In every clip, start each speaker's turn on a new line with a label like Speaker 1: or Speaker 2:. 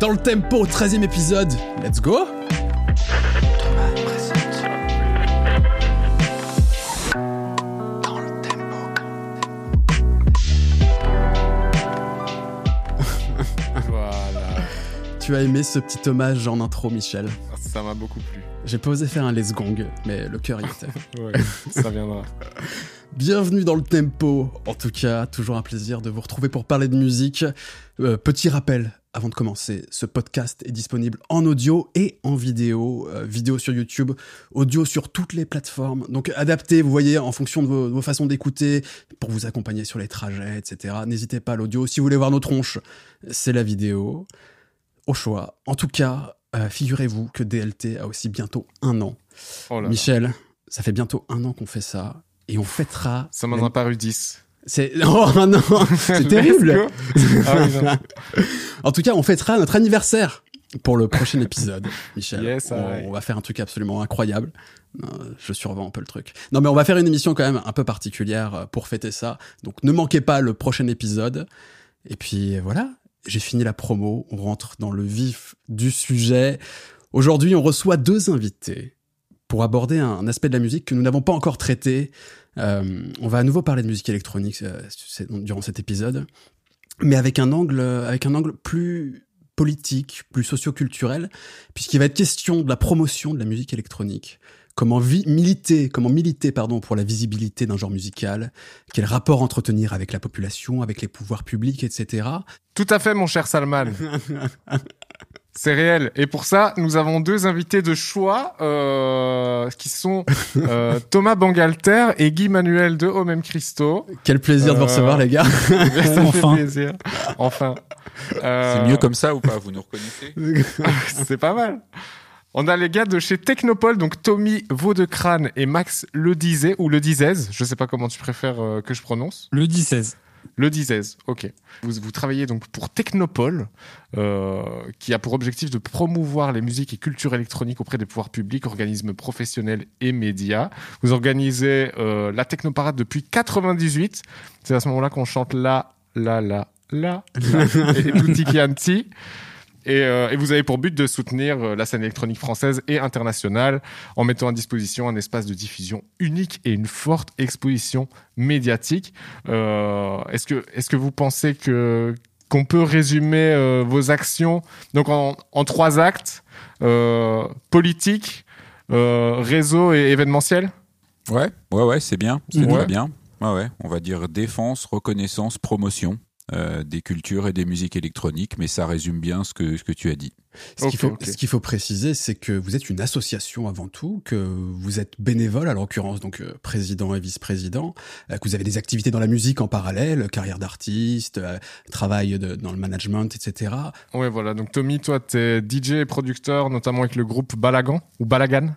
Speaker 1: dans le tempo, 13e épisode. Let's go
Speaker 2: Voilà.
Speaker 1: Tu as aimé ce petit hommage en intro, Michel
Speaker 2: Ça m'a beaucoup plu.
Speaker 1: J'ai pas osé faire un let's gong, mais le cœur y était.
Speaker 2: Ouais, ça viendra.
Speaker 1: Bienvenue dans le tempo. En tout cas, toujours un plaisir de vous retrouver pour parler de musique. Euh, petit rappel avant de commencer, ce podcast est disponible en audio et en vidéo. Euh, vidéo sur YouTube, audio sur toutes les plateformes. Donc adapté, vous voyez, en fonction de vos, de vos façons d'écouter, pour vous accompagner sur les trajets, etc. N'hésitez pas à l'audio. Si vous voulez voir nos tronches, c'est la vidéo. Au choix. En tout cas, euh, figurez-vous que DLT a aussi bientôt un an.
Speaker 2: Oh là là.
Speaker 1: Michel, ça fait bientôt un an qu'on fait ça. Et on fêtera.
Speaker 2: Ça m'en a paru 10.
Speaker 1: C'est oh non, c'est terrible.
Speaker 2: Ah oui, non.
Speaker 1: En tout cas, on fêtera notre anniversaire pour le prochain épisode, Michel.
Speaker 2: Yes,
Speaker 1: on, on va faire un truc absolument incroyable. Je survends un peu le truc. Non, mais on va faire une émission quand même un peu particulière euh, pour fêter ça. Donc ne manquez pas le prochain épisode. Et puis voilà, j'ai fini la promo. On rentre dans le vif du sujet. Aujourd'hui, on reçoit deux invités pour aborder un aspect de la musique que nous n'avons pas encore traité. Euh, on va à nouveau parler de musique électronique euh, durant cet épisode, mais avec un angle, euh, avec un angle plus politique, plus socio-culturel, puisqu'il va être question de la promotion de la musique électronique. Comment militer, comment militer pardon pour la visibilité d'un genre musical, quel rapport entretenir avec la population, avec les pouvoirs publics, etc.
Speaker 2: Tout à fait, mon cher Salman. C'est réel. Et pour ça, nous avons deux invités de choix euh, qui sont euh, Thomas Bangalter et Guy Manuel de Au même Christo.
Speaker 1: Quel plaisir de vous
Speaker 2: Euh,
Speaker 1: recevoir les gars.
Speaker 2: Ça me fait
Speaker 3: Enfin.
Speaker 2: plaisir. Enfin. Euh,
Speaker 4: C'est mieux comme ça ou pas Vous nous reconnaissez
Speaker 2: C'est pas mal. On a les gars de chez Technopole, donc Tommy Vaudecrane et Max Le Dizet, ou Le Dizez, je sais pas comment tu préfères euh, que je prononce.
Speaker 3: Le 10-16.
Speaker 2: Le Dizez, ok. Vous, vous travaillez donc pour Technopole, euh, qui a pour objectif de promouvoir les musiques et cultures électroniques auprès des pouvoirs publics, organismes professionnels et médias. Vous organisez euh, la Technoparade depuis 98. C'est à ce moment-là qu'on chante la, la, la, la, la, et Tutti Chianti. Et, euh, et vous avez pour but de soutenir euh, la scène électronique française et internationale en mettant à disposition un espace de diffusion unique et une forte exposition médiatique. Euh, est-ce que est-ce que vous pensez que qu'on peut résumer euh, vos actions? Donc en, en trois actes politique, réseau et événementiel?
Speaker 4: Ouais, ouais, ouais, c'est bien, c'est
Speaker 2: Ouais.
Speaker 4: très bien. Ouais, ouais, on va dire défense, reconnaissance, promotion euh, des cultures et des musiques électroniques, mais ça résume bien ce que, ce que tu as dit.
Speaker 1: Ce qu'il faut, préciser, c'est que vous êtes une association avant tout, que vous êtes bénévole, à l'occurrence donc euh, président et vice-président, euh, que vous avez des activités dans la musique en parallèle, carrière d'artiste, travail de- dans le management, etc.
Speaker 2: Ouais, voilà. Donc Tommy, toi, t'es DJ et producteur, notamment avec le groupe Balagan ou Balagan?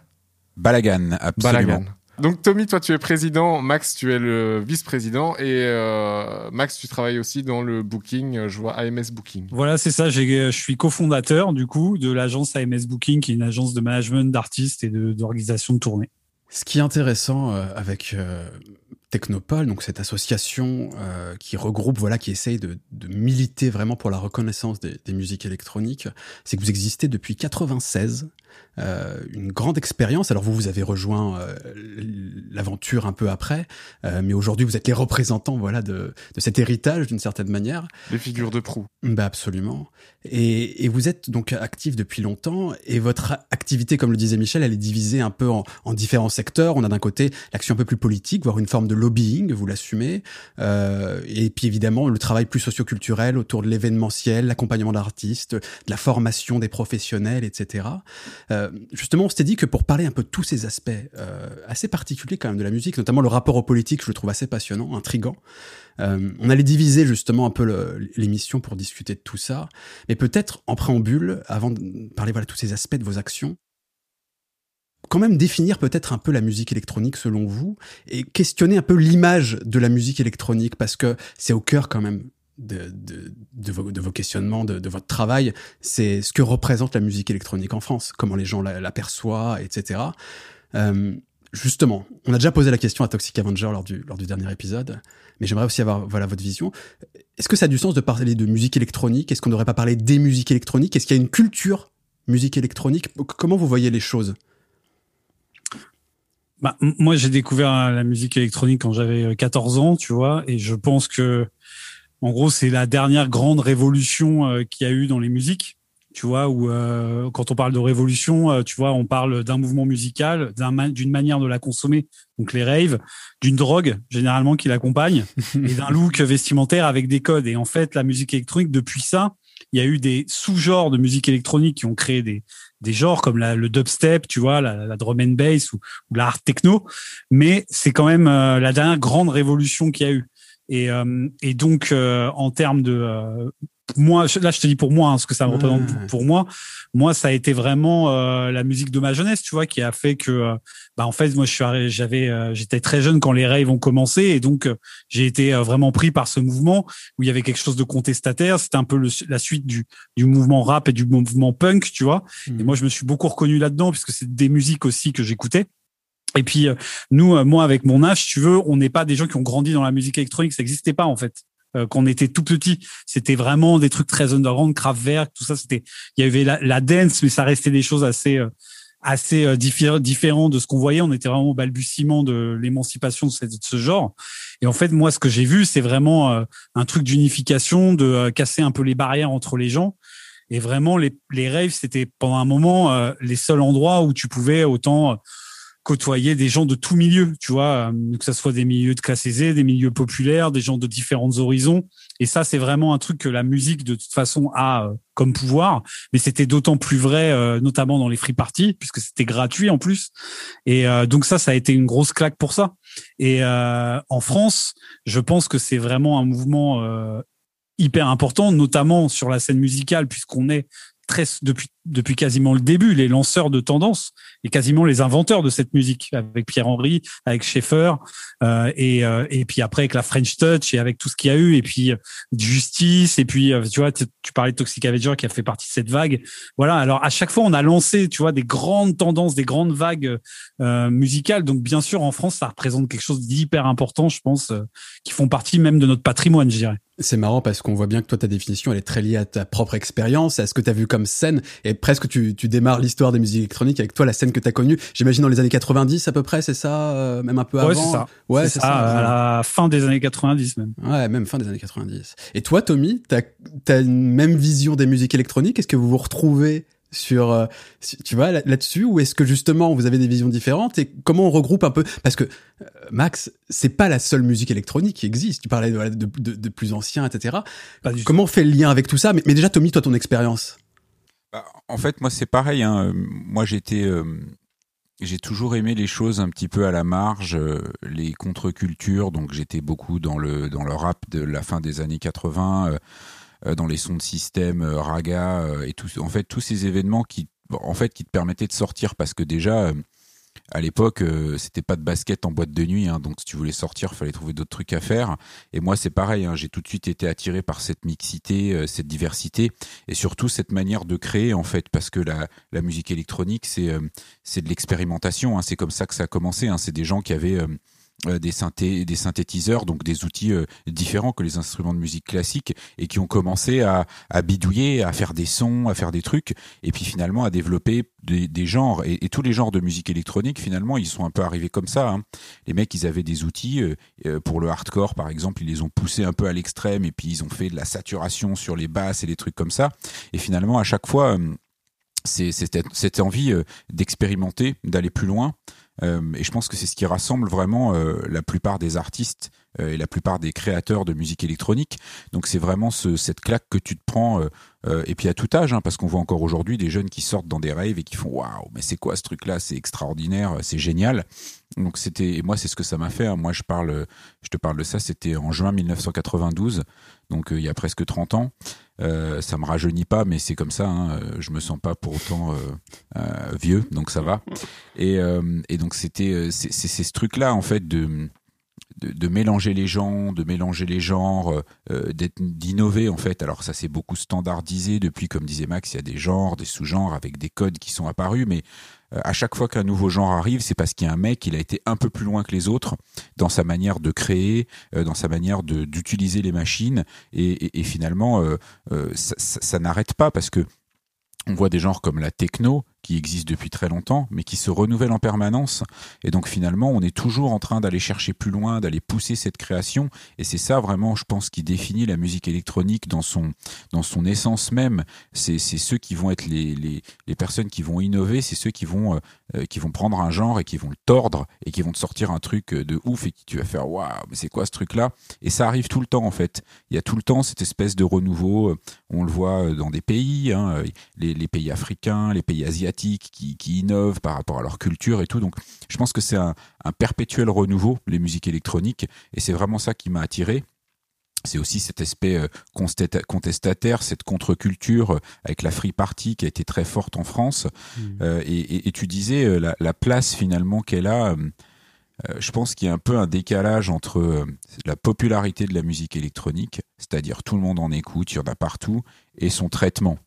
Speaker 4: Balagan, absolument.
Speaker 2: Balagan. Donc Tommy, toi tu es président, Max tu es le vice-président et euh, Max tu travailles aussi dans le booking, euh, je vois AMS Booking.
Speaker 3: Voilà, c'est ça. j'ai- Je suis cofondateur du coup de l'agence AMS Booking, qui est une agence de management d'artistes et de- d'organisation de, tournées.
Speaker 1: Ce qui est intéressant euh, avec euh, Technopole, donc cette association euh, qui regroupe, voilà, qui essaye de, de militer vraiment pour la reconnaissance des, des musiques électroniques, c'est que vous existez depuis 96. Euh, une grande expérience. Alors vous, vous avez rejoint euh, l'aventure un peu après, euh, mais aujourd'hui vous êtes les représentants, voilà, de, de cet héritage d'une certaine manière.
Speaker 2: Les figures de proue.
Speaker 1: Bah absolument. Et, et vous êtes donc actif depuis longtemps et votre activité, comme le disait Michel, elle est divisée un peu en, en différents secteurs. On a d'un côté l'action un peu plus politique, voire une forme de lobbying, vous l'assumez, euh, et puis évidemment le travail plus socioculturel autour de l'événementiel, l'accompagnement d'artistes, de la formation des professionnels, etc. Euh, justement, on s'était dit que pour parler un peu de tous ces aspects euh, assez particuliers quand même de la musique, notamment le rapport aux politiques, je le trouve assez passionnant, intrigant. Euh, on allait diviser justement un peu l'émission pour discuter de tout ça, mais peut-être en préambule, avant de parler voilà tous ces aspects de vos actions, quand même définir peut-être un peu la musique électronique selon vous et questionner un peu l'image de la musique électronique parce que c'est au cœur quand même de, de, de, vos, de vos questionnements, de, de votre travail, c'est ce que représente la musique électronique en France, comment les gens la- l'aperçoivent, etc. Euh, justement, on a déjà posé la question à Toxic Avenger lors du, lors du dernier épisode, mais j'aimerais aussi avoir voilà votre vision. Est-ce que ça a du sens de parler de musique électronique? Est-ce qu'on n'aurait pas parlé des musiques électroniques? Est-ce qu'il y a une culture musique électronique? Comment vous voyez les choses?
Speaker 3: Bah, moi, j'ai découvert la musique électronique quand j'avais 14 ans, tu vois, et je pense que, en gros, c'est la dernière grande révolution euh, qu'il y a eu dans les musiques tu vois, où euh, quand on parle de révolution, euh, tu vois, on parle d'un mouvement musical, d'une manière de la consommer, donc les raves, d'une drogue généralement qui l'accompagne, et d'un look vestimentaire avec des codes. Et en fait, la musique électronique, depuis ça, il y a eu des sous-genres de musique électronique qui ont créé des, des genres comme la, le dubstep, tu vois, la, la drum and bass ou, ou la art techno. Mais c'est quand même euh, la dernière grande révolution qu'il y a eu. Et, et donc, en termes de moi, là, je te dis pour moi, hein, ce que ça représente pour moi. Moi, ça a été vraiment euh, la musique de ma jeunesse, tu vois, qui a fait que, euh, bah, en fait, moi, je suis, j'avais, euh, j'étais très jeune quand les raves ont commencé, et donc j'ai été vraiment pris par ce mouvement où il y avait quelque chose de contestataire. C'était un peu la suite du, du mouvement rap et du mouvement punk, tu vois. Et mmh. moi, je me suis beaucoup reconnu là-dedans puisque c'est des musiques aussi que j'écoutais. Et puis nous, moi avec mon âge, tu veux, on n'est pas des gens qui ont grandi dans la musique électronique, ça n'existait pas en fait. Euh, qu'on était tout petit. C'était vraiment des trucs très underground, Kraftwerk, tout ça. C'était, il y avait la, dance, mais ça restait des choses assez euh, assez euh, différents de ce qu'on voyait. On était vraiment au balbutiement de l'émancipation de, ce genre. Et en fait, moi, ce que j'ai vu, c'est vraiment un truc d'unification, de casser un peu les barrières entre les gens. Et vraiment, les, les raves, c'était pendant un moment les seuls endroits où tu pouvais autant côtoyer des gens de tout milieu, tu vois, euh, que ce soit des milieux de classe aisée, des milieux populaires, des gens de différents horizons. Et ça, c'est vraiment un truc que la musique, de toute façon, a euh, comme pouvoir. Mais c'était d'autant plus vrai, euh, notamment dans les free parties, puisque c'était gratuit en plus. Et donc ça, ça a été une grosse claque pour ça. Et en France, je pense que c'est vraiment un mouvement hyper important, notamment sur la scène musicale, puisqu'on est très depuis depuis quasiment le début, les lanceurs de tendance et quasiment les inventeurs de cette musique, avec Pierre Henry, avec Schaeffer, euh, et, euh, et puis après avec la French Touch et avec tout ce qu'il y a eu, et puis euh, Justice, et puis tu vois, tu, parlais de Toxic Avenger qui a fait partie de cette vague. Voilà. Alors à chaque fois, on a lancé, tu vois, des grandes tendances, des grandes vagues musicales. Donc bien sûr, en France, ça représente quelque chose d'hyper important, je pense, qui font partie même de notre patrimoine, je dirais.
Speaker 1: C'est marrant parce qu'on voit bien que toi, ta définition, elle est très liée à ta propre expérience, à ce que tu as vu comme scène. Presque, tu, tu démarres l'histoire des musiques électroniques avec toi, la scène que tu as connue. J'imagine dans les années 90 à peu près, c'est ça euh, Même un peu
Speaker 3: avant
Speaker 1: Ouais,
Speaker 3: c'est ça.
Speaker 1: Ouais,
Speaker 3: c'est ça. À la fin des années 90 même.
Speaker 1: Ouais, même fin des années 90. Et toi, Tommy, tu as, une même vision des musiques électroniques? Est-ce que vous vous retrouvez sur, euh, tu vois, là-dessus, ou est-ce que justement vous avez des visions différentes? Et comment on regroupe un peu? Parce que euh, Max, c'est pas la seule musique électronique qui existe. Tu parlais de, de, plus anciens, etc. comment on fait le lien avec tout ça? Mais, déjà, Tommy, toi, ton expérience
Speaker 4: bah, En fait, moi, c'est pareil. Hein. Moi, j'étais euh, j'ai toujours aimé les choses un petit peu à la marge, les contre-cultures. Donc j'étais beaucoup dans le dans le rap de la fin des années 80, euh, dans les sons de système, euh, raga euh, et tout. En fait, tous ces événements qui, en fait, qui te permettaient de sortir parce que déjà à l'époque, c'était pas de basket en boîte de nuit, hein, donc si tu voulais sortir, il fallait trouver d'autres trucs à faire. Et moi, c'est pareil, hein, j'ai tout de suite été attiré par cette mixité, cette diversité, et surtout cette manière de créer, en fait, parce que la, la musique électronique, c'est c'est de l'expérimentation. Hein, c'est comme ça que ça a commencé. Hein, c'est des gens qui avaient euh, des, synthé, des synthétiseurs, donc des outils euh, différents que les instruments de musique classique, et qui ont commencé à, à, bidouiller, à faire des sons, à faire des trucs, et puis finalement à développer des, des genres. Et, tous les genres de musique électronique, finalement, ils sont un peu arrivés comme ça. Hein. Les mecs, ils avaient des outils euh, pour le hardcore, par exemple, ils les ont poussés un peu à l'extrême, et puis ils ont fait de la saturation sur les basses et des trucs comme ça. Et finalement, à chaque fois, c'est cette envie d'expérimenter, d'aller plus loin. Euh, et je pense que c'est ce qui rassemble vraiment euh, la plupart des artistes euh, et la plupart des créateurs de musique électronique. Donc c'est vraiment ce, cette claque que tu te prends, et puis à tout âge, hein, parce qu'on voit encore aujourd'hui des jeunes qui sortent dans des rêves et qui font waouh, mais c'est quoi ce truc-là? C'est extraordinaire, c'est génial. Donc c'était, et moi c'est ce que ça m'a fait. Hein. Moi je parle, je te parle de ça, c'était en juin 1992, donc il y a presque 30 ans. Euh, ça me rajeunit pas, mais c'est comme ça. Hein. Je me sens pas pour autant euh, euh, vieux, donc ça va. Et, donc c'était c'est ce truc là en fait de de, mélanger les gens, de mélanger les genres, d'innover en fait. Alors ça c'est beaucoup standardisé depuis, comme disait Max, il y a des genres, des sous-genres avec des codes qui sont apparus, mais à chaque fois qu'un nouveau genre arrive, c'est parce qu'il y a un mec, il a été un peu plus loin que les autres dans sa manière de créer, dans sa manière d'utiliser les machines, et, finalement, ça, ça n'arrête pas parce que on voit des genres comme la techno qui existe depuis très longtemps, mais qui se renouvelle en permanence. Et donc finalement, on est toujours en train d'aller chercher plus loin, d'aller pousser cette création. Et c'est ça vraiment, je pense, qui définit la musique électronique dans son, dans son essence même. C'est ceux qui vont être les, les, les, personnes qui vont innover, c'est ceux qui vont, euh, euh, qui vont prendre un genre et qui vont le tordre et qui vont te sortir un truc de ouf et qui tu vas faire waouh, mais c'est quoi ce truc-là? Et ça arrive tout le temps en fait. Il y a tout le temps cette espèce de renouveau. On le voit dans des pays, hein, les pays africains, les pays asiatiques qui, innovent par rapport à leur culture et tout. Donc, je pense que c'est un, perpétuel renouveau, les musiques électroniques, et c'est vraiment ça qui m'a attiré c'est aussi cet aspect euh, contestataire, cette contre-culture euh, avec la Free Party qui a été très forte en France. Mmh. Euh, et, tu disais la, place finalement qu'elle a. je pense qu'il y a un peu un décalage entre la popularité de la musique électronique, c'est-à-dire tout le monde en écoute, il y en a partout, et son traitement.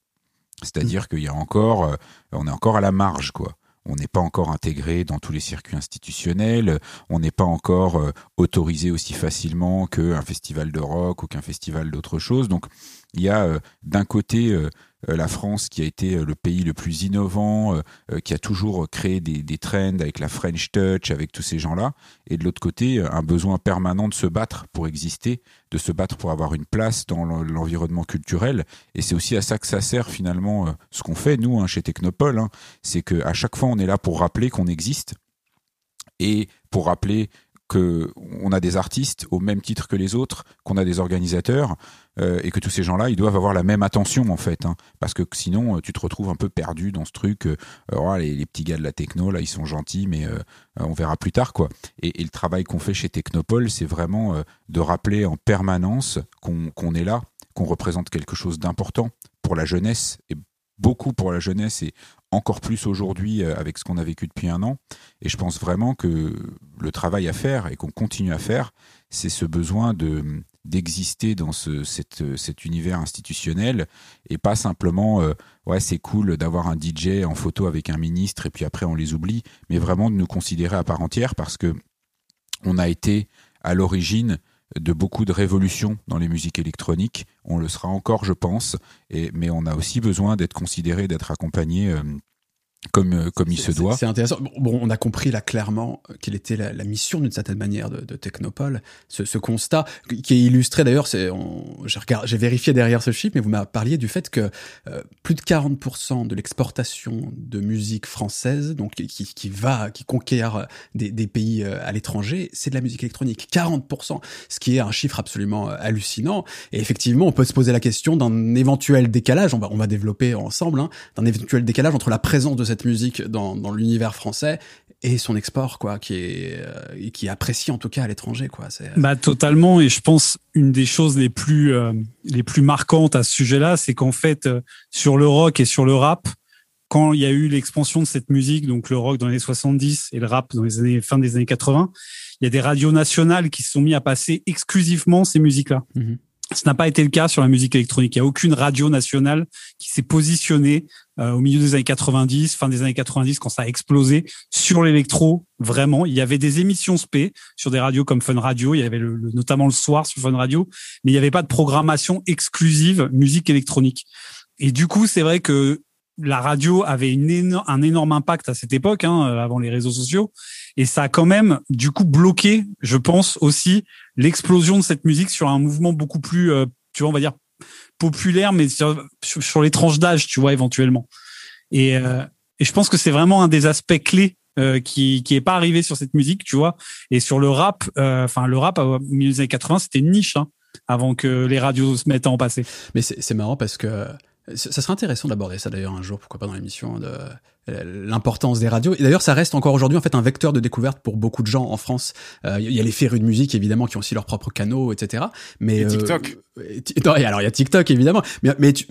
Speaker 4: C'est-à-dire qu'il y a encore, euh, on est encore à la marge, quoi. On n'est pas encore intégré dans tous les circuits institutionnels, on n'est pas encore euh, autorisé aussi facilement qu'un festival de rock ou qu'un festival d'autre chose. Donc il y a euh, d'un côté la France qui a été euh, le pays le plus innovant, euh, qui a toujours créé des, des trends avec la French Touch, avec tous ces gens-là, et de l'autre côté, un besoin permanent de se battre pour exister, de se battre pour avoir une place dans l'environnement culturel. Et c'est aussi à ça que ça sert finalement ce qu'on fait, nous, hein, chez Technopole. Hein. c'est qu'à chaque fois, on est là pour rappeler qu'on existe et pour rappeler que on a des artistes au même titre que les autres, qu'on a des organisateurs euh, et que tous ces gens-là, ils doivent avoir la même attention en fait, hein, parce que sinon tu te retrouves un peu perdu dans ce truc. Euh, oh, les, petits gars de la techno là, ils sont gentils, mais euh, on verra plus tard quoi. Et, le travail qu'on fait chez Technopole, c'est vraiment de rappeler en permanence qu'on est là, qu'on représente quelque chose d'important pour la jeunesse et beaucoup pour la jeunesse et encore plus aujourd'hui euh, avec ce qu'on a vécu depuis un an. Et je pense vraiment que le travail à faire et qu'on continue à faire, c'est ce besoin de d'exister dans ce, cet univers institutionnel et pas simplement euh, ouais c'est cool d'avoir un DJ en photo avec un ministre et puis après on les oublie mais vraiment de nous considérer à part entière parce que on a été à l'origine de beaucoup de révolutions dans les musiques électroniques. On le sera encore, je pense, et, mais on a aussi besoin d'être considéré, d'être accompagné euh, comme euh, comme il se doit.
Speaker 1: C'est intéressant. Bon, on a compris là clairement euh, quelle était la, mission d'une certaine manière de, de Technopole. Ce, ce, constat qui est illustré d'ailleurs, c'est j'ai vérifié derrière ce chiffre, mais vous m'avez parlé du fait que euh, plus de 40% de l'exportation de musique française, donc qui, qui va, qui conquiert des, des pays à l'étranger, c'est de la musique électronique. 40%, ce qui est un chiffre absolument hallucinant. Et effectivement, on peut se poser la question d'un éventuel décalage. On va on va développer ensemble hein, d'un éventuel décalage entre la présence de cette musique dans, dans l'univers français et son export quoi qui est euh, qui est apprécié en tout cas à l'étranger quoi.
Speaker 3: C'est euh, bah totalement. Et je pense une des choses les plus euh, les plus marquantes à ce sujet-là c'est qu'en fait sur le rock et sur le rap quand il y a eu l'expansion de cette musique donc le rock dans les années 70 et le rap dans les années fin des années 80 il y a des radios nationales qui se sont mis à passer exclusivement ces musiques là mm-hmm. Ce n'a pas été le cas sur la musique électronique. Il n'y a aucune radio nationale qui s'est positionnée euh, au milieu des années 90, fin des années 90, quand ça a explosé sur l'électro. Vraiment, il y avait des émissions spé sur des radios comme Fun Radio. Il y avait le, notamment le soir sur Fun Radio, mais il n'y avait pas de programmation exclusive musique électronique. Et du coup, c'est vrai que la radio avait une un énorme impact à cette époque, hein, euh, avant les réseaux sociaux, et ça a quand même du coup bloqué, je pense aussi, l'explosion de cette musique sur un mouvement beaucoup plus, euh, tu vois, on va dire populaire, mais sur, sur, les tranches d'âge, tu vois, éventuellement. Et, euh, et je pense que c'est vraiment un des aspects clés qui qui est pas arrivé sur cette musique, tu vois. Et sur le rap, enfin le rap au milieu des années 80, c'était une niche hein, avant que les radios se mettent à en passer.
Speaker 1: Mais c'est marrant parce que ça serait intéressant d'aborder ça d'ailleurs un jour, pourquoi pas dans l'émission, de l'importance des radios. Et d'ailleurs, ça reste encore aujourd'hui en fait un vecteur de découverte pour beaucoup de gens en France. Il y a les férus de musique évidemment qui ont aussi leurs propres canaux, etc. Mais
Speaker 2: et TikTok.
Speaker 1: Non, alors il y a TikTok évidemment, mais, mais tu,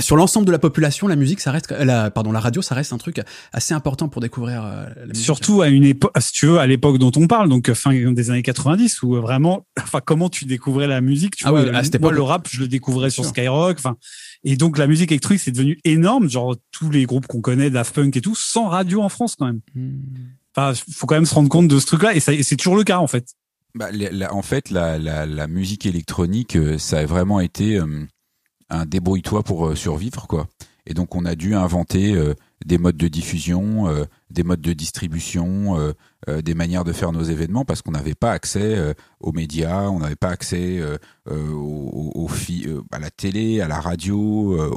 Speaker 1: sur l'ensemble de la population, la musique, ça reste, la, pardon, la radio, ça reste un truc assez important pour découvrir la musique.
Speaker 3: Surtout à une époque, si tu veux, à l'époque dont on parle, donc fin des années 90, où vraiment, enfin, comment tu découvrais la musique, tu
Speaker 1: ah
Speaker 3: vois,
Speaker 1: oui, à
Speaker 3: moi, le rap, je le découvrais sur Skyrock, enfin, et donc la musique électronique, c'est devenu énorme, genre tous les groupes qu'on connaît, Daft Punk et tout, sans radio en France quand même.
Speaker 1: Hmm.
Speaker 3: Enfin, faut quand même se rendre compte de ce truc-là, et, c'est toujours le cas en fait.
Speaker 4: Bah, la, en fait, la, la, la, musique électronique, euh, ça a vraiment été euh, un débrouille-toi pour euh, survivre, quoi. Et donc, on a dû inventer des modes de diffusion, des modes de distribution, des manières de faire nos événements, parce qu'on n'avait pas accès aux médias, on n'avait pas accès aux, aux, à la télé, à la radio,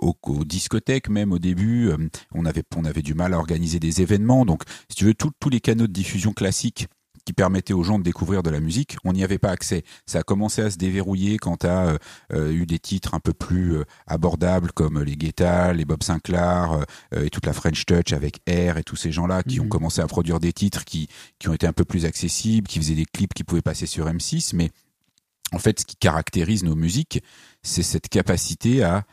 Speaker 4: aux, aux, discothèques même au début. on avait on avait du mal à organiser des événements. Donc, si tu veux, tous les canaux de diffusion classiques qui permettait aux gens de découvrir de la musique, on n'y avait pas accès. Ça a commencé à se déverrouiller quand tu as euh, eu des titres un peu plus euh, abordables comme les Guetta, les Bob Sinclair euh, et toute la French Touch avec Air et tous ces gens-là qui ont mhm. commencé à produire des titres qui, qui ont été un peu plus accessibles, qui faisaient des clips qui pouvaient passer sur M6. Mais en fait, ce qui caractérise nos musiques, c'est cette capacité à,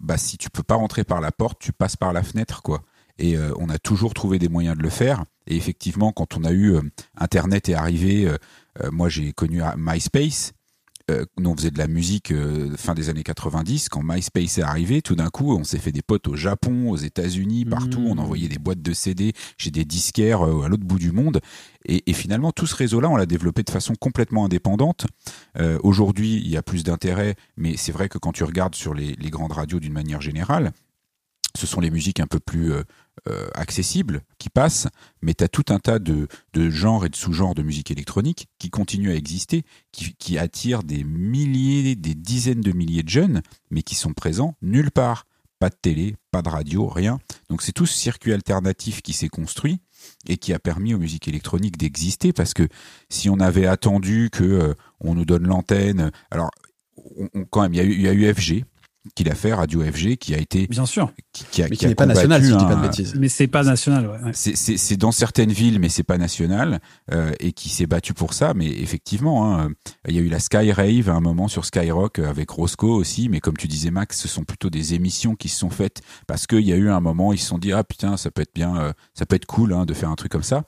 Speaker 4: bah, si tu peux pas rentrer par la porte, tu passes par la fenêtre, quoi. Et on a toujours trouvé des moyens de le faire. Et effectivement, quand on a eu euh, Internet est arrivé, euh, euh, moi j'ai connu MySpace. Nous, on faisait de la musique fin des années 90. Quand MySpace est arrivé, tout d'un coup, on s'est fait des potes au Japon, aux États-Unis, partout. On mmh. envoyait des boîtes de CD chez des disquaires à l'autre bout du monde. Et, finalement, tout ce réseau-là, on l'a développé de façon complètement indépendante. Aujourd'hui, il y a plus d'intérêt, mais c'est vrai que quand tu regardes sur les, les grandes radios d'une manière générale, ce sont les musiques un peu plus euh, accessibles qui passent, mais tu as tout un tas de, de genres et de sous-genres de musique électronique qui continuent à exister, qui, attirent des milliers, des dizaines de milliers de jeunes, mais qui sont présents nulle part. Pas de télé, pas de radio, rien. Donc c'est tout ce circuit alternatif qui s'est construit et qui a permis aux musiques électroniques d'exister parce que si on avait attendu que euh, on nous donne l'antenne, alors quand même il y a eu, y a qu'il a fait Radio FG qui a été
Speaker 3: bien sûr.
Speaker 1: qui, a, mais qui, n'est pas national si je dis pas de bêtises.
Speaker 3: Mais c'est pas national ouais.
Speaker 4: c'est dans certaines villes mais c'est pas national euh, et qui s'est battu pour ça. Mais effectivement hein, il y a eu la Sky Rave à un moment sur Skyrock avec Roscoe aussi. Mais comme tu disais Max ce sont plutôt des émissions qui se sont faites parce qu'il y a eu un moment ils se sont dit ah putain ça peut être bien euh, ça peut être cool hein, de faire un truc comme ça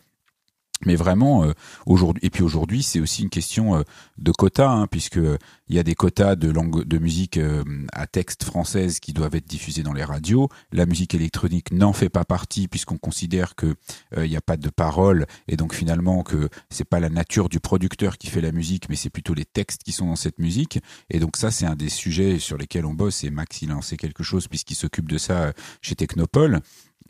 Speaker 4: mais vraiment euh, aujourd'hui et puis aujourd'hui c'est aussi une question euh, de quotas hein, puisque il y a des quotas de langue de musique euh, à texte française qui doivent être diffusés dans les radios. La musique électronique n'en fait pas partie puisqu'on considère que il n'y a pas de paroles et donc finalement que c'est pas la nature du producteur qui fait la musique mais c'est plutôt les textes qui sont dans cette musique. Et donc ça c'est un des sujets sur lesquels on bosse et Max il a lancé quelque chose puisqu'il s'occupe de ça chez Technopole.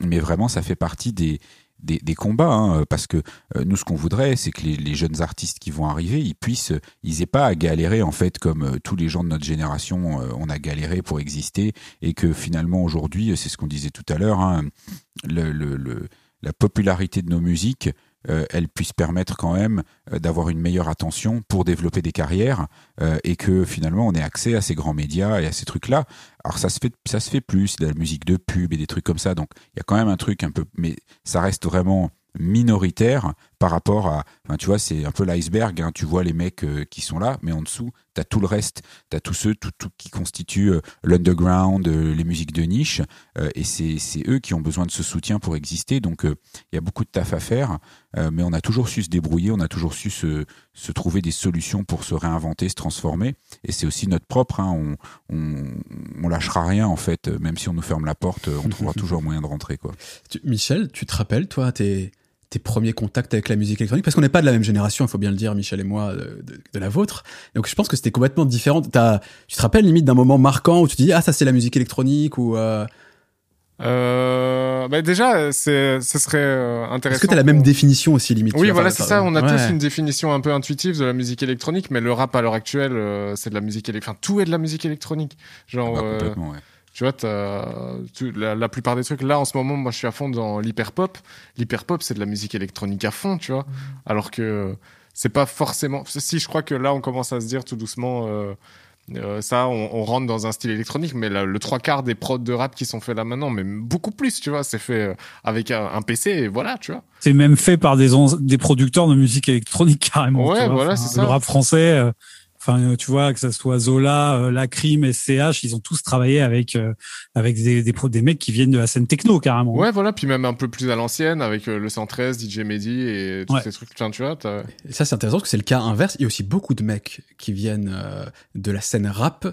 Speaker 4: Mais vraiment ça fait partie des des, combats, hein, parce que euh, nous, ce qu'on voudrait, c'est que les, jeunes artistes qui vont arriver, ils puissent, ils aient pas à galérer en fait comme euh, tous les gens de notre génération, euh, on a galéré pour exister, et que finalement aujourd'hui, c'est ce qu'on disait tout à l'heure, hein, le, la popularité de nos musiques euh, elle puisse permettre quand même euh, d'avoir une meilleure attention pour développer des carrières euh, et que finalement on ait accès à ces grands médias et à ces trucs-là. Alors ça se fait, ça se fait plus, de la musique de pub et des trucs comme ça. Donc il y a quand même un truc un peu, mais ça reste vraiment minoritaire par rapport à, enfin, tu vois, c'est un peu l'iceberg. Hein, tu vois les mecs euh, qui sont là, mais en dessous, t'as tout le reste. T'as tous ceux, tout, tout qui constituent euh, l'underground, euh, les musiques de niche, et c'est eux qui ont besoin de ce soutien pour exister. Donc, il y a beaucoup de taf à faire, mais on a toujours su se débrouiller, on a toujours su se, se trouver des solutions pour se réinventer, se transformer. Et c'est aussi notre propre. Hein, on, on, on, lâchera rien en fait, même si on nous ferme la porte, on trouvera toujours moyen de rentrer. Quoi.
Speaker 1: Michel, tu te rappelles, toi, t'es tes premiers contacts avec la musique électronique Parce qu'on n'est pas de la même génération, il faut bien le dire, Michel et moi, de, la vôtre. Donc je pense que c'était complètement différent. As, tu te rappelles limite d'un moment marquant où tu te dis ah ça c'est la musique électronique ou
Speaker 2: euh... Euh, bah déjà, c'est, ce serait euh, intéressant.
Speaker 1: Est-ce que tu as la même définition aussi limite
Speaker 2: Oui, voilà, c'est ça. On a tous une définition un peu intuitive de la musique électronique, mais le rap à l'heure actuelle, euh, c'est de la musique électronique. Enfin, tout est de la musique électronique. Genre,
Speaker 4: ah bah, complètement, ouais.
Speaker 2: Tu vois, tu, la, la, plupart des trucs, là, en ce moment, moi, je suis à fond dans l'hyperpop. L'hyperpop, c'est de la musique électronique à fond, tu vois. Alors que c'est pas forcément. Si, je crois que là, on commence à se dire tout doucement. Euh, Euh, ça, on, on rentre dans un style électronique, mais la- le trois quarts des prods de rap qui sont faits là maintenant, mais beaucoup plus, tu vois, c'est fait euh, avec un, un PC et voilà, tu vois.
Speaker 3: C'est même fait par des, des producteurs de musique électronique carrément.
Speaker 2: Ouais,
Speaker 3: vois.
Speaker 2: voilà, c'est ça.
Speaker 3: Le rap français, euh, enfin, euh, tu vois, que ça soit Zola, euh, Lacrim, SCH, ils ont tous travaillé avec euh, avec des, des, pro- des mecs qui viennent de la scène techno carrément.
Speaker 2: Ouais, voilà, puis même un peu plus à l'ancienne avec euh, le 113, DJ Mehdi et tous
Speaker 3: Ouais.
Speaker 2: ces trucs, enfin, tu vois.
Speaker 1: Et ça, c'est intéressant parce que c'est le cas inverse. Il y a aussi beaucoup de mecs qui viennent euh, de la scène rap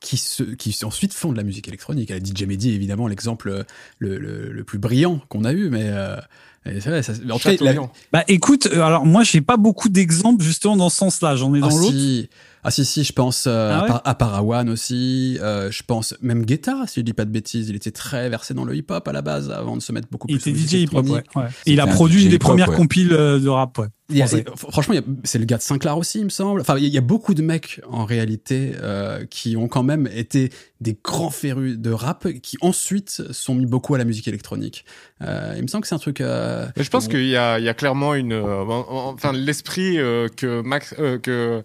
Speaker 1: qui, se, qui ensuite font de la musique électronique. La DJ Mehdi est évidemment l'exemple le, le, le plus brillant qu'on a eu, mais euh, et c'est vrai, ça, en cas, la-.
Speaker 3: Bah écoute, euh, alors moi j'ai pas beaucoup d'exemples justement dans ce sens-là. J'en ai dans
Speaker 1: ah,
Speaker 3: l'autre.
Speaker 1: si, ah si, si, je pense euh,
Speaker 3: Ah ouais
Speaker 1: à, Par- à Parawan aussi. euh, je pense même Guetta, si je dis pas de bêtises, il était très versé dans le hip-hop à la base avant de se mettre beaucoup
Speaker 3: Il
Speaker 1: plus.
Speaker 3: était
Speaker 1: aux musiques
Speaker 3: DJ hip-hop, ouais.
Speaker 1: électroniques.
Speaker 3: ouais. Et il a produit des premières
Speaker 4: ouais.
Speaker 3: compiles euh, de rap, ouais.
Speaker 1: Il y a- franchement, il y a- c'est le gars de Sinclair aussi, il me semble. Enfin, il y a- il beaucoup de mecs en réalité euh, qui ont quand même été des grands férus de rap, qui ensuite sont mis beaucoup à la musique électronique. Euh, il me semble que c'est un truc. euh,
Speaker 2: Mais je pense qu'il y a, il y a clairement une, euh, en- en- enfin l'esprit euh, que Max, euh, que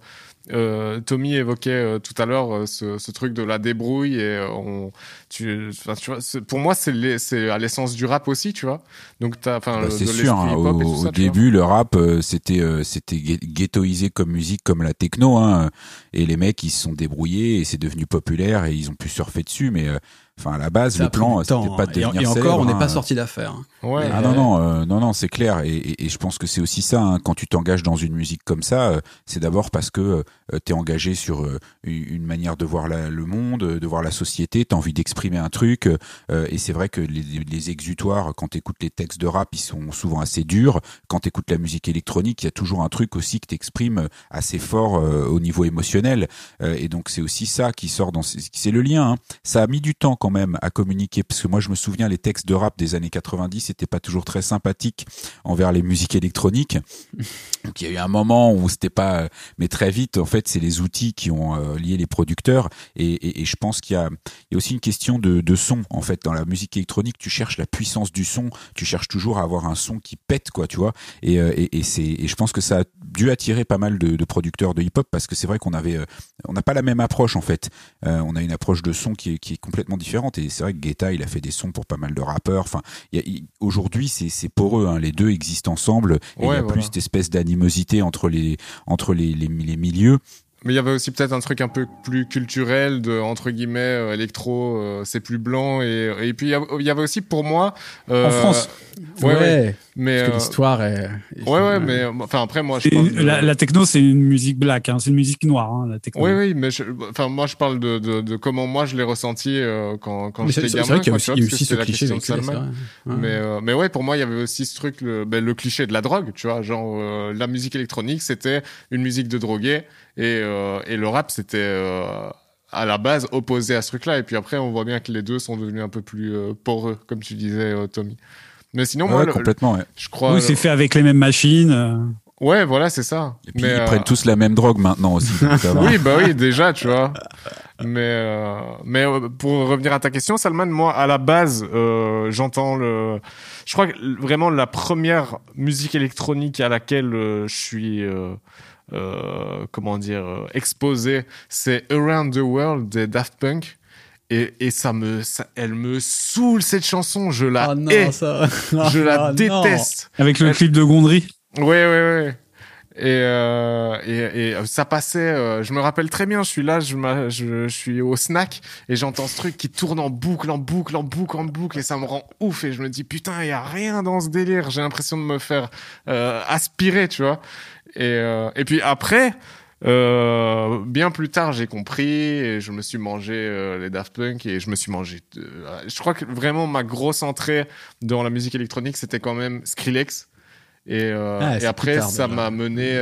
Speaker 2: Tommy évoquait euh, tout à l'heure, euh, ce, truc de la débrouille et euh, on, tu, tu vois, pour moi c'est à l'essence du rap aussi, tu vois. Donc t'as, enfin,
Speaker 4: Bah, c'est
Speaker 2: de
Speaker 4: sûr. hein, au
Speaker 2: et tout ça,
Speaker 4: au
Speaker 2: vois.
Speaker 4: début, le rap, euh, c'était euh, c'était ghe- ghettoisé comme musique, comme la techno. Hein, et les mecs, ils se sont débrouillés et c'est devenu populaire et ils ont pu surfer dessus. Mais euh, enfin, à la base,
Speaker 1: ça
Speaker 4: le plan,
Speaker 1: du
Speaker 4: c'était pas de
Speaker 1: hein. Et,
Speaker 4: devenir
Speaker 1: et encore,
Speaker 4: célèbre,
Speaker 1: on n'est
Speaker 4: hein.
Speaker 1: pas sorti d'affaire. hein.
Speaker 2: Ouais.
Speaker 4: Ah non non euh, non non c'est clair et, et, et je pense que c'est aussi ça hein, quand tu t'engages dans une musique comme ça euh, c'est d'abord parce que euh, tu es engagé sur euh, une manière de voir la- le monde de voir la société tu as envie d'exprimer un truc euh, et c'est vrai que les, les exutoires quand tu écoutes les textes de rap ils sont souvent assez durs. Quand tu écoutes la musique électronique il y a toujours un truc aussi que tu exprimes assez fort euh, au niveau émotionnel. Euh, et donc c'est aussi ça qui sort dans ces- c'est le lien hein. ça a mis du temps quand même à communiquer parce que moi je me souviens les textes de rap des années 90 n'étaient pas toujours très sympathiques envers les musiques électroniques. Donc il y a eu un moment où c'était pas mais très vite en fait c'est les outils qui ont euh, lié les producteurs. Et, et, et je pense qu'il y il y a aussi une question de, de son en fait. Dans la musique électronique tu cherches la puissance du son. Tu cherches toujours à avoir un son qui pète quoi tu vois. Et, euh, et, et c'est et je pense que ça a dû attirer pas mal de, de producteurs de hip hop parce que c'est vrai qu'on avait euh, on n'a pas la même approche en fait. Euh, on a une approche de son qui est, qui est complètement différente. Et c'est vrai que Guetta il a fait des sons pour pas mal de rappeurs. Enfin aujourd'hui c'est c'est poreux hein, les deux existent ensemble. Et il y a
Speaker 2: voilà.
Speaker 4: plus cette espèce d'animosité entre les entre les, les, les milieux
Speaker 2: Mais il y avait aussi peut-être un truc un peu plus culturel de entre guillemets euh, électro, euh, c'est plus blanc et et puis il y avait- aussi pour moi euh,
Speaker 3: En France.
Speaker 2: Ouais, ouais. mais
Speaker 1: parce que
Speaker 2: euh,
Speaker 1: l'histoire est.
Speaker 2: ouais ouais mais enfin après moi je parle de-
Speaker 3: la, la techno, c'est une musique black, hein, c'est une musique noire, hein, la techno.
Speaker 2: Oui, oui, mais je- enfin, moi, je parle de, de, de comment moi je l'ai ressenti euh, quand, quand
Speaker 1: Mais c'est
Speaker 2: j'étais
Speaker 1: c'est
Speaker 2: gamin.
Speaker 1: vrai qu'il y a aussi,
Speaker 2: vois,
Speaker 1: y a aussi ce cliché
Speaker 2: question de
Speaker 1: c'est
Speaker 2: Salman.
Speaker 1: Ouais.
Speaker 2: Mais, euh, mais ouais, pour moi, il y avait aussi ce truc, le, ben, le cliché de la drogue, tu vois. Genre, euh, la musique électronique, c'était une musique de drogué, et, euh, et le rap, c'était euh, à la base opposé à ce truc-là. Et puis après, on voit bien que les deux sont devenus un peu plus euh, poreux, comme tu disais, euh, Tommy. Mais sinon, moi,
Speaker 4: Ouais,
Speaker 2: le-
Speaker 4: complètement ouais.
Speaker 2: je crois.
Speaker 3: Oui, c'est fait avec les mêmes machines.
Speaker 2: Ouais, voilà, c'est ça.
Speaker 4: et puis
Speaker 2: Mais,
Speaker 4: ils
Speaker 2: euh,
Speaker 4: prennent tous la même drogue maintenant aussi.
Speaker 2: Oui, bah oui, déjà, tu vois. Mais euh, mais pour revenir à ta question, Salman, moi à la base, euh, j'entends le. Je crois que vraiment la première musique électronique à laquelle euh, je suis. Euh, comment dire euh, exposé, c'est Around the World des Daft Punk. Et, et ça me, ça, elle me saoule cette chanson. Je la
Speaker 1: Ah non,
Speaker 2: hais,
Speaker 1: ça.
Speaker 2: je la
Speaker 1: Ah non.
Speaker 2: déteste.
Speaker 3: Avec le
Speaker 2: Elle-
Speaker 3: clip de Gondry.
Speaker 2: Ouais, ouais, ouais. Et, euh, et, et ça passait, euh, je me rappelle très bien, je suis là, je, je, je suis au snack et j'entends ce truc qui tourne en boucle, en boucle, en boucle, en boucle et ça me rend ouf et je me dis putain, il y a rien dans ce délire, j'ai l'impression de me faire euh, aspirer, tu vois. Et, euh, et puis après, euh, bien plus tard, j'ai compris et je me suis mangé euh, les Daft Punk et je me suis mangé. euh, je crois que vraiment ma grosse entrée dans la musique électronique, c'était quand même Skrillex. Et, euh,
Speaker 1: Ah,
Speaker 2: et après,
Speaker 1: tard,
Speaker 2: ça m'a mené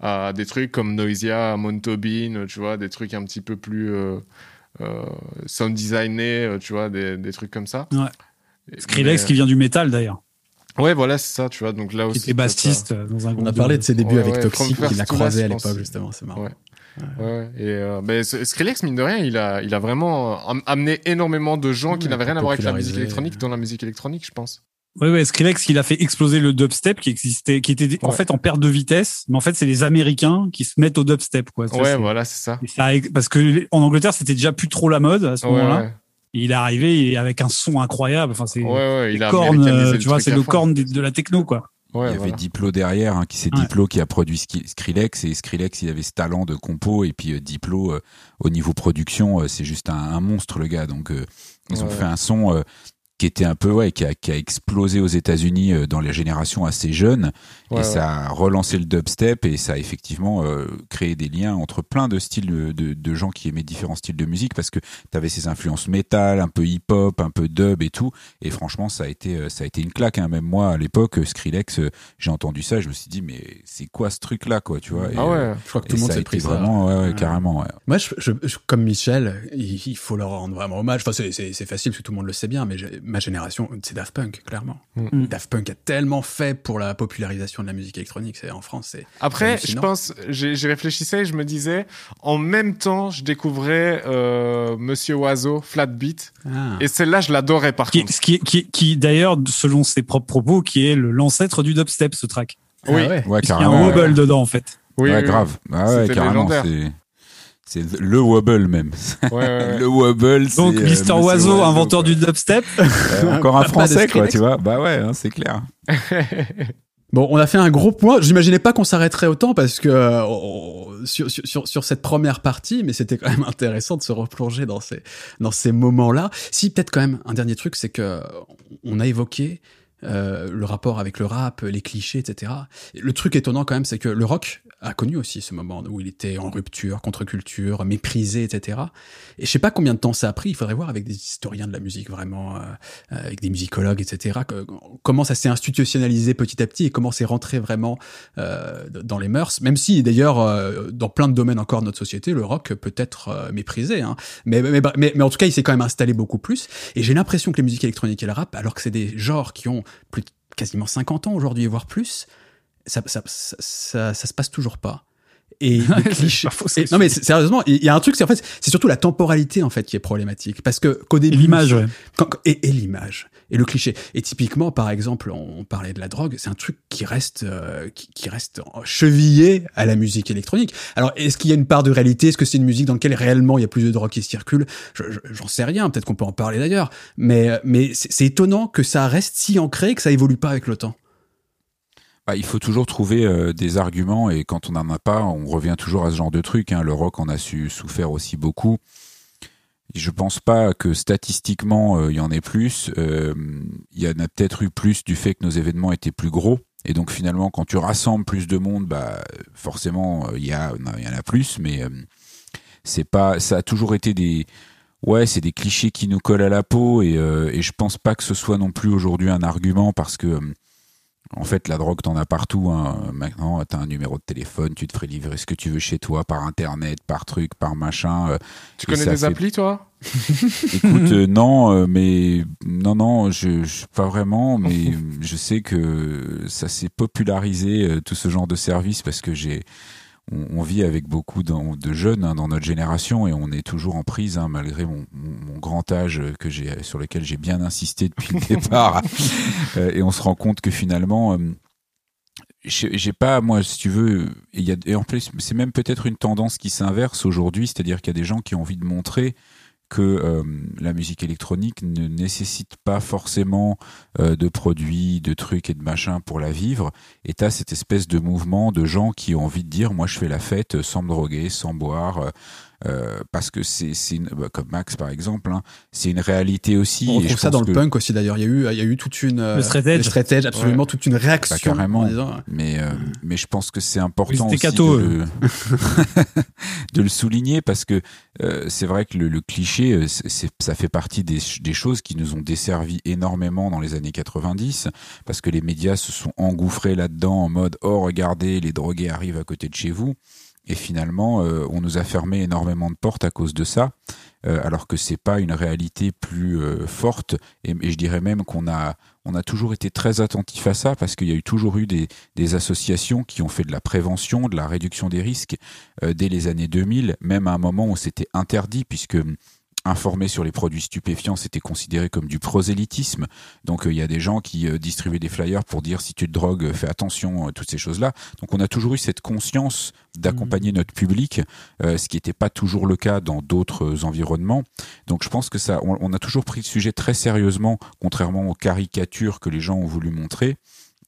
Speaker 2: à des trucs comme Noisia, Montobin, tu vois, des trucs un petit peu plus sound designés, tu vois, des, des trucs comme ça.
Speaker 3: Ouais. Skrillex
Speaker 2: mais,
Speaker 3: qui vient du métal d'ailleurs,
Speaker 2: Ouais, voilà, c'est ça, tu vois. Donc là
Speaker 3: qui
Speaker 2: aussi.
Speaker 3: était bassiste euh, dans un groupe.
Speaker 1: On a parlé de ses débuts
Speaker 2: Ouais,
Speaker 1: avec
Speaker 2: ouais,
Speaker 1: Toxic,
Speaker 2: From
Speaker 1: qu'il a
Speaker 2: First to
Speaker 1: croisé à l'époque, justement, c'est marrant.
Speaker 2: Ouais. Ouais, et euh, ben, ce- Skrillex, mine de rien, il a, il a vraiment am- amené énormément de gens qui n'avaient rien à voir avec la musique électronique dans la musique électronique, je pense.
Speaker 3: Ouais, ouais, Skrillex, il a fait exploser le dubstep qui existait, qui était en
Speaker 2: Ouais.
Speaker 3: fait en perte de vitesse, mais en fait, c'est les Américains qui se mettent au dubstep, quoi. Ça,
Speaker 2: Ouais, voilà, c'est ça.
Speaker 3: ça parce que en Angleterre, c'était déjà plus trop la mode à ce
Speaker 2: Ouais,
Speaker 3: moment-là. Il est arrivé avec un son incroyable. Enfin, c'est
Speaker 2: Ouais, ouais, il
Speaker 3: tu vois, c'est le corne de, la techno, quoi.
Speaker 2: Ouais,
Speaker 4: il y avait
Speaker 2: voilà.
Speaker 4: Diplo derrière, hein, qui c'est
Speaker 3: Ouais.
Speaker 4: Diplo qui a produit Skrillex et Skrillex il avait ce talent de compo et puis euh, Diplo euh, au niveau production euh, c'est juste un, un monstre le gars donc euh, ils ont
Speaker 2: Ouais.
Speaker 4: fait un son euh, qui était un peu ouais qui a, qui a explosé aux États-Unis euh, dans les générations assez jeunes et
Speaker 2: ouais.
Speaker 4: ça a relancé le dubstep et ça a effectivement euh, créé des liens entre plein de styles de, de, de gens qui aimaient différents styles de musique parce que tu avais ces influences métal, un peu hip-hop, un peu dub et tout et franchement ça a été euh, ça a été une claque hein. même moi à l'époque euh, Skrillex j'ai entendu ça je me suis dit mais c'est quoi ce truc là quoi tu vois? Et,
Speaker 2: Ah ouais.
Speaker 1: Je crois que
Speaker 4: et
Speaker 1: tout le monde s'est pris ça.
Speaker 4: vraiment ouais, ouais,
Speaker 1: Ouais.
Speaker 4: carrément ouais.
Speaker 1: Moi, je, je- je- comme Michel, il, il faut leur rendre vraiment hommage. Enfin, c'est- c'est c'est facile parce que tout le monde le sait bien, mais ma génération, c'est Daft Punk, clairement.
Speaker 2: Mm.
Speaker 1: Daft Punk a tellement fait pour la popularisation de la musique électronique. C'est en France, c'est
Speaker 2: Après, je pense, j'ai j'ai réfléchissais et je me disais, en même temps, je découvrais euh, Monsieur Oiseau, Flatbeat,
Speaker 1: ah.
Speaker 2: et celle-là, je l'adorais par
Speaker 3: Qui,
Speaker 2: contre.
Speaker 3: ce qui, qui, qui d'ailleurs, selon ses propres propos, qui est l'ancêtre du dubstep, ce track.
Speaker 2: Oui.
Speaker 1: Ah ouais.
Speaker 4: ouais
Speaker 3: Il y a un
Speaker 4: ouais.
Speaker 3: wobble dedans, en fait.
Speaker 2: Oui,
Speaker 4: Ouais,
Speaker 2: oui, oui.
Speaker 4: grave ah ouais carrément c'est c'est le wobble même
Speaker 2: Ouais, ouais, ouais.
Speaker 4: le wobble c'est,
Speaker 3: Donc,
Speaker 4: euh,
Speaker 3: Mister Oiseau, inventeur
Speaker 4: quoi.
Speaker 3: du dubstep.
Speaker 4: Ouais, encore un français quoi tu vois bah ouais hein, c'est clair
Speaker 1: Bon, on a fait un gros point. J'imaginais pas qu'on s'arrêterait autant parce que euh, sur, sur, sur cette première partie, mais c'était quand même intéressant de se replonger dans ces dans ces moments-là. Si peut-être quand même un dernier truc, c'est que on a évoqué euh, le rapport avec le rap, les clichés, etc. Le truc étonnant quand même, c'est que le rock a connu aussi ce moment où il était en rupture, contre-culture, méprisé, etc. Et je sais pas combien de temps ça a pris. Il faudrait voir avec des historiens de la musique vraiment, euh, euh, avec des musicologues, etc. que- comment ça s'est institutionnalisé petit à petit et comment c'est rentré vraiment euh, dans les mœurs. Même si d'ailleurs euh, dans plein de domaines encore de notre société, le rock peut être euh, méprisé. Hein. Mais, mais, mais, mais en tout cas, il s'est quand même installé beaucoup plus. Et j'ai l'impression que les musiques électroniques et le rap, alors que c'est des genres qui ont plus de quasiment 50 ans aujourd'hui, voire plus, ça, ça, ça, ça, ça se passe toujours pas. Et les clichés.
Speaker 3: pas faux, c'est
Speaker 1: et- non mais sérieusement, il y a un truc, c'est en fait, c'est surtout la temporalité en fait qui est problématique, parce que qu'au début,
Speaker 3: l'image, ouais.
Speaker 1: et, et l'image et le cliché. Et typiquement, par exemple, on, parlait de la drogue, c'est un truc qui reste, euh, qui, qui reste chevillé à la musique électronique. Alors, est-ce qu'il y a une part de réalité? Est-ce que c'est une musique dans laquelle réellement il y a plus de drogue qui circule? Je- je- J'en sais rien. Peut-être qu'on peut en parler d'ailleurs. Mais, mais c'est c'est étonnant que ça reste si ancré que ça évolue pas avec le temps.
Speaker 4: Bah, il faut toujours trouver euh, des arguments et quand on n'en a pas, on revient toujours à ce genre de truc. Hein. Le rock en a su souffert aussi beaucoup. Je pense pas que statistiquement euh, il y en ait plus. Euh, Il y en a peut-être eu plus du fait que nos événements étaient plus gros. Et donc finalement, quand tu rassembles plus de monde, bah forcément il y, en a plus. Mais c'est pas, ça a toujours été des Ouais, c'est des clichés qui nous collent à la peau et, euh, et je pense pas que ce soit non plus aujourd'hui un argument parce que en fait la drogue t'en as partout. Hein. Maintenant, t'as un numéro de téléphone, tu te ferais livrer ce que tu veux chez toi par internet, par truc, par machin. euh.
Speaker 2: Tu connais des
Speaker 4: fait-
Speaker 2: applis, toi?
Speaker 4: Écoute, euh, non, euh, mais non, non, je, je pas vraiment, mais je sais que ça s'est popularisé euh, tout ce genre de service parce que j'ai on, on vit avec beaucoup de jeunes hein, dans notre génération et on est toujours en prise hein, malgré mon, mon- grand âge euh, que j'ai sur lequel j'ai bien insisté depuis le départ. Euh, et on se rend compte que finalement euh, j'ai pas moi si tu veux et il y a et en plus c'est même peut-être une tendance qui s'inverse aujourd'hui c'est-à-dire qu'il y a des gens qui ont envie de montrer que euh, la musique électronique ne nécessite pas forcément euh, de produits, de trucs et de machins pour la vivre. Et t'as cette espèce de mouvement de gens qui ont envie de dire, moi je fais la fête sans me droguer, sans boire, euh, euh, parce que c'est c'est une- bah, comme Max par exemple, hein, c'est une réalité aussi.
Speaker 1: On
Speaker 4: et
Speaker 1: retrouve ça dans le
Speaker 4: que-
Speaker 1: punk aussi d'ailleurs. Il y a eu, il y a eu toute une euh,
Speaker 3: Le straight edge.
Speaker 1: edge, absolument toute une réaction.
Speaker 4: Bah, carrément.
Speaker 1: en disant,
Speaker 4: Mais, euh, mais je pense que c'est important aussi de, le... de le souligner parce que euh, c'est vrai que le, le cliché, euh, ça fait partie des choses qui nous ont desservi énormément dans les années 90 parce que les médias se sont engouffrés là-dedans en mode oh regardez les drogués arrivent à côté de chez vous et finalement euh, on nous a fermé énormément de portes à cause de ça euh, alors que c'est pas une réalité plus euh, forte. Et, je dirais même qu'on a on a toujours été très attentif à ça parce qu'il y a eu toujours eu des, des associations qui ont fait de la prévention, de la réduction des risques dès les années 2000, même à un moment où c'était interdit puisque informer sur les produits stupéfiants, c'était considéré comme du prosélytisme. Donc euh, il y a des gens qui euh, distribuaient des flyers pour dire si tu te drogues, fais attention, toutes ces choses-là. Donc on a toujours eu cette conscience d'accompagner mmh. notre public, ce qui n'était pas toujours le cas dans d'autres environnements. Donc je pense que ça, on, a toujours pris le sujet très sérieusement, contrairement aux caricatures que les gens ont voulu montrer.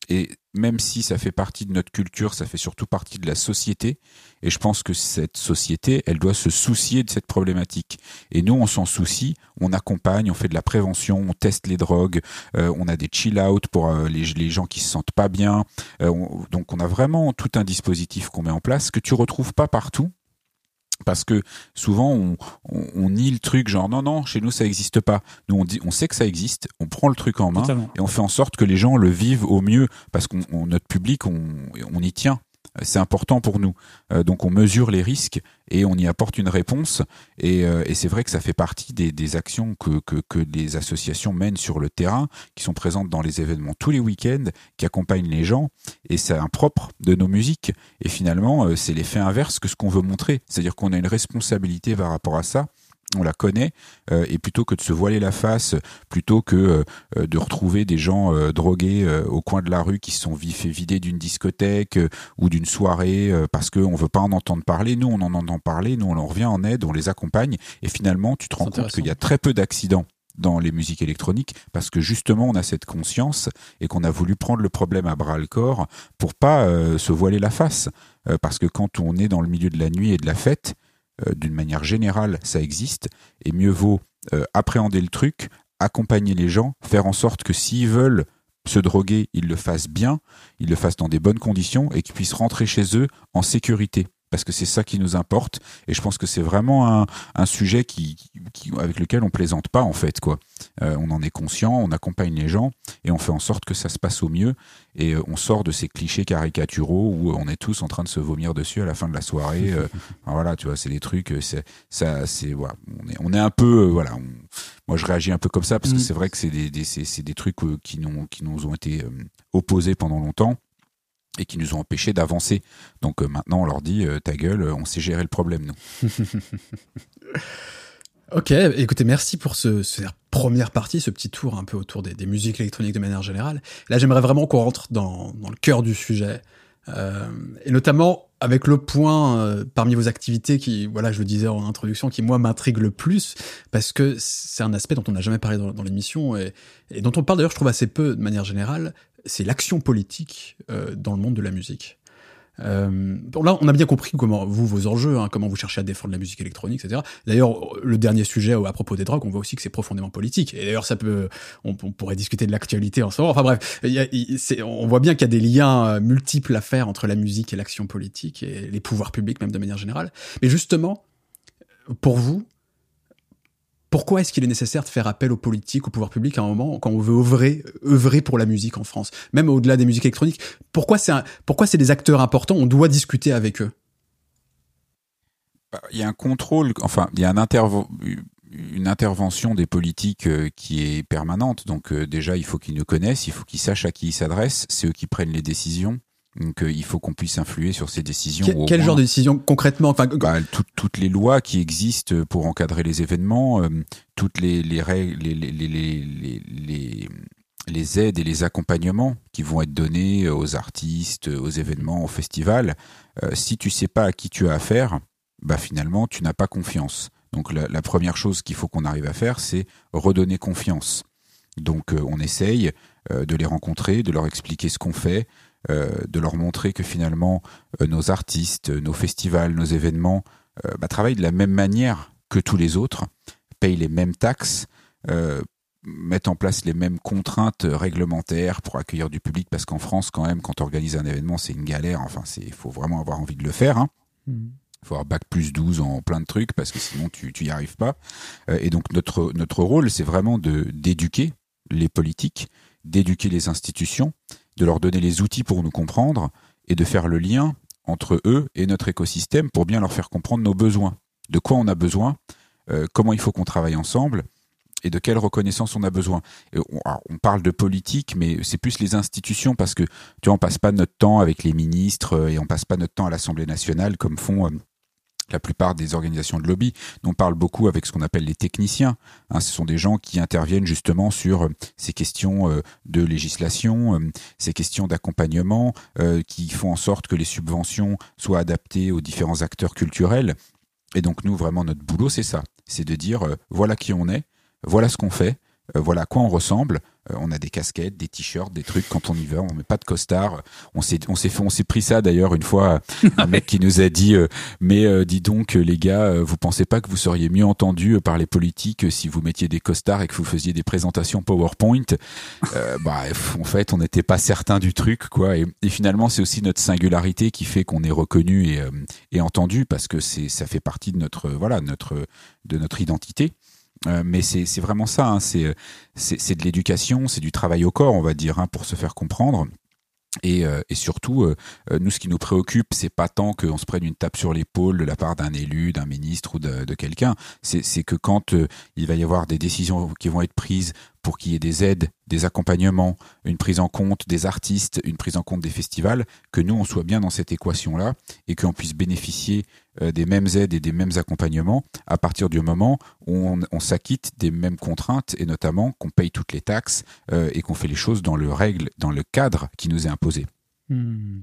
Speaker 4: Et même si ça fait partie de notre culture, ça fait surtout partie de la société. Et je pense que cette société, elle doit se soucier de cette problématique. Et nous, on s'en soucie, on accompagne, on fait de la prévention, on teste les drogues, euh, on a des chill-out pour euh, les, gens qui se sentent pas bien. Euh, donc on a vraiment tout un dispositif qu'on met en place que tu retrouves pas partout parce que souvent on, on, nie le truc genre non non chez nous ça n'existe pas. Nous on dit on sait que ça existe on prend le truc en main et on fait en sorte que les gens le vivent au mieux. Parce qu'on notre public on, on y tient c'est important pour nous. Euh, donc on mesure les risques et on y apporte une réponse. Et, euh, c'est vrai que ça fait partie des, des actions que, que, que, les associations mènent sur le terrain, qui sont présentes dans les événements tous les week-ends, qui accompagnent les gens. Et c'est un propre de nos musiques. Et finalement, euh, c'est l'effet inverse que ce qu'on veut montrer. C'est-à-dire qu'on a une responsabilité par rapport à ça on la connaît, euh, et plutôt que de se voiler la face, plutôt que euh, de retrouver des gens euh, drogués au coin de la rue qui se sont fait vider d'une discothèque ou d'une soirée parce qu'on ne veut pas en entendre parler, nous on en entend parler, nous on en revient en aide, on les accompagne, et finalement tu te rends compte qu'il y a très peu d'accidents dans les musiques électroniques parce que justement on a cette conscience et qu'on a voulu prendre le problème à bras le corps pour pas se voiler la face. Parce que quand on est dans le milieu de la nuit et de la fête euh, d'une manière générale, ça existe, et mieux vaut euh, appréhender le truc, accompagner les gens, faire en sorte que s'ils veulent se droguer, ils le fassent bien, ils le fassent dans des bonnes conditions et qu'ils puissent rentrer chez eux en sécurité parce que c'est ça qui nous importe et je pense que c'est vraiment un, un sujet qui, qui, avec lequel on plaisante pas en fait quoi. Euh, on en est conscient, on accompagne les gens et on fait en sorte que ça se passe au mieux et euh, on sort de ces clichés caricaturaux où on est tous en train de se vomir dessus à la fin de la soirée. Euh, voilà, tu vois, c'est des trucs, c'est ça, c'est voilà, on est on est un peu voilà. moi, je réagis un peu comme ça parce que mm. c'est vrai que c'est des, des c'est des trucs qui nous qui nous ont été opposés pendant longtemps et qui nous ont empêchés d'avancer. Donc euh, maintenant, on leur dit euh, ta gueule, on sait gérer le problème, nous.
Speaker 1: ok, écoutez, merci pour ce, cette première partie, ce petit tour un peu autour des, musiques électroniques de manière générale. Là, j'aimerais vraiment qu'on rentre dans, le cœur du sujet, euh, et notamment avec le point euh, parmi vos activités qui, voilà, je le disais en introduction, qui moi m'intrigue le plus parce que c'est un aspect dont on n'a jamais parlé dans, l'émission et, dont on parle d'ailleurs, je trouve assez peu de manière générale, c'est l'action politique euh, dans le monde de la musique. Euh, là, on a bien compris comment vous, vos enjeux, hein, comment vous cherchez à défendre la musique électronique, etc. D'ailleurs, le dernier sujet à propos des drogues, on voit aussi que c'est profondément politique. Et d'ailleurs, ça peut, on, pourrait discuter de l'actualité en ce moment. Enfin bref, on voit bien qu'il y a des liens euh, multiples à faire entre la musique et l'action politique et les pouvoirs publics, même de manière générale. Mais justement, pour vous, pourquoi est-ce qu'il est nécessaire de faire appel aux politiques, au pouvoir public à un moment quand on veut œuvrer, œuvrer pour la musique en France, même au-delà des musiques électroniques? Pourquoi c'est des acteurs importants? On doit discuter avec eux.
Speaker 4: Bah, il y a un contrôle, enfin, il y a un une intervention des politiques euh, qui est permanente. Donc euh, déjà, il faut qu'ils nous connaissent, il faut qu'ils sachent à qui ils s'adressent. C'est eux qui prennent les décisions. Donc il faut qu'on puisse influer sur ces décisions.
Speaker 1: Quel, genre de décisions concrètement enfin,
Speaker 4: bah, Toutes les lois qui existent pour encadrer les événements, euh, toutes les, les règles, les, les, les, les, aides et les accompagnements qui vont être donnés aux artistes, aux événements, aux festivals. Euh, si tu sais pas à qui tu as affaire, bah finalement tu n'as pas confiance. Donc la, la première chose qu'il faut qu'on arrive à faire, c'est redonner confiance. Donc euh, on essaye de les rencontrer, de leur expliquer ce qu'on fait, de leur montrer que finalement euh, nos artistes, nos festivals, nos événements euh, bah, travaillent de la même manière que tous les autres, payent les mêmes taxes, mettent en place les mêmes contraintes réglementaires pour accueillir du public parce qu'en France quand même quand on organise un événement c'est une galère enfin c'est il faut vraiment avoir envie de le faire hein. Mmh. Il faut avoir bac plus 12 en plein de trucs parce que sinon tu tu y arrives pas et donc notre notre rôle c'est vraiment de d'éduquer les politiques d'éduquer les institutions de leur donner les outils pour nous comprendre et de faire le lien entre eux et notre écosystème pour bien leur faire comprendre nos besoins, de quoi on a besoin, euh, comment il faut qu'on travaille ensemble et de quelle reconnaissance on a besoin. on, parle de politique, mais c'est plus les institutions parce que tu vois, on passe pas notre temps avec les ministres euh, et on passe pas notre temps à l'Assemblée nationale comme font euh, la plupart des organisations de lobby. On parle beaucoup avec ce qu'on appelle les techniciens. Hein, ce sont des gens qui interviennent justement sur euh, ces questions euh, de législation, euh, ces questions d'accompagnement, qui font en sorte que les subventions soient adaptées aux différents acteurs culturels. Et donc nous, vraiment, notre boulot, c'est ça. C'est de dire, voilà qui on est, voilà ce qu'on fait, voilà à quoi on ressemble, euh, on a des casquettes, des t-shirts, des trucs quand on y va. On met pas de costard. On s'est, on s'est on s'est pris ça d'ailleurs une fois. Un mec qui nous a dit, euh, mais euh, dis donc les gars, vous pensez pas que vous seriez mieux entendu par les politiques si vous mettiez des costards et que vous faisiez des présentations PowerPoint Bah, en fait, on n'était pas certain du truc, quoi. Et, finalement, c'est aussi notre singularité qui fait qu'on est reconnu et, et entendu parce que c'est, ça fait partie de notre, voilà, notre, de notre identité. Euh, mais c'est vraiment ça, hein. c'est de l'éducation, c'est du travail au corps, on va dire, hein, pour se faire comprendre. Et, euh, et, surtout, euh, nous, ce qui nous préoccupe, c'est pas tant qu'on se prenne une tape sur l'épaule de la part d'un élu, d'un ministre ou de quelqu'un. C'est que quand il va y avoir des décisions qui vont être prises pour qu'il y ait des aides, des accompagnements, une prise en compte des artistes, une prise en compte des festivals, que nous, on soit bien dans cette équation-là et qu'on puisse bénéficier euh, des mêmes aides et des mêmes accompagnements à partir du moment où on, s'acquitte des mêmes contraintes et notamment qu'on paye toutes les taxes euh, et qu'on fait les choses dans le règle, dans le cadre qui nous est imposé.
Speaker 1: Hmm.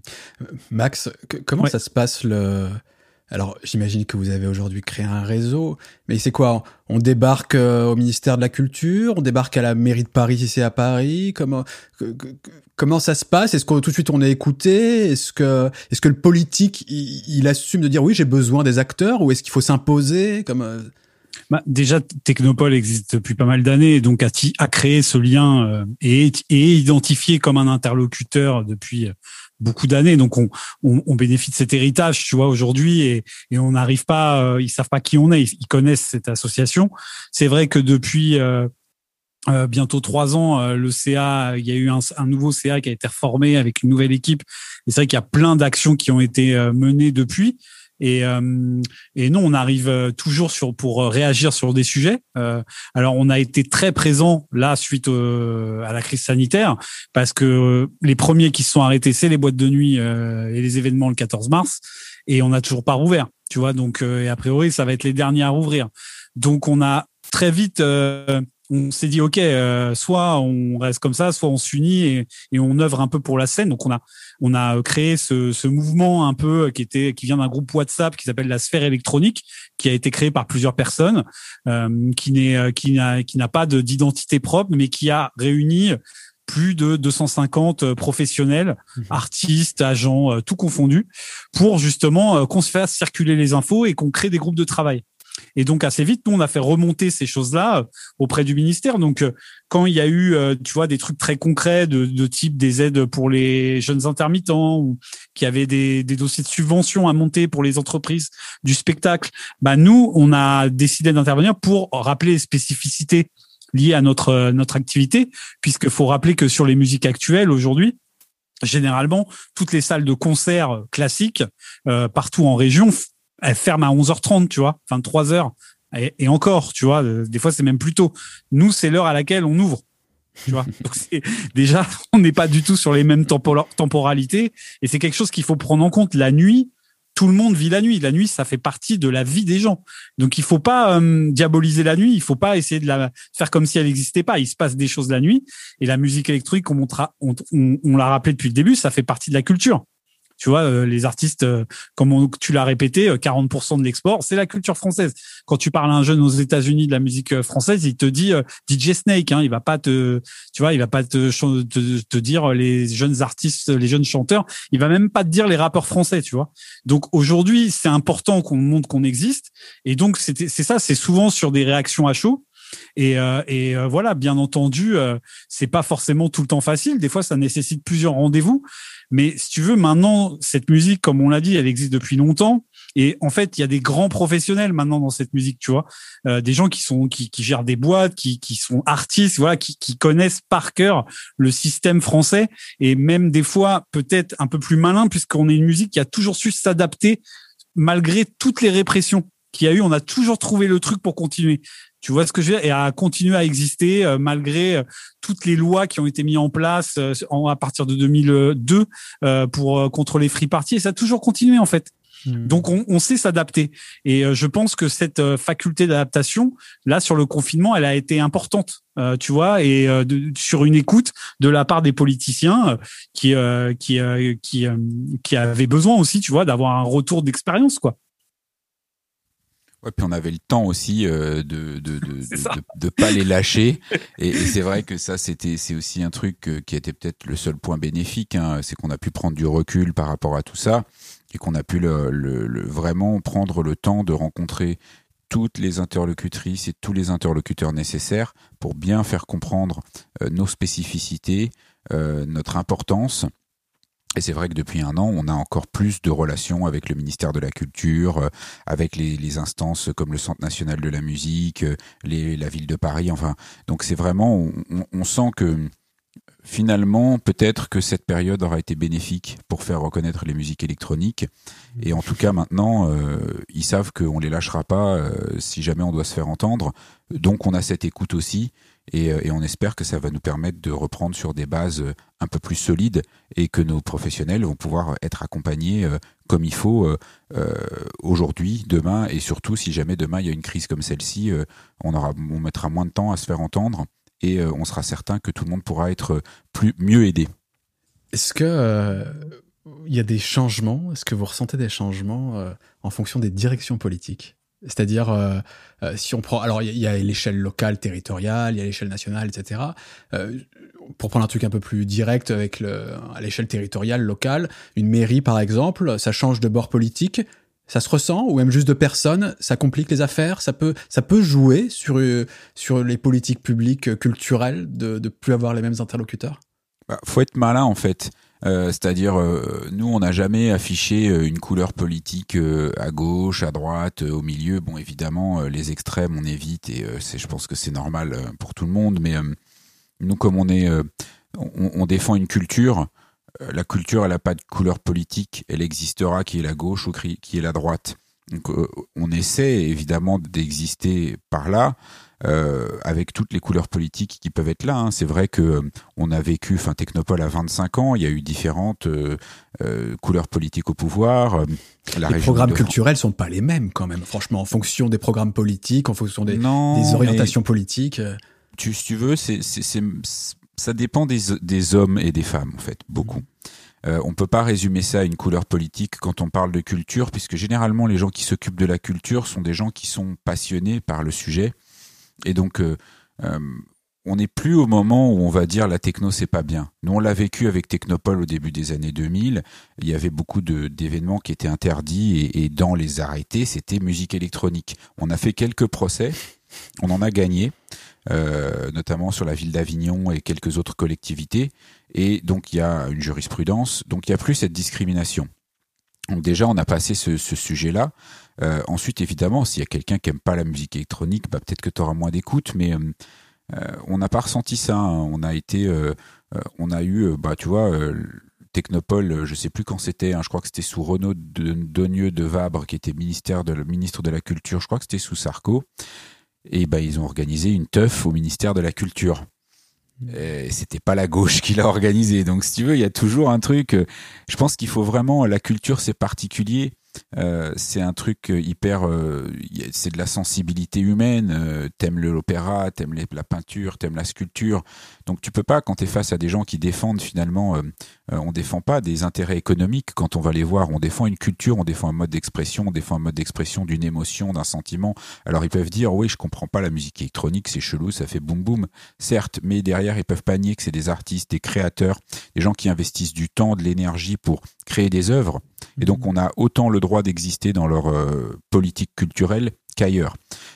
Speaker 1: Max, comment ça se passe le, alors, j'imagine que vous avez aujourd'hui créé un réseau, mais c'est quoi? On débarque euh, au ministère de la Culture, on débarque à la mairie de Paris si c'est à Paris. Comment comment ça se passe? Est-ce que tout de suite on est écouté? Est-ce que est-ce que le politique il, assume de dire oui j'ai besoin des acteurs ou est-ce qu'il faut s'imposer? Comme euh?
Speaker 3: bah, déjà, Technopole existe depuis pas mal d'années, donc a, a créé ce lien euh, et, et identifié comme un interlocuteur depuis beaucoup d'années. Donc on, on, on, bénéficie de cet héritage, tu vois, aujourd'hui, et, et on n'arrive pas, euh, ils savent pas qui on est, ils, connaissent cette association. C'est vrai que depuis euh, euh, bientôt trois ans, le CA, il y a eu un, un, nouveau CA qui a été reformé avec une nouvelle équipe. Et c'est vrai qu'il y a plein d'actions qui ont été menées depuis. Et, euh, et nous, on arrive euh, toujours sur pour réagir sur des sujets. Euh, alors, on a été très présent là suite à la crise sanitaire parce que les premiers qui se sont arrêtés, c'est les boîtes de nuit et les événements le 14 mars. Et on n'a toujours pas rouvert, tu vois. Donc, et a priori, ça va être les derniers à rouvrir. Donc, on a très vite on s'est dit ok, euh, soit on reste comme ça, soit on s'unit et, et, on œuvre un peu pour la scène. Donc on a on a créé ce, ce mouvement un peu qui était qui vient d'un groupe WhatsApp qui s'appelle la sphère électronique, qui a été créé par plusieurs personnes, euh, qui n'est qui n'a qui n'a pas d'identité propre, mais qui a réuni plus de 250 professionnels, mmh. artistes, agents, euh, tout confondus, pour justement qu'on se fasse circuler les infos et qu'on crée des groupes de travail. Et donc assez vite, nous on a fait remonter ces choses-là euh, auprès du ministère. Donc euh, quand il y a eu, euh, tu vois, des trucs très concrets de, type des aides pour les jeunes intermittents ou qui avaient des, des dossiers de subvention à monter pour les entreprises du spectacle, bah nous on a décidé d'intervenir pour rappeler les spécificités liées à notre notre activité, puisqu'il faut rappeler que sur les musiques actuelles aujourd'hui, généralement, toutes les salles de concert classiques partout en région elle ferme à 11h30, tu vois, 23h. Et, et encore, tu vois, euh, des fois c'est même plus tôt. Nous, c'est l'heure à laquelle on ouvre. Tu vois, donc déjà, on n'est pas du tout sur les mêmes temporalités, et c'est quelque chose qu'il faut prendre en compte. La nuit, tout le monde vit la nuit. La nuit, ça fait partie de la vie des gens. Donc, il faut pas euh, diaboliser la nuit. Il faut pas essayer de la faire comme si elle n'existait pas. Il se passe des choses la nuit. Et la musique électronique, on, on l'a rappelé depuis le début, ça fait partie de la culture. Tu vois, euh, les artistes, euh, comme tu l'as répété, 40% euh, de l'export, c'est la culture française. Quand tu parles à un jeune aux États-Unis de la musique française, il te dit DJ Snake. Hein, il va pas te, tu vois, il va pas te, te, te dire les jeunes artistes, les jeunes chanteurs. Il va même pas te dire les rappeurs français, tu vois. Donc aujourd'hui, c'est important qu'on montre qu'on existe. Et donc c'est ça, c'est souvent sur des réactions à chaud. Et, et voilà, bien entendu, c'est pas forcément tout le temps facile. Des fois, ça nécessite plusieurs rendez-vous. Mais si tu veux, maintenant, cette musique, comme on l'a dit, elle existe depuis longtemps. Et en fait, il y a des grands professionnels maintenant dans cette musique, tu vois, euh, des gens qui sont qui, qui, gèrent des boîtes, qui, qui sont artistes, voilà, qui, qui connaissent par cœur le système français et même des fois peut-être un peu plus malin puisqu'on est une musique qui a toujours su s'adapter malgré toutes les répressions qu'il y a eu. On a toujours trouvé le truc pour continuer. Tu vois ce que je veux dire? Et à continuer à exister euh, malgré euh, toutes les lois qui ont été mises en place euh, à partir de 2002 pour contre les free parties. Et ça a toujours continué en fait. Hmm. Donc on, on sait s'adapter. Et je pense que cette faculté d'adaptation, là sur le confinement, elle a été importante, euh, tu vois, et sur une écoute de la part des politiciens qui qui qui qui avaient besoin aussi, tu vois, d'avoir un retour d'expérience, quoi.
Speaker 4: Ouais, puis on avait le temps aussi de de, de, de, de, pas les lâcher et, et c'est vrai que ça c'était c'est aussi un truc qui était peut-être le seul point bénéfique hein, c'est qu'on a pu prendre du recul par rapport à tout ça et qu'on a pu le, le, vraiment prendre le temps de rencontrer toutes les interlocutrices et tous les interlocuteurs nécessaires pour bien faire comprendre euh, nos spécificités, euh, notre importance. Et c'est vrai que depuis un an, on a encore plus de relations avec le ministère de la Culture, euh, avec les, les, instances comme le Centre national de la musique, les, la ville de Paris. Enfin, donc c'est vraiment, on, on sent que finalement, peut-être que cette période aura été bénéfique pour faire reconnaître les musiques électroniques. Et en tout cas, maintenant, euh, ils savent qu'on les lâchera pas euh, si jamais on doit se faire entendre. Donc, on a cette écoute aussi. Et, euh, et, on espère que ça va nous permettre de reprendre sur des bases un peu plus solides et que nos professionnels vont pouvoir être accompagnés comme il faut aujourd'hui, demain. Et surtout si jamais demain il y a une crise comme celle-ci, on mettra moins de temps à se faire entendre et euh, on sera certain que tout le monde pourra être mieux aidé.
Speaker 1: Est-ce que euh, il y a des changements? Est-ce que vous ressentez des changements euh, en fonction des directions politiques? C'est-à-dire, si on prend, alors il y a l'échelle locale, territoriale, il y a l'échelle nationale, etc. pour prendre un truc un peu plus direct avec le, à l'échelle territoriale, locale, une mairie par exemple, ça change de bord politique, ça se ressent ou même juste de personnes, ça complique les affaires, ça peut ça peut jouer sur euh, sur les politiques publiques euh, culturelles de de plus avoir les mêmes interlocuteurs?
Speaker 4: Bah, faut être malin en fait. Euh, c'est-à-dire, nous, on n'a jamais affiché une couleur politique à gauche, à droite, au milieu. Bon, évidemment, les extrêmes, on évite et c'est, je pense que c'est normal pour tout le monde. Mais nous, comme on est, on, on, défend une culture, euh, la culture, elle n'a pas de couleur politique, elle existera qui est la gauche ou qui est la droite. Donc, euh, on essaie évidemment d'exister par là, euh, avec toutes les couleurs politiques qui peuvent être là. Hein. C'est vrai que on a vécu, enfin Technopole à 25 ans, il y a eu différentes couleurs politiques au pouvoir.
Speaker 1: les programmes culturels sont pas les mêmes quand même, franchement, en fonction des programmes politiques, en fonction des, des orientations politiques.
Speaker 4: Tu, si tu veux, c'est ça dépend des, des, hommes et des femmes, en fait, beaucoup. Euh, on peut pas résumer ça à une couleur politique quand on parle de culture, puisque généralement les gens qui s'occupent de la culture sont des gens qui sont passionnés par le sujet. Et donc, euh, euh, on n'est plus au moment où on va dire la techno c'est pas bien. Nous on l'a vécu avec Technopole au début des années 2000. Il y avait beaucoup d'événements qui étaient interdits et, dans les arrêtés c'était musique électronique. On a fait quelques procès, on en a gagné. Euh, notamment sur la ville d'Avignon et quelques autres collectivités. Et donc il y a une jurisprudence, donc il n'y a plus cette discrimination. Donc déjà, on a passé ce, ce sujet-là. Euh, ensuite, évidemment, s'il y a quelqu'un qui aime pas la musique électronique, bah, peut-être que tu auras moins d'écoute, mais euh, euh on n'a pas ressenti ça. Hein. On a été, euh, on a eu, bah, tu vois, Technopole, je sais plus quand c'était, hein, je crois que c'était sous Renaud Donieux de Vabre, qui était ministère de, ministre de la Culture, je crois que c'était sous Sarko et ben ils ont organisé une teuf au ministère de la Culture. C'était pas la gauche qui l'a organisé. Donc, si tu veux, il y a toujours un truc. Je pense qu'il faut vraiment. La culture, c'est particulier. Euh, c'est un truc euh, hyper, euh, c'est de la sensibilité humaine. Euh, t'aimes l'opéra, t'aimes la peinture, t'aimes la sculpture. Donc tu peux pas, quand t'es face à des gens qui défendent finalement, on défend pas des intérêts économiques quand on va les voir. On défend une culture, on défend un mode d'expression, on défend un mode d'expression d'une émotion, d'un sentiment. Alors ils peuvent dire, oui, je comprends pas la musique électronique, c'est chelou, ça fait boum boum. Certes, mais derrière ils peuvent pas nier que c'est des artistes, des créateurs, des gens qui investissent du temps, de l'énergie pour créer des œuvres. Et donc on a autant le droit d'exister dans leur euh, politique culturelle qu'ailleurs.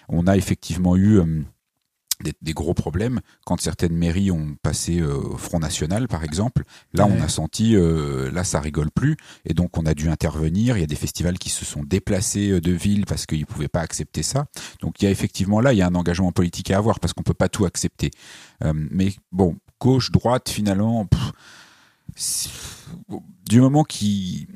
Speaker 4: On a effectivement eu euh, des, gros problèmes quand certaines mairies ont passé euh, au Front National, par exemple. Là, on a senti, là, ça rigole plus, et donc on a dû intervenir. Il y a des festivals qui se sont déplacés de ville parce qu'ils pouvaient pas accepter ça. Donc il y a effectivement là, il y a un engagement politique à avoir parce qu'on peut pas tout accepter. mais bon, gauche, droite, finalement, du moment qui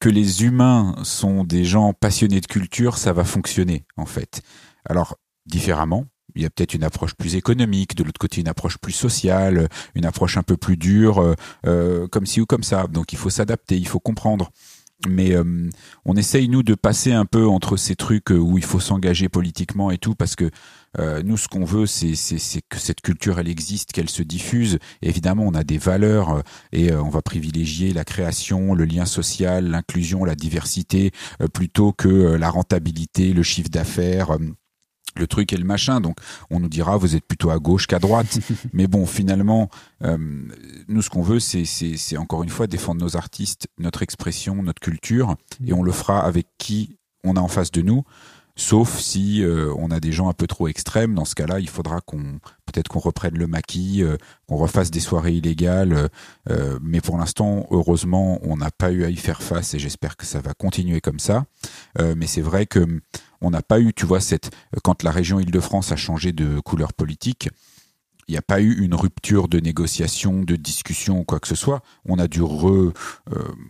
Speaker 4: que les humains sont des gens passionnés de culture, ça va fonctionner en fait. Alors différemment, il y a peut-être une approche plus économique, de l'autre côté une approche plus sociale, une approche un peu plus dure, euh, euh, comme ci ou comme ça. Donc il faut s'adapter, il faut comprendre. mais euh, on essaye nous de passer un peu entre ces trucs où il faut s'engager politiquement et tout parce que euh, nous ce qu'on veut c'est que cette culture elle existe qu'elle se diffuse évidemment on a des valeurs euh, et on va privilégier la création le lien social l'inclusion la diversité plutôt que la rentabilité le chiffre d'affaires le truc et le machin. Donc, on nous dira, vous êtes plutôt à gauche qu'à droite. Mais bon, finalement, euh, nous, ce qu'on veut, c'est, c'est, encore une fois défendre nos artistes, notre expression, notre culture, et on le fera avec qui on a en face de nous. Sauf si euh, on a des gens un peu trop extrêmes. Dans ce cas-là, il faudra qu'on peut-être qu'on reprenne le maquis, euh, qu'on refasse des soirées illégales. mais pour l'instant, heureusement, on n'a pas eu à y faire face et j'espère que ça va continuer comme ça. mais c'est vrai que on n'a pas eu, tu vois, cette quand la région Île-de-France a changé de couleur politique, il n'y a pas eu une rupture de négociation, de discussion quoi que ce soit. On a dû re, euh,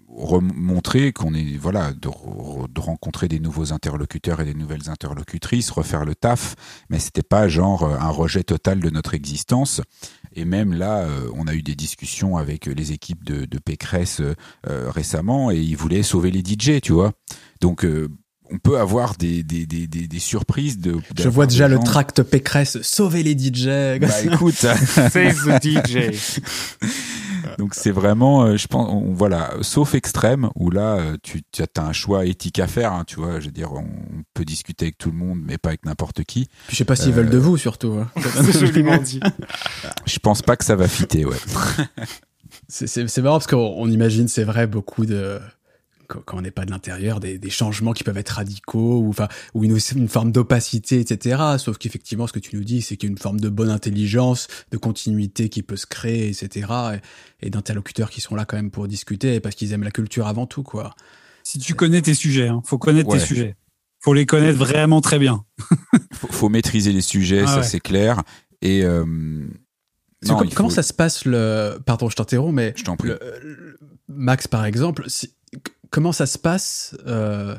Speaker 4: remontrer qu'on est voilà de, de, rencontrer des nouveaux interlocuteurs et des nouvelles interlocutrices, refaire le taf, mais c'était pas genre euh, un rejet total de notre existence. Et même là, euh, on a eu des discussions avec les équipes de, de Pécresse récemment et ils voulaient sauver les DJ, tu vois. Donc on peut avoir des, des, des, des, surprises de.
Speaker 1: Je vois déjà le tract Pécresse sauver les DJ.
Speaker 4: Bah écoute,
Speaker 2: save the DJ.
Speaker 4: Donc c'est vraiment, euh, je pense, voilà, sauf extrême où là euh, tu, tu as un choix éthique à faire, hein, tu vois. Je veux dire, on peut discuter avec tout le monde, mais pas avec n'importe qui.
Speaker 1: Puis je sais pas s'ils veulent de euh, vous surtout. Hein.
Speaker 2: joliment dit.
Speaker 4: Je pense pas que ça va fitter, ouais.
Speaker 1: c'est marrant parce qu'on imagine, c'est vrai, beaucoup de quand on n'est pas de l'intérieur, des, des, changements qui peuvent être radicaux ou enfin ou une, une forme d'opacité, etc. Sauf qu'effectivement, ce que tu nous dis, c'est qu'il y a une forme de bonne intelligence, de continuité qui peut se créer, etc. Et, d'interlocuteurs qui sont là quand même pour discuter parce qu'ils aiment la culture avant tout, quoi.
Speaker 3: Si tu connais tes sujets, hein, faut connaître tes sujets. Faut les connaître vraiment très bien.
Speaker 4: faut, faut maîtriser les sujets, ah ça c'est clair. Et euh,
Speaker 1: non, comment ça se passe le Pardon, je t'interromps, mais
Speaker 4: je t'en prie.
Speaker 1: Max, par exemple, si comment ça se passe euh,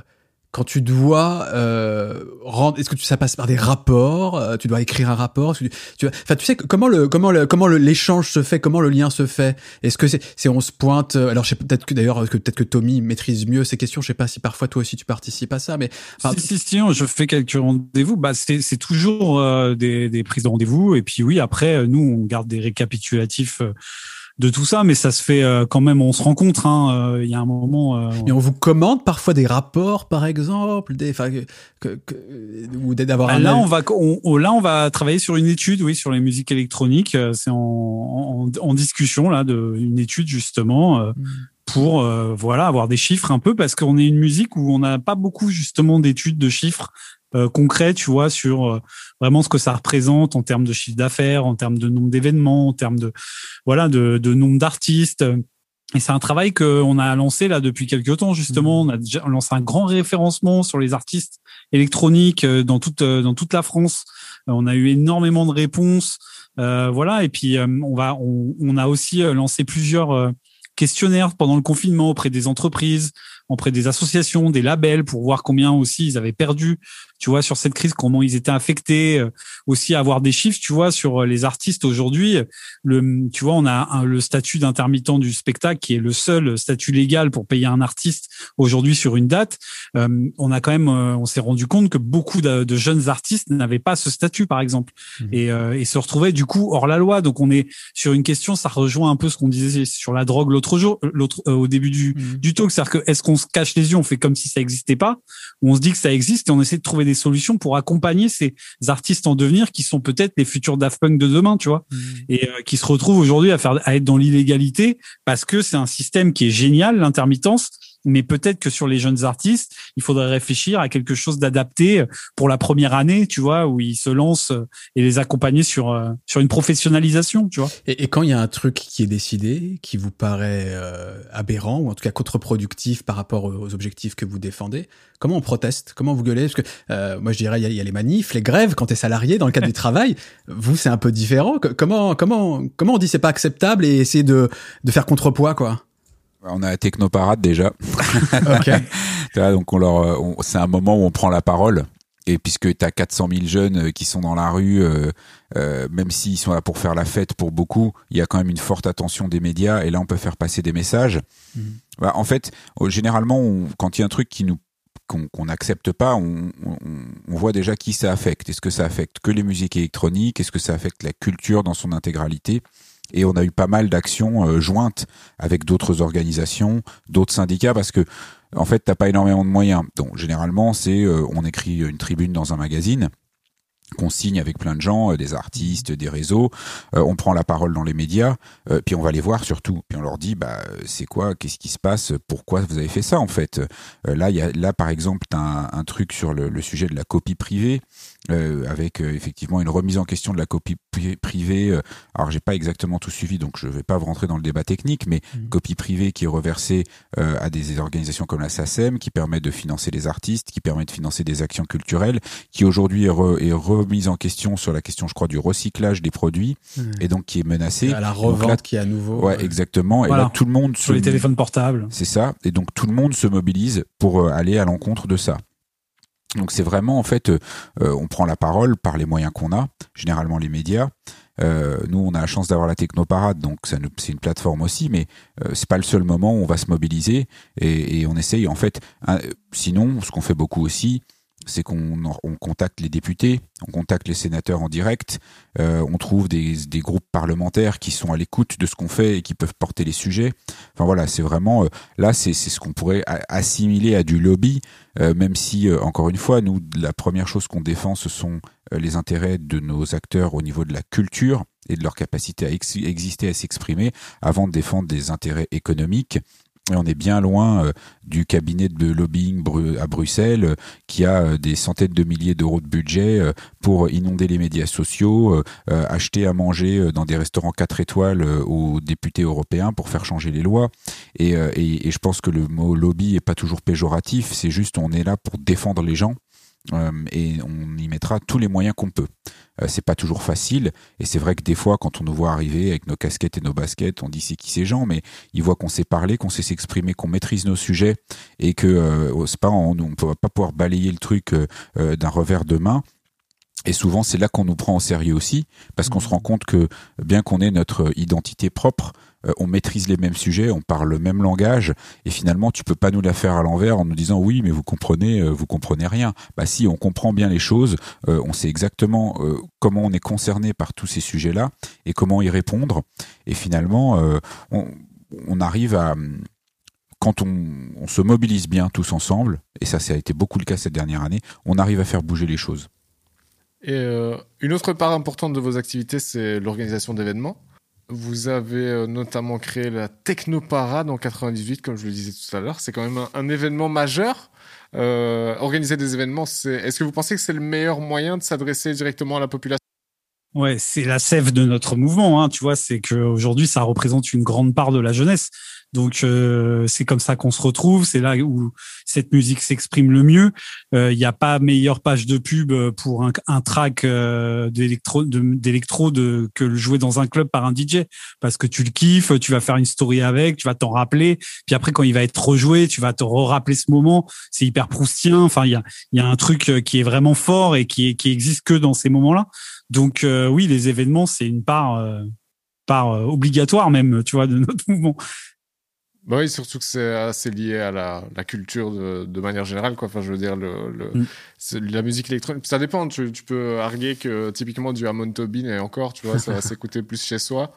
Speaker 1: quand tu dois euh, rendre Est-ce que ça passe par des rapports euh, Tu dois écrire un rapport tu, tu, Enfin, tu sais comment le comment le comment l'échange se fait Comment le lien se fait? Est-ce que c'est c'est on se pointe Alors, je sais peut-être que d'ailleurs que peut-être que Tommy maîtrise mieux ces questions. Je sais pas si parfois toi aussi tu participes à ça, mais
Speaker 3: si, si, si je fais quelques rendez-vous. Bah, c'est c'est toujours des des prises de rendez-vous. Et puis oui, après nous on garde des récapitulatifs de tout ça, mais ça se fait euh, quand même. On se rencontre. Hein, euh, il y a un moment. Euh,
Speaker 1: Et on vous commande parfois des rapports, par exemple, des, que, ou d'avoir.
Speaker 3: Bah, là, on va, on, là, on va travailler sur une étude, oui, sur les musiques électroniques. C'est en, en, discussion là, de une étude justement. Mm. pour voilà avoir des chiffres un peu parce qu'on est une musique où on n'a pas beaucoup justement d'études de chiffres concret, tu vois, sur euh, vraiment ce que ça représente en termes de chiffre d'affaires, en termes de nombre d'événements, en termes de voilà de, de nombre d'artistes. Et c'est un travail qu'on a lancé là depuis quelques temps justement. Mmh. On a déjà lancé un grand référencement sur les artistes électroniques euh, dans toute dans toute la France. On a eu énormément de réponses, euh, voilà. Et puis on va on, on, a aussi lancé plusieurs questionnaires pendant le confinement auprès des entreprises, auprès des associations, des labels pour voir combien aussi ils avaient perdu tu vois, sur cette crise, comment ils étaient affectés, euh, aussi avoir des chiffres, tu vois, sur euh, les artistes aujourd'hui. Le, tu vois, on a le statut d'intermittent du spectacle qui est le seul statut légal pour payer un artiste aujourd'hui sur une date. Euh, on a quand même, on s'est rendu compte que beaucoup de, de jeunes artistes n'avaient pas ce statut, par exemple, mmh. et, et, se retrouvaient du coup hors la loi. Donc on est sur une question, ça rejoint un peu ce qu'on disait sur la drogue l'autre jour, l'autre au début du, mmh. du talk, c'est-à-dire que est-ce qu'on se cache les yeux, on fait comme si ça existait pas, ou on se dit que ça existe et on essaie de trouver des solutions pour accompagner ces artistes en devenir qui sont peut-être les futurs Daft Punk de demain, tu vois, mmh. et euh, qui se retrouvent aujourd'hui à faire à être dans l'illégalité parce que c'est un système qui est génial, l'intermittence, mais peut-être que sur les jeunes artistes, il faudrait réfléchir à quelque chose d'adapté pour la première année, tu vois, où ils se lancent et les accompagner sur euh, sur une professionnalisation, tu vois.
Speaker 1: Et, quand il y a un truc qui est décidé, qui vous paraît euh, aberrant ou en tout cas contre-productif par rapport aux objectifs que vous défendez, comment on proteste? Comment vous gueulez? Parce que euh, moi je dirais il y, a les manifs, les grèves quand tu es salarié dans le cadre du travail. Vous c'est un peu différent. Comment comment comment on dit c'est pas acceptable et essayer de de faire contrepoids quoi?
Speaker 4: On a la technoparade déjà. donc on leur, c'est un moment où on prend la parole et puisque tu as 400 000 jeunes qui sont dans la rue, même s'ils sont là pour faire la fête pour beaucoup, il y a quand même une forte attention des médias et là on peut faire passer des messages. Mmh. Bah, en fait, généralement, quand il y a un truc qui nous qu'on n'accepte pas, on, voit déjà qui ça affecte. Est-ce que ça affecte que les musiques électroniques? Est-ce que ça affecte la culture dans son intégralité? Et on a eu pas mal d'actions euh, jointes avec d'autres organisations, d'autres syndicats, parce que en fait, t'as pas énormément de moyens. Donc généralement, c'est euh, on écrit une tribune dans un magazine qu'on signe avec plein de gens, euh, des artistes, des réseaux. On prend la parole dans les médias, puis on va les voir surtout. Puis on leur dit, bah c'est quoi, qu'est-ce qui se passe, pourquoi vous avez fait ça en fait? là, y a là par exemple un, un truc sur le, sujet de la copie privée. Euh, avec euh, effectivement une remise en question de la copie privée. Euh, alors j'ai pas exactement tout suivi, donc je vais pas rentrer dans le débat technique, mais mmh. copie privée qui est reversée à des organisations comme la SACEM, qui permet de financer les artistes, qui permet de financer des actions culturelles, qui aujourd'hui est, remise en question sur la question, je crois, du recyclage des produits, mmh. et donc qui est menacée.
Speaker 1: À la revente qui est à nouveau.
Speaker 4: Ouais, exactement. Et là, tout le monde
Speaker 3: sur les téléphones portables.
Speaker 4: C'est ça. Et donc tout le monde se mobilise pour aller à l'encontre de ça. Donc c'est vraiment en fait, euh, euh, on prend la parole par les moyens qu'on a, généralement les médias. Euh, nous, on a la chance d'avoir la Technoparade, donc c'est une plateforme aussi, mais euh, c'est pas le seul moment où on va se mobiliser et, et on essaye en fait. sinon, ce qu'on fait beaucoup aussi, c'est qu'on on contacte les députés, on contacte les sénateurs en direct, euh, on trouve des, des, groupes parlementaires qui sont à l'écoute de ce qu'on fait et qui peuvent porter les sujets. Enfin voilà, c'est vraiment euh, là, c'est ce qu'on pourrait assimiler à du lobby, euh, même si encore une fois, nous, la première chose qu'on défend, ce sont les intérêts de nos acteurs au niveau de la culture et de leur capacité à exister, à s'exprimer, avant de défendre des intérêts économiques. On est bien loin euh, du cabinet de lobbying à Bruxelles euh, qui a euh, des centaines de milliers d'euros de budget pour inonder les médias sociaux, acheter à manger dans des restaurants 4 étoiles aux députés européens pour faire changer les lois. Et, je pense que le mot lobby est pas toujours péjoratif, c'est juste on est là pour défendre les gens et on y mettra tous les moyens qu'on peut. Euh, c'est pas toujours facile et c'est vrai que des fois quand on nous voit arriver avec nos casquettes et nos baskets, on dit c'est qui ces gens, mais ils voient qu'on sait parler, qu'on sait s'exprimer, qu'on maîtrise nos sujets et que euh, c'est pas on, on peut pas pouvoir balayer le truc d'un revers de main. Et souvent, c'est là qu'on nous prend au sérieux aussi, parce qu'on se rend compte que bien qu'on ait notre identité propre, euh, on maîtrise les mêmes sujets, on parle le même langage, et finalement tu peux pas nous la faire à l'envers en nous disant oui mais vous comprenez, euh, vous comprenez rien. Bah si, on comprend bien les choses, euh, on sait exactement comment on est concerné par tous ces sujets-là et comment y répondre, et finalement on, arrive à quand on, se mobilise bien tous ensemble, et ça, ça a été beaucoup le cas cette dernière année, on arrive à faire bouger les choses.
Speaker 2: Et une autre part importante de vos activités, c'est l'organisation d'événements. Vous avez euh, notamment créé la Technoparade en 98, comme je le disais tout à l'heure. C'est quand même un, événement majeur. Euh, organiser des événements, c'est. Est-ce que vous pensez que c'est le meilleur moyen de s'adresser directement à la population?
Speaker 3: Ouais, c'est la sève de notre mouvement. Hein, tu vois, c'est qu'aujourd'hui, ça représente une grande part de la jeunesse. Donc euh, c'est comme ça qu'on se retrouve. C'est là où cette musique s'exprime le mieux. Il euh, n'y a pas meilleure page de pub pour un, un track euh, d'électro de, que le jouer dans un club par un DJ parce que tu le kiffes, tu vas faire une story avec, tu vas t'en rappeler. Puis après quand il va être rejoué, tu vas te rappeler ce moment. C'est hyper proustien. Enfin il y a y a un truc qui est vraiment fort et qui qui existe que dans ces moments-là. Donc oui, les événements c'est une part part obligatoire même, tu vois, de notre mouvement.
Speaker 2: Bah oui, surtout que c'est assez lié à la, la culture de, de, manière générale, quoi. Enfin, je veux dire, le, le mm. la musique électronique, ça dépend. Tu, tu, peux arguer que typiquement du Hammond Tobin et encore, tu vois, ça va s'écouter plus chez soi.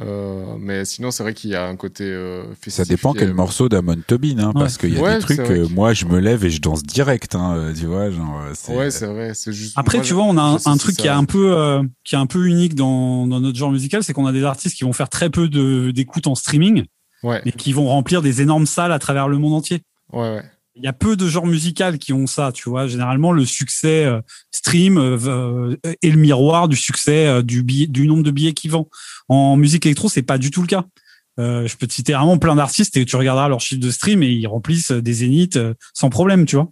Speaker 2: Euh, mais sinon, c'est vrai qu'il y a un côté euh,
Speaker 4: Ça dépend quel morceau d'Amon Tobin, hein, parce qu'il y a des trucs, euh, moi, je me lève et je danse direct, hein, euh, tu vois, genre.
Speaker 2: Ouais, c'est vrai. Juste.
Speaker 3: Après, tu vois, on a un, un truc qui est un peu, euh, qui est un peu unique dans, dans notre genre musical, c'est qu'on a des artistes qui vont faire très peu d'écoute en streaming
Speaker 2: ouais.
Speaker 3: mais qui vont remplir des énormes salles à travers le monde entier.
Speaker 2: Ouais, ouais.
Speaker 3: Il y a peu de genres musicaux qui ont ça, tu vois. Généralement, le succès euh, stream euh, euh, est le miroir du succès du, billet, du nombre de billets qu'ils vendent. En musique électro, c'est pas du tout le cas. Euh, je peux te citer vraiment plein d'artistes et tu regarderas leur chiffre de stream et ils remplissent des zéniths sans problème, tu vois.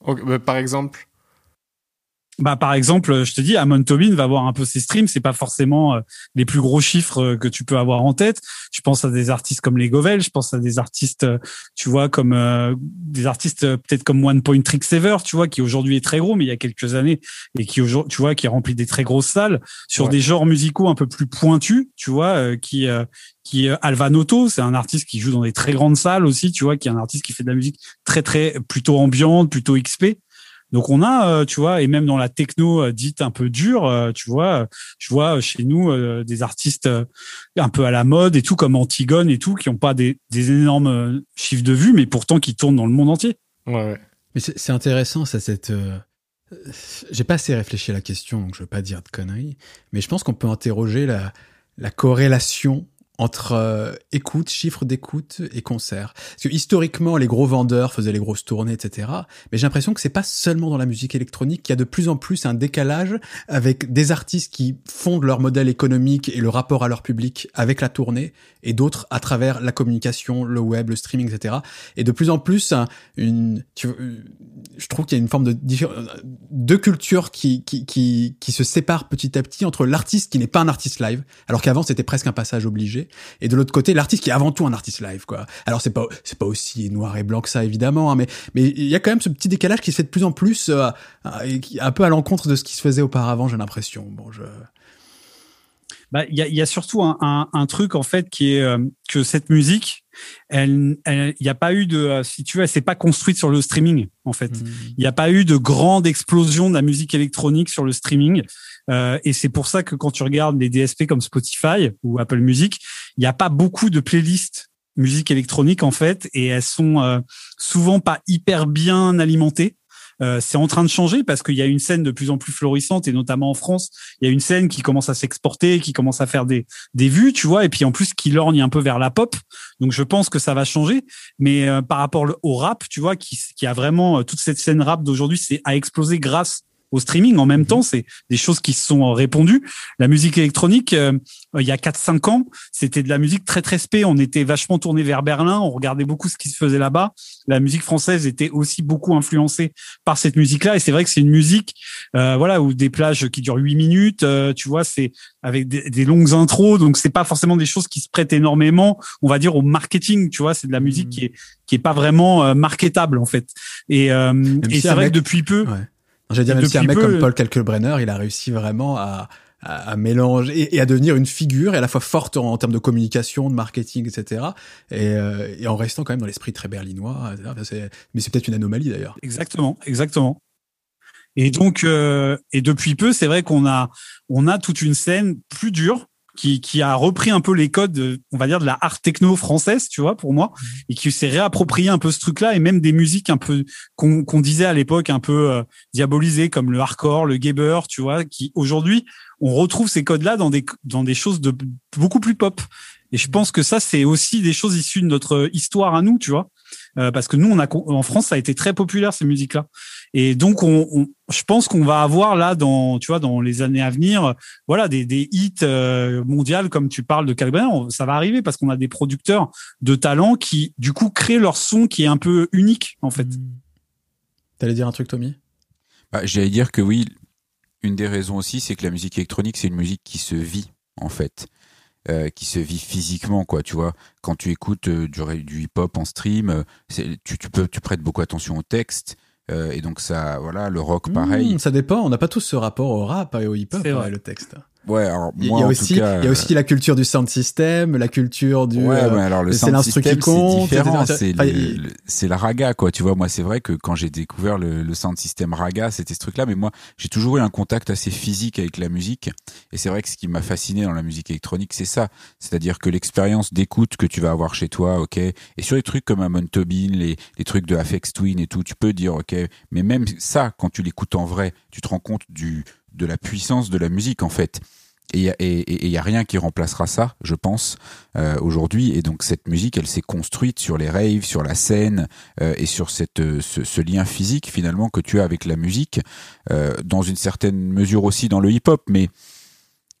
Speaker 2: Okay, bah, par exemple
Speaker 3: bah par exemple, je te dis, Amon Tobin va voir un peu ses streams, c'est pas forcément euh, les plus gros chiffres euh, que tu peux avoir en tête. Je pense à des artistes comme les Govel, je pense à des artistes, euh, tu vois, comme des artistes peut-être comme One Point Trick Saver, tu vois, qui aujourd'hui est très gros, mais il y a quelques années et qui aujourd'hui, tu vois, qui remplit des très grosses salles sur des genres musicaux un peu plus pointus, tu vois, qui qui Alvanoto, c'est un artiste qui joue dans des très grandes salles aussi, tu vois, qui est un artiste qui fait de la musique très très plutôt ambiante, plutôt XP. Donc on a, euh, tu vois, et même dans la techno euh, dite un peu dure, euh, tu vois, je vois chez nous des artistes un peu à la mode et tout, comme Antigone et tout, qui n'ont pas des, énormes chiffres de vues, mais pourtant qui tournent dans le monde entier.
Speaker 2: Ouais.
Speaker 1: Mais c'est intéressant, ça, cette. J'ai pas assez réfléchi à la question, donc je veux pas dire de conneries, mais je pense qu'on peut interroger la, la corrélation entre euh, écoute, chiffre d'écoute et concert. Parce que historiquement, les gros vendeurs faisaient les grosses tournées, etc. Mais j'ai l'impression que c'est pas seulement dans la musique électronique qu'il y a de plus en plus un décalage avec des artistes qui fondent leur modèle économique et le rapport à leur public avec la tournée, et d'autres à travers la communication, le web, le streaming, etc. Et de plus en plus, une, tu, je trouve qu'il y a une forme de de culture qui, qui, qui, qui se sépare petit à petit entre l'artiste qui n'est pas un artiste live, alors qu'avant c'était presque un passage obligé et de l'autre côté l'artiste qui est avant tout un artiste live quoi. Alors c'est pas c'est pas aussi noir et blanc que ça évidemment, hein, mais mais il y a quand même ce petit décalage qui se fait de plus en plus euh, un peu à l'encontre de ce qui se faisait auparavant, j'ai l'impression. Bon, je
Speaker 3: bah, il y, a, y a surtout un, un, un, truc en fait qui est euh, que cette musique, elle, il n'y a pas eu de, euh, si tu veux, elle s'est pas construite sur le streaming en fait. Mmh. Il n'y a pas eu de grande explosion de la musique électronique sur le streaming. Euh, et c'est pour ça que quand tu regardes les DSP comme Spotify ou Apple Music, il n'y a pas beaucoup de playlists musique électronique en fait, et elles sont euh, souvent pas hyper bien alimentées. Euh, c'est en train de changer parce qu'il y a une scène de plus en plus florissante et notamment en France, il y a une scène qui commence à s'exporter, qui commence à faire des des vues, tu vois, et puis en plus qui lorgne un peu vers la pop. Donc je pense que ça va changer, mais euh, par rapport au rap, tu vois, qui qui a vraiment toute cette scène rap d'aujourd'hui, c'est à exploser grâce au streaming. En même mhm. temps, c'est des choses qui se sont répondues. La musique électronique, euh, il y a 4-5 ans, c'était de la musique très très spé. On était vachement tourné vers Berlin, on regardait beaucoup ce qui se faisait là-bas. La musique française était aussi beaucoup influencée par cette musique-là. Et c'est vrai que c'est une musique, euh, voilà, où des plages qui durent 8 minutes, euh, tu vois, c'est avec des, longues intros, donc c'est pas forcément des choses qui se prêtent énormément, on va dire, au marketing, tu vois, c'est de la musique mhm. qui est qui est pas vraiment marketable en fait. Et, et c'est vrai que depuis peu.
Speaker 1: J'allais dire, même si un mec comme Paul Kalkbrenner, il a réussi vraiment à, à, mélanger et, à devenir une figure et à la fois forte en, termes de communication, de marketing, etc. Et, euh, et en restant quand même dans l'esprit très berlinois. mais c'est peut-être une anomalie d'ailleurs.
Speaker 3: Exactement, exactement. Et donc, euh, et depuis peu, c'est vrai qu'on a, on a toute une scène plus dure qui, qui a repris un peu les codes, on va dire, de la art techno française, tu vois, pour moi, mmh. et qui s'est réapproprié un peu ce truc-là, et même des musiques un peu qu'on disait à l'époque un peu euh, diabolisées, comme le hardcore, le gabber, tu vois, qui aujourd'hui, on retrouve ces codes-là dans des dans des choses de beaucoup plus pop. Et je mmh. pense que ça, c'est aussi des choses issues de notre histoire à nous, tu vois. Euh, parce que nous, on a en France, ça a été très populaire ces musiques-là. Et donc, on, je pense qu'on va avoir là, dans, tu vois, dans les années à venir, voilà, des, des hits euh, mondiales comme tu parles de Calvin. Ça va arriver parce qu'on a des producteurs de talent qui, du coup, créent leur son qui est un peu unique, en fait. Mmh.
Speaker 1: T'allais dire un truc, Tommy?
Speaker 4: Bah, J'allais dire que oui. Une des raisons aussi, c'est que la musique électronique, c'est une musique qui se vit, en fait. Euh, qui se vit physiquement quoi tu vois. Quand tu écoutes euh, du, du hip hop en stream euh, tu, tu peux tu prêtes beaucoup attention au texte et donc ça voilà le rock pareil.
Speaker 1: mmh, ça dépend. On n'a pas tous ce rapport au rap et au hip hop le texte
Speaker 4: Ouais, alors
Speaker 1: il y a aussi, il y a aussi la culture du sound system, la culture du.
Speaker 4: Ouais, euh, alors le sound system c'est différent, c'est la raga quoi. Tu vois, moi c'est vrai que quand j'ai découvert le, le, sound system raga, c'était ce truc-là, mais moi j'ai toujours eu un contact assez physique avec la musique, et c'est vrai que ce qui m'a fasciné dans la musique électronique, c'est ça, c'est-à-dire que l'expérience d'écoute que tu vas avoir chez toi, ok, et sur les trucs comme Amon Tobin, les les trucs de Afex Twin et tout, tu peux dire ok, mais même ça, quand tu l'écoutes en vrai, tu te rends compte du de la puissance de la musique en fait. Et il y a rien qui remplacera ça, je pense, euh, aujourd'hui. Et donc cette musique, elle s'est construite sur les raves, sur la scène euh, et sur cette, euh, ce, lien physique finalement que tu as avec la musique, dans une certaine mesure aussi dans le hip-hop. Mais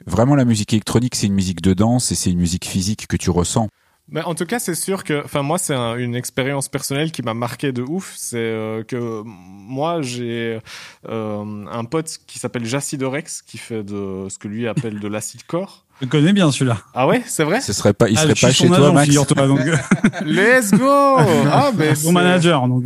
Speaker 4: vraiment, la musique électronique, c'est une musique de danse et c'est une musique physique que tu ressens.
Speaker 2: Mais en tout cas, c'est sûr que, enfin, moi, c'est une expérience personnelle qui m'a marqué de ouf. C'est euh, que moi, j'ai euh, un pote qui s'appelle Jacidorex, qui fait de ce que lui appelle de l'acide corps.
Speaker 3: Je connais bien celui-là.
Speaker 2: Ah ouais, c'est vrai?
Speaker 4: Ce serait pas, il
Speaker 3: Ah,
Speaker 4: serait pas chez toi, Max
Speaker 3: figure-toi, donc,
Speaker 2: Let's go Ah, mais
Speaker 3: Mon
Speaker 2: c'est-
Speaker 3: manager, donc.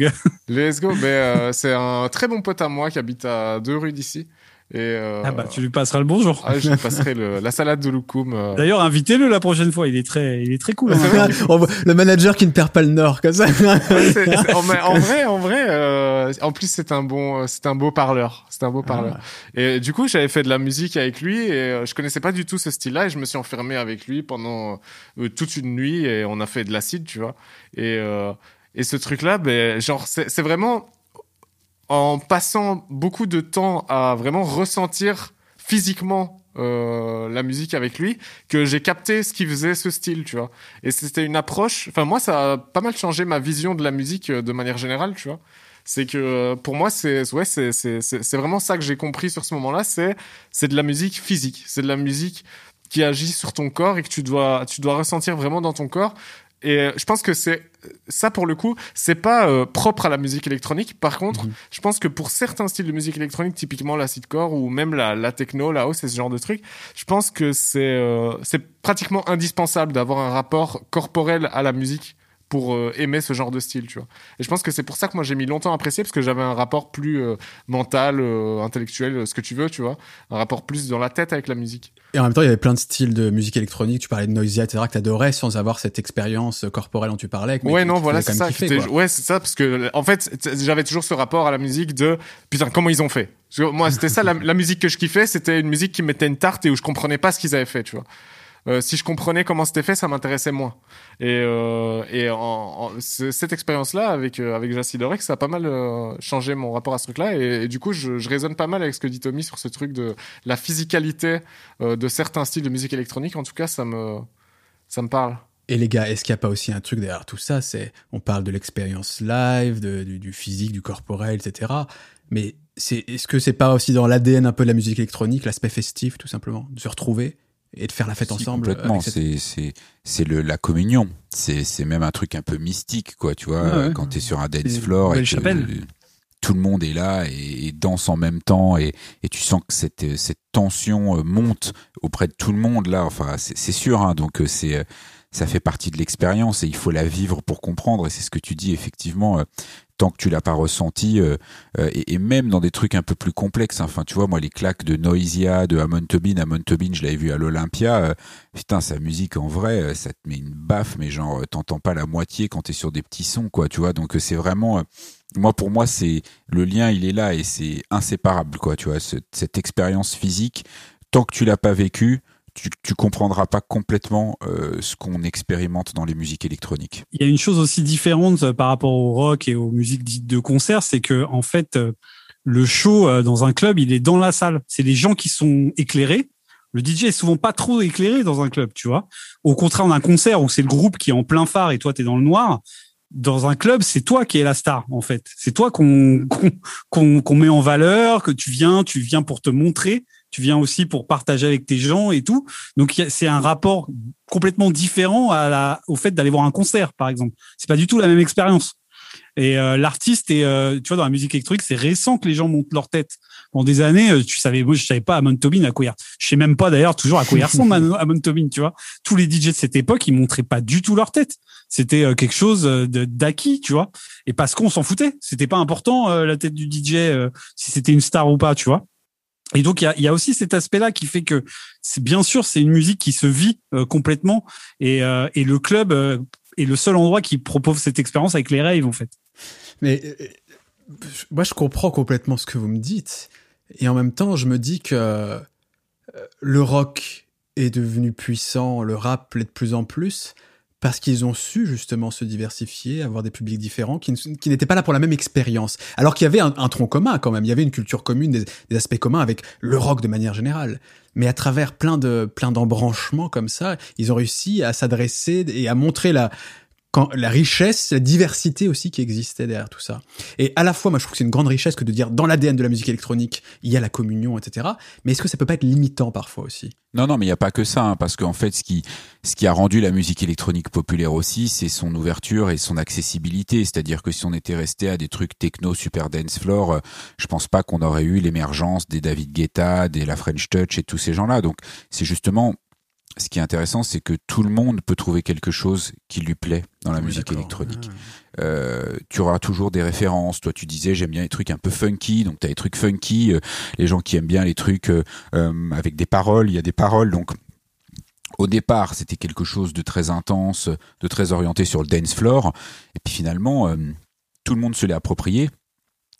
Speaker 2: Let's go. Mais euh, c'est un très bon pote à moi qui habite à deux rues d'ici. Et euh,
Speaker 3: Ah bah, tu lui passeras le bonjour.
Speaker 2: ah, je lui passerai le, la salade de loukoum. euh.
Speaker 3: D'ailleurs, invitez-le la prochaine fois. Il est très, il est très cool. hein.
Speaker 1: On voit le manager qui ne perd pas le nord, comme ça.
Speaker 2: Ouais, c'est- c'est- en, vrai, en vrai, euh, en plus c'est un bon, c'est un beau parleur, c'est un beau parleur. Et du coup, j'avais fait de la musique avec lui et euh, je connaissais pas du tout ce style-là et je me suis enfermé avec lui pendant euh, toute une nuit et on a fait de l'acide, tu vois. Et euh, et ce truc-là, ben genre c'est c'est vraiment en passant beaucoup de temps à vraiment ressentir physiquement euh, la musique avec lui que j'ai capté ce qui faisait ce style, tu vois. Et c'était une approche. Enfin, moi, ça a pas mal changé ma vision de la musique euh, de manière générale, tu vois. C'est que euh, pour moi, c'est ouais, c'est c'est vraiment ça que j'ai compris sur ce moment-là. C'est c'est de la musique physique. C'est de la musique qui agit sur ton corps et que tu dois tu dois ressentir vraiment dans ton corps. Et euh, je pense que c'est ça pour le coup, c'est pas euh, propre à la musique électronique. Par contre,
Speaker 1: Mhm.
Speaker 2: je pense que pour certains styles de musique électronique, typiquement l'acidcore ou même la, la techno, la house et ce genre de trucs, je pense que c'est euh, c'est pratiquement indispensable d'avoir un rapport corporel à la musique pour euh, aimer ce genre de style, tu vois. Et je pense que c'est pour ça que moi j'ai mis longtemps à apprécier parce que j'avais un rapport plus euh, mental, euh, intellectuel, ce que tu veux, tu vois, un rapport plus dans la tête avec la musique.
Speaker 1: Et en même temps, il y avait plein de styles de musique électronique. Tu parlais de Noisia, etc., que t'adorais sans avoir cette expérience corporelle dont tu parlais. mais
Speaker 2: ouais, non, voilà, c'est ça.
Speaker 1: kiffer,
Speaker 2: ouais, c'est ça, parce que en fait, j'avais toujours ce rapport à la musique de putain, comment ils ont fait. Parce que moi, c'était ça, la, la musique que je kiffais, c'était une musique qui mettait une tarte et où je comprenais pas ce qu'ils avaient fait, tu vois. Euh, si je comprenais comment c'était fait, ça m'intéressait moins. Et, euh, cette expérience-là avec euh, avec Jacidorex, ça a pas mal euh, changé mon rapport à ce truc-là. Et, du coup, je, je résonne pas mal avec ce que dit Tommy sur ce truc de la physicalité de certains styles de musique électronique. En tout cas, ça me ça me parle.
Speaker 1: Et les gars, est-ce qu'il n'y a pas aussi un truc derrière tout ça? C'est, on parle de l'expérience live, du, physique, du corporel, etc. Mais est-ce que c'est pas aussi dans l'ADN un peu de la musique électronique, l'aspect festif, tout simplement, de se retrouver et de faire la fête
Speaker 4: Si,
Speaker 1: ensemble
Speaker 4: Complètement,
Speaker 1: avec cette-
Speaker 4: c'est c'est c'est le la communion. C'est c'est même un truc un peu mystique, quoi. Tu vois,
Speaker 1: Ouais, ouais.
Speaker 4: quand t'es sur un dance
Speaker 3: C'est
Speaker 4: floor et que tout le monde est là et, et danse en même temps et, et tu sens que cette cette tension euh, monte auprès de tout le monde là. Enfin, c'est c'est sûr. Hein, donc euh, c'est euh, ça fait partie de l'expérience et il faut la vivre pour comprendre. Et c'est ce que tu dis effectivement. Tant que tu l'as pas ressenti, euh, euh, et, même dans des trucs un peu plus complexes. hein. Enfin, tu vois, moi, les claques de Noisia, de Amon Tobin, Amon Tobin, je l'avais vu à l'Olympia. euh, putain, sa musique en vrai, ça te met une baffe, mais genre, t'entends pas la moitié quand t'es sur des petits sons, quoi. Tu vois, donc c'est vraiment. moi, pour moi, c'est le lien, il est là et c'est inséparable, quoi. Tu vois, ce- cette expérience physique, tant que tu l'as pas vécu, tu, tu comprendras pas complètement euh, ce qu'on expérimente dans les musiques électroniques.
Speaker 3: Il y a une chose aussi différente euh, par rapport au rock et aux musiques dites de concert, c'est que en fait, euh, le show euh, dans un club, il est dans la salle. C'est les gens qui sont éclairés. Le DJ est souvent pas trop éclairé dans un club, tu vois. Au contraire d'un concert où c'est le groupe qui est en plein phare et toi t'es dans le noir. Dans un club, c'est toi qui es la star en fait. C'est toi qu'on qu'on met en valeur, que tu viens, tu viens pour te montrer, tu viens aussi pour partager avec tes gens et tout. Donc c'est un rapport complètement différent à la, au fait d'aller voir un concert, par exemple. C'est pas du tout la même expérience. Et euh, l'artiste et tu vois dans la musique électronique, c'est récent que les gens montent leur tête. Pendant des années, euh, tu savais, moi je savais pas Amon Tobin à quoi il Je sais même pas d'ailleurs toujours à quoi il ressemble Amon Tobin, tu vois. Tous les DJ de cette époque, ils montraient pas du tout leur tête. C'était euh, quelque chose euh, d'acquis, tu vois. Et parce qu'on s'en foutait, c'était pas important euh, la tête du DJ euh, si c'était une star ou pas, tu vois. Et donc il y a, aussi cet aspect-là qui fait que c'est bien sûr c'est une musique qui se vit euh, complètement et, euh, et le club euh, est le seul endroit qui propose cette expérience avec les raves en fait.
Speaker 1: Mais moi, je comprends complètement ce que vous me dites. Et en même temps, je me dis que le rock est devenu puissant, le rap l'est de plus en plus, parce qu'ils ont su justement se diversifier, avoir des publics différents, qui, n'étaient pas là pour la même expérience. Alors qu'il y avait un, un tronc commun quand même, il y avait une culture commune, des, des aspects communs avec le rock de manière générale. Mais à travers plein de plein d'embranchements comme ça, ils ont réussi à s'adresser et à montrer la quand la richesse, la diversité aussi qui existait derrière tout ça. Et à la fois, moi, je trouve que c'est une grande richesse que de dire dans l'ADN de la musique électronique, il y a la communion, etc. Mais est-ce que ça peut pas être limitant parfois aussi?
Speaker 4: Non, non, mais il n'y a pas que ça, hein, parce qu'en fait, ce qui, ce qui a rendu la musique électronique populaire aussi, c'est son ouverture et son accessibilité. C'est-à-dire que si on était resté à des trucs techno super dance floor, euh, je pense pas qu'on aurait eu l'émergence des David Guetta, des La French Touch et tous ces gens-là. Donc, c'est justement ce qui est intéressant, c'est que tout le monde peut trouver quelque chose qui lui plaît dans la musique électronique. Euh, tu auras toujours des références. Toi, tu disais j'aime bien les trucs un peu funky, donc tu as les trucs funky. Euh, les gens qui aiment bien les trucs euh, avec des paroles, il y a des paroles. Donc, au départ, c'était quelque chose de très intense, de très orienté sur le dance floor. Et puis finalement, tout le monde se l'est approprié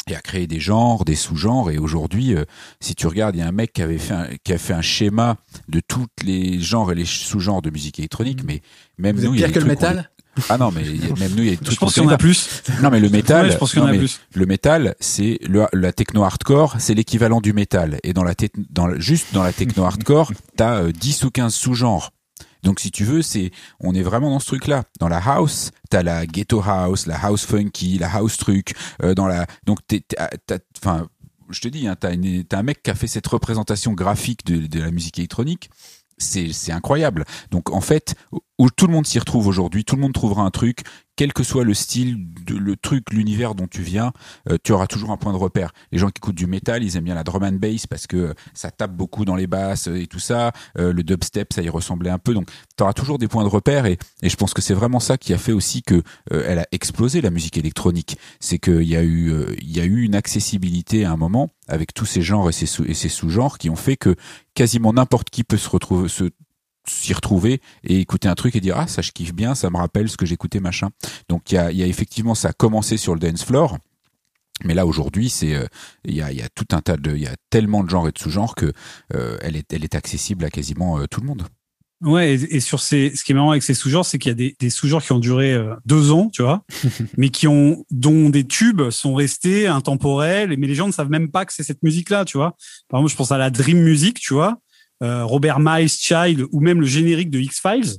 Speaker 4: et a créé des genres, des sous-genres. Et aujourd'hui, euh, si tu regardes, il y a un mec qui avait fait un, qui a fait un schéma de tous les genres et les sous-genres de musique électronique. Mais même
Speaker 1: Vous
Speaker 4: nous, il y a
Speaker 1: que le métal
Speaker 4: Ah non, mais y a- même nous, il y a des trucs
Speaker 3: Je pense
Speaker 4: qu'on
Speaker 3: qu'il y en a plus.
Speaker 4: Non, mais le métal,
Speaker 3: Ouais, je pense qu'il y en
Speaker 4: non,
Speaker 3: a
Speaker 4: mais
Speaker 3: plus.
Speaker 4: le métal, c'est le, la techno hardcore, c'est l'équivalent du métal. Et dans la, te- dans juste dans la techno hardcore, t'as euh, 10 ou 15 sous-genres. Donc si tu veux, c'est on est vraiment dans ce truc-là. Dans la house, t'as la ghetto house, la house funky, la house truc. euh, dans la donc t'es- t'as- enfin je te dis, hein, t'as un mec qui a fait cette représentation graphique de, de la musique électronique. C'est incroyable. Donc en fait, où tout le monde s'y retrouve aujourd'hui, tout le monde trouvera un truc, quel que soit le style, le truc, l'univers dont tu viens, euh, tu auras toujours un point de repère. Les gens qui écoutent du métal, ils aiment bien la drum and bass parce que euh, ça tape beaucoup dans les basses euh, et tout ça. Euh, le dubstep, ça y ressemblait un peu. Donc, tu auras toujours des points de repère et, et je pense que c'est vraiment ça qui a fait aussi que euh, elle a explosé la musique électronique. C'est qu'il y a eu, euh, il y a eu une accessibilité à un moment avec tous ces genres et ces sous, et ces sous-genres qui ont fait que quasiment n'importe qui peut se retrouver, se s'y retrouver et écouter un truc et dire ah ça je kiffe bien ça me rappelle ce que j'écoutais machin. Donc il y a, y a effectivement ça a commencé sur le dance floor. Mais là aujourd'hui c'est euh, il y a, y a tout un tas de il y a tellement de genres et de sous-genres que euh, elle est elle est accessible à quasiment euh, tout le monde.
Speaker 3: Ouais, et, et sur ces, ce qui est marrant avec ces sous-genres, c'est qu'il y a des, des sous-genres qui ont duré deux ans, tu vois, mais qui ont, dont des tubes sont restés intemporels, mais les gens ne savent même pas que c'est cette musique-là, tu vois. Par exemple, je pense à la Dream Music, tu vois, euh, Robert Miles Child, ou même le générique de X-Files.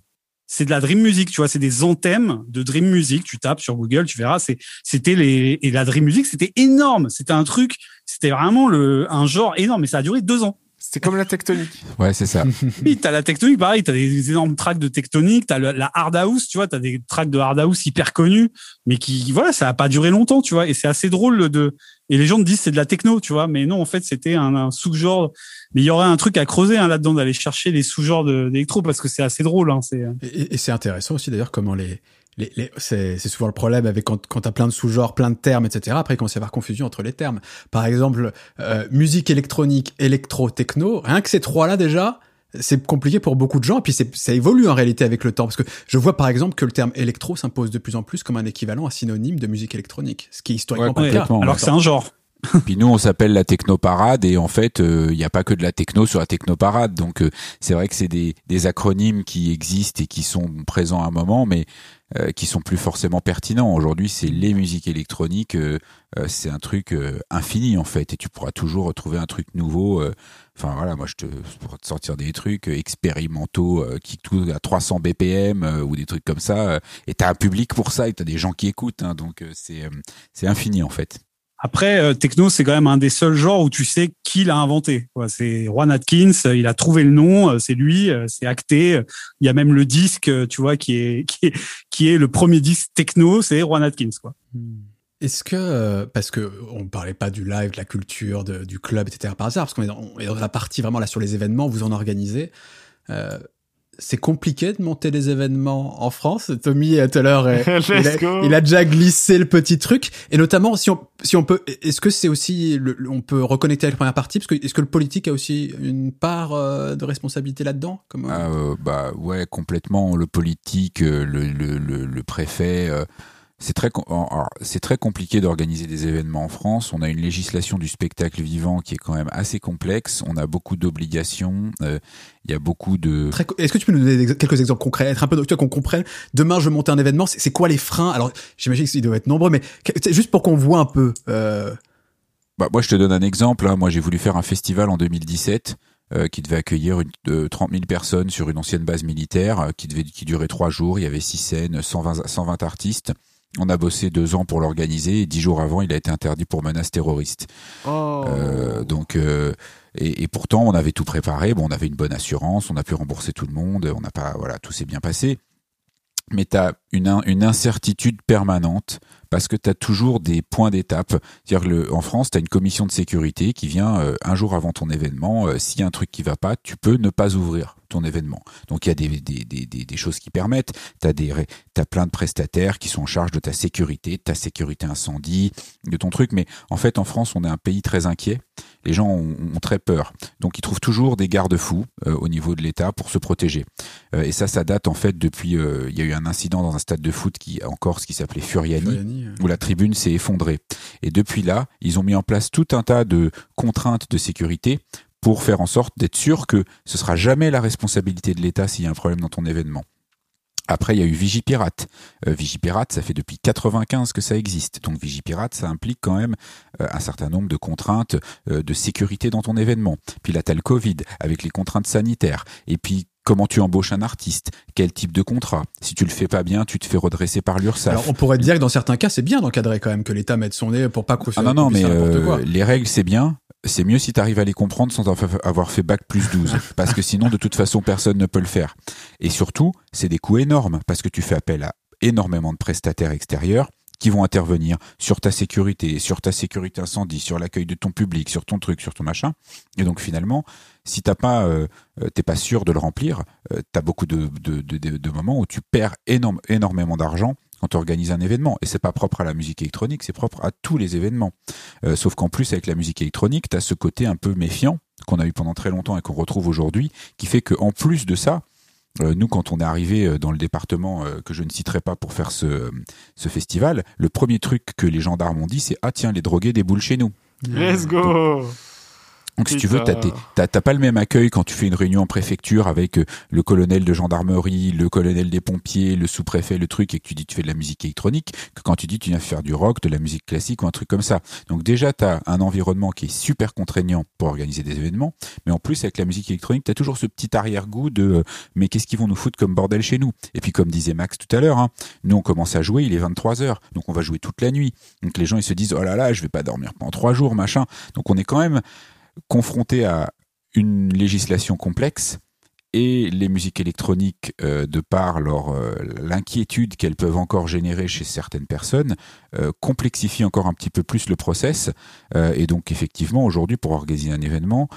Speaker 3: C'est de la Dream Music, tu vois, c'est des anthèmes de Dream Music. Tu tapes sur Google, tu verras, c'est, c'était les, et la Dream Music, c'était énorme. C'était un truc, c'était vraiment le, un genre énorme, mais ça a duré deux ans.
Speaker 2: C'est comme la tectonique.
Speaker 4: ouais c'est ça
Speaker 3: Oui, t'as la tectonique, pareil, t'as des énormes tracks de tectonique, t'as la hard house, tu vois, t'as des tracks de hard house hyper connus, mais qui, voilà, ça a pas duré longtemps, tu vois, et c'est assez drôle de, et les gens te disent c'est de la techno, tu vois, mais non, en fait, c'était un, un sous-genre, mais il y aurait un truc à creuser, hein, là-dedans, d'aller chercher les sous-genres d'électro, parce que c'est assez drôle, hein, c'est,
Speaker 1: Et, et c'est intéressant aussi d'ailleurs comment les, les, les- c'est, c'est souvent le problème avec quand, quand t'as plein de sous-genres, plein de termes, etc. Après, il commence à y avoir confusion entre les termes. Par exemple, euh, musique électronique, électro, techno. Rien que ces trois-là déjà, c'est compliqué pour beaucoup de gens. Et puis c'est, ça évolue en réalité avec le temps, parce que je vois par exemple que le terme électro s'impose de plus en plus comme un équivalent, un synonyme de musique électronique, ce qui est historiquement
Speaker 4: Ouais,
Speaker 1: pas
Speaker 3: alors que c'est un genre.
Speaker 4: Puis nous, on s'appelle la technoparade et en fait, euh, il n'y a pas que de la techno sur la technoparade. Donc, euh, c'est vrai que c'est des, des acronymes qui existent et qui sont présents à un moment, mais euh, qui sont plus forcément pertinents. Aujourd'hui, c'est les musiques électroniques. euh, euh, c'est un truc euh, infini en fait, et tu pourras toujours retrouver un truc nouveau. Enfin voilà, moi je te pourrais te sortir des trucs euh, expérimentaux euh, qui tournent à 300 BPM euh, ou des trucs comme ça. euh, et t'as un public pour ça et t'as des gens qui écoutent. hein, donc euh, c'est euh, c'est infini en fait.
Speaker 3: Après, euh, techno, c'est quand même un des seuls genres où tu sais qui l'a inventé. C'est Juan Atkins, il a trouvé le nom, c'est lui, c'est acté. Il y a même le disque, tu vois, qui est qui est qui est le premier disque techno, c'est Juan Atkins, quoi.
Speaker 1: Est-ce que, euh, parce que on parlait pas du live, de la culture, de- du club, etc. par hasard, parce qu'on est, dans- on est dans la partie vraiment là sur les événements, vous en organisez. Euh, c'est compliqué de monter des événements en France? Tommy tout à l'heure, il, a,
Speaker 2: go.
Speaker 1: il a déjà glissé le petit truc. Et notamment, si on, si on peut, est-ce que c'est aussi, le- on peut reconnecter avec la première partie, parce que est-ce que le politique a aussi une part euh, de responsabilité là-dedans? Comme,
Speaker 4: Ah, euh, bah ouais, complètement. Le politique, le, le, le, le préfet. Euh, c'est très, c'est très compliqué d'organiser des événements en France. On a une législation du spectacle vivant qui est quand même assez complexe. On a beaucoup d'obligations. euh, Il y a beaucoup de.
Speaker 1: Est-ce que tu peux nous donner quelques exemples concrets, être un peu, tu vois, qu'on comprenne. Demain, je monte un événement. C'est quoi les freins? Alors, j'imagine qu'ils doivent être nombreux, mais juste pour qu'on voit un peu. Euh,
Speaker 4: Bah, moi, je te donne un exemple. hein. Moi, j'ai voulu faire un festival en 2017. qui devait accueillir une, de 30 000 personnes sur une ancienne base militaire qui devait qui durait trois jours. Il y avait six scènes, 120 120 artistes. On a bossé deux ans pour l'organiser et dix jours avant, il a été interdit pour menace terroriste.
Speaker 2: Oh.
Speaker 4: Euh, donc, euh, et, et, pourtant, on avait tout préparé. Bon, on avait une bonne assurance, on a pu rembourser tout le monde. On n'a pas, voilà, tout s'est bien passé. Mais tu as une, une incertitude permanente parce que tu as toujours des points d'étape. C'est-à-dire en France, tu as une commission de sécurité qui vient euh, un jour avant ton événement. S'il y a un truc qui va pas, tu peux ne pas ouvrir ton événement. Donc il y a des, des, des, des, choses qui permettent. Tu as, as plein de prestataires qui sont en charge de ta sécurité, de ta sécurité incendie, de ton truc. Mais en fait, en France, on est un pays très inquiet. Les gens ont, ont très peur. Donc ils trouvent toujours des garde-fous euh, au niveau de l'État pour se protéger. Euh, et ça, ça date en fait depuis... Euh, il y a eu un incident dans un stade de foot qui en Corse qui s'appelait Furiani, Furiani où la tribune s'est effondrée. Et depuis là, ils ont mis en place tout un tas de contraintes de sécurité pour faire en sorte d'être sûr que ce sera jamais la responsabilité de l'État s'il y a un problème dans ton événement. Après, il y a eu Vigipirate. Euh, Vigipirate, ça fait depuis 95 que ça existe. Donc Vigipirate, ça implique quand même euh, un certain nombre de contraintes euh, de sécurité dans ton événement. Puis là, tu as le Covid avec les contraintes sanitaires. Et puis comment tu embauches un artiste, quel type de contrat? Si tu le fais pas bien, tu te fais redresser par l'URSSAF.
Speaker 1: Alors on pourrait dire que dans certains cas, c'est bien d'encadrer quand même que l'État mette son nez pour pas que
Speaker 4: ah non non mais euh, les règles c'est bien, c'est mieux si tu arrives à les comprendre sans avoir fait bac plus 12 parce que sinon de toute façon personne ne peut le faire. Et surtout, c'est des coûts énormes parce que tu fais appel à énormément de prestataires extérieurs qui vont intervenir sur ta sécurité, sur ta sécurité incendie, sur l'accueil de ton public, sur ton truc, sur ton machin. Et donc finalement, si t'as pas, euh, euh t'es pas sûr de le remplir, euh, t'as beaucoup de, de, de, de, moments où tu perds énorme, énormément d'argent quand tu organises un événement. Et c'est pas propre à la musique électronique, c'est propre à tous les événements. Euh, sauf qu'en plus, avec la musique électronique, tu as ce côté un peu méfiant qu'on a eu pendant très longtemps et qu'on retrouve aujourd'hui, qui fait qu'en plus de ça, euh, nous, quand on est arrivé euh, dans le département euh, que je ne citerai pas pour faire ce, ce festival, le premier truc que les gendarmes ont dit, c'est ah tiens, les drogués déboulent chez nous.
Speaker 2: Let's go.
Speaker 4: Donc si tu veux, t'as pas le même accueil quand tu fais une réunion en préfecture avec euh, le colonel de gendarmerie, le colonel des pompiers, le sous-préfet, le truc, et que tu dis tu fais de la musique électronique, que quand tu dis tu viens faire du rock, de la musique classique ou un truc comme ça. Donc déjà, tu as un environnement qui est super contraignant pour organiser des événements, mais en plus avec la musique électronique, tu as toujours ce petit arrière-goût de euh, mais qu'est-ce qu'ils vont nous foutre comme bordel chez nous? Et puis comme disait Max tout à l'heure, hein, nous on commence à jouer, il est 23 heures, donc on va jouer toute la nuit. Donc les gens ils se disent oh là là, je vais pas dormir pendant trois jours, machin. Donc on est quand même confrontés à une législation complexe et les musiques électroniques, euh, de par leur euh, l'inquiétude qu'elles peuvent encore générer chez certaines personnes, euh, complexifient encore un petit peu plus le process. et donc effectivement, aujourd'hui, pour organiser un événement,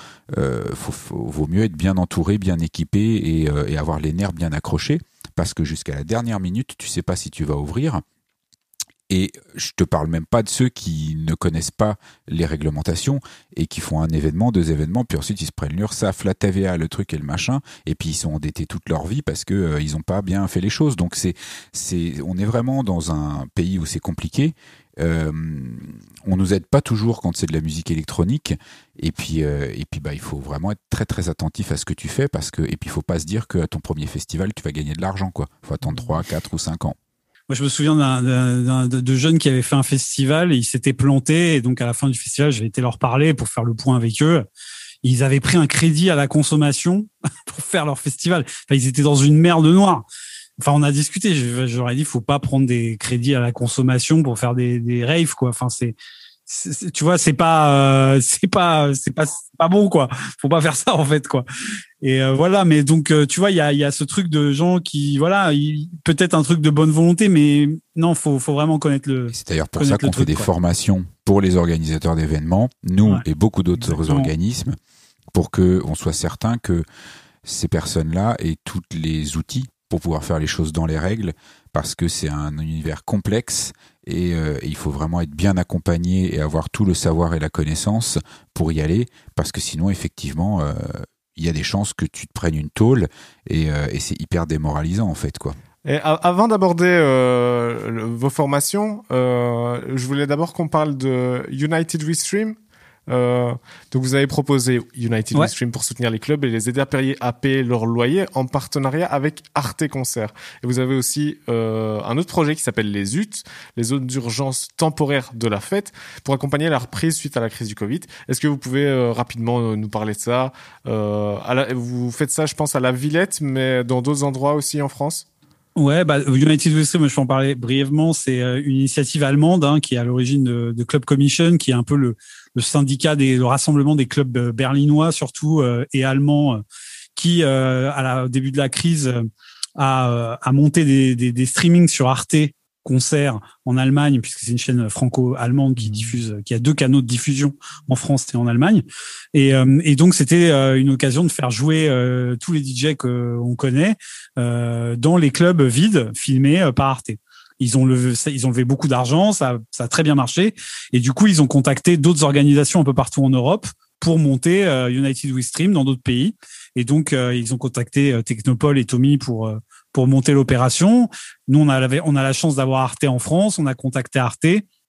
Speaker 4: vaut mieux être bien entouré, bien équipé et, et avoir les nerfs bien accrochés, parce que jusqu'à la dernière minute, tu sais pas si tu vas ouvrir. Et je te parle même pas de ceux qui ne connaissent pas les réglementations et qui font un événement, deux événements, puis ensuite ils se prennent l'URSSAF, la TVA, le truc et le machin, et puis ils sont endettés toute leur vie parce que euh, ils ont pas bien fait les choses. Donc c'est, c'est, on est vraiment dans un pays où c'est compliqué. Euh, on nous aide pas toujours quand c'est de la musique électronique et puis euh, et puis bah il faut vraiment être très très attentif à ce que tu fais parce que et puis il faut pas se dire que à ton premier festival tu vas gagner de l'argent quoi faut attendre 3, 4 ou 5 ans
Speaker 3: moi, je me souviens d'un de jeunes qui avaient fait un festival et ils s'étaient plantés. Et donc, à la fin du festival, j'ai été leur parler pour faire le point avec eux. Ils avaient pris un crédit à la consommation pour faire leur festival. Enfin, ils étaient dans une merde noire. Enfin, on a discuté. J'aurais dit, faut pas prendre des crédits à la consommation pour faire des, des raves, quoi. Enfin, c'est, tu vois, c'est pas, euh, c'est pas, c'est pas, pas bon, quoi. Faut pas faire ça, en fait, quoi. Et euh, voilà, mais donc euh, tu vois, il y a, y a ce truc de gens qui, voilà, peut-être un truc de bonne volonté, mais non, faut, faut vraiment connaître le.
Speaker 4: C'est d'ailleurs pour ça qu'on fait des formations pour les organisateurs d'événements, nous et beaucoup d'autres organismes, pour que on soit certain que ces personnes-là aient tous les outils pour pouvoir faire les choses dans les règles, parce que c'est un univers complexe et, euh, et, il faut vraiment être bien accompagné et avoir tout le savoir et la connaissance pour y aller, parce que sinon, effectivement, euh, il y a des chances que tu te prennes une tôle et, euh, c'est hyper démoralisant en fait quoi.
Speaker 2: Avant d'aborder vos formations, je voulais d'abord qu'on parle de United We Stream. Euh, donc vous avez proposé United
Speaker 3: Ouais.
Speaker 2: Stream pour soutenir les clubs et les aider à payer, à payer leur loyer en partenariat avec Arte Concert. Et vous avez aussi euh, un autre projet qui s'appelle les UT, les zones d'urgence temporaires de la fête, pour accompagner la reprise suite à la crise du Covid. Est-ce que vous pouvez euh, rapidement euh, nous parler de ça? Euh, à la- Vous faites ça, je pense, à la Villette, mais dans d'autres endroits aussi en France?
Speaker 3: Ouais, bah, United Way Stream, je peux en parler brièvement. C'est euh, une initiative allemande hein, qui est à l'origine de, de Club Commission, qui est un peu le, le syndicat des le rassemblement des clubs euh, berlinois surtout euh, et allemands, euh, qui euh, à la, au début de la crise a, a monté des, des, des streamings sur Arte concerts en Allemagne, puisque c'est une chaîne franco-allemande qui diffuse, qui a deux canaux de diffusion en France et en Allemagne. Et, euh, et donc c'était euh, une occasion de faire jouer euh, tous les DJ qu'on connaît dans les clubs vides filmés par Arte. Ils ont levé, ils ont levé beaucoup d'argent, ça, ça a très bien marché. Et du coup, ils ont contacté d'autres organisations un peu partout en Europe pour monter United We Stream dans d'autres pays. Et donc, ils ont contacté Technopole et Tommy pour pour monter l'opération. Nous, on a la, on a la chance d'avoir Arte en France. On a contacté Arte.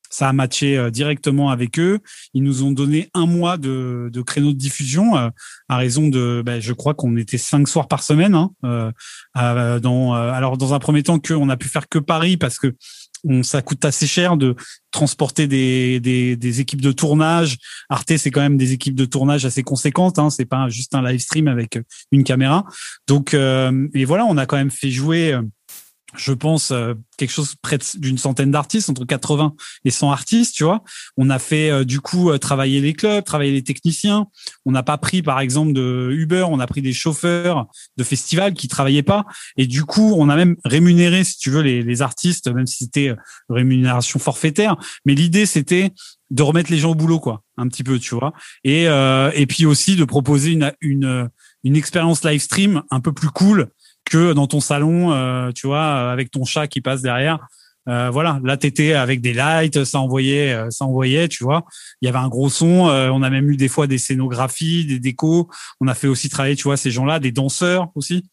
Speaker 3: Ça a matché euh, directement avec eux. Ils nous ont donné un mois de, créneaux de diffusion euh, à raison de, ben, je crois qu'on était cinq soirs par semaine. Hein, euh, alors dans un premier temps, que on a pu faire que Paris parce que ça coûte assez cher de transporter des, des, des équipes de tournage. Arte, c'est quand même des équipes de tournage assez conséquentes. Hein, c'est pas juste un live stream avec une caméra. Donc, euh, et voilà, on a quand même fait jouer. Je pense euh, quelque chose près d'une centaine d'artistes, entre 80 et 100 artistes, tu vois. On a fait euh, du coup euh, travailler les clubs, travailler les techniciens. On n'a pas pris par exemple de Uber, on a pris des chauffeurs de festivals qui travaillaient pas. Et du coup, on a même rémunéré, si tu veux, les, les artistes, même si c'était rémunération forfaitaire. Mais l'idée, c'était de remettre les gens au boulot, quoi, un petit peu, tu vois. Et et puis aussi de proposer une une une expérience live stream un peu plus cool que dans ton salon, euh, tu vois, avec ton chat qui passe derrière. Euh, voilà, là t'étais avec des lights, ça envoyait, euh, ça envoyait, tu vois. Il y avait un gros son. euh, on a même eu des fois des scénographies, des décos. On a fait aussi travailler, tu vois, ces gens-là, des danseurs aussi.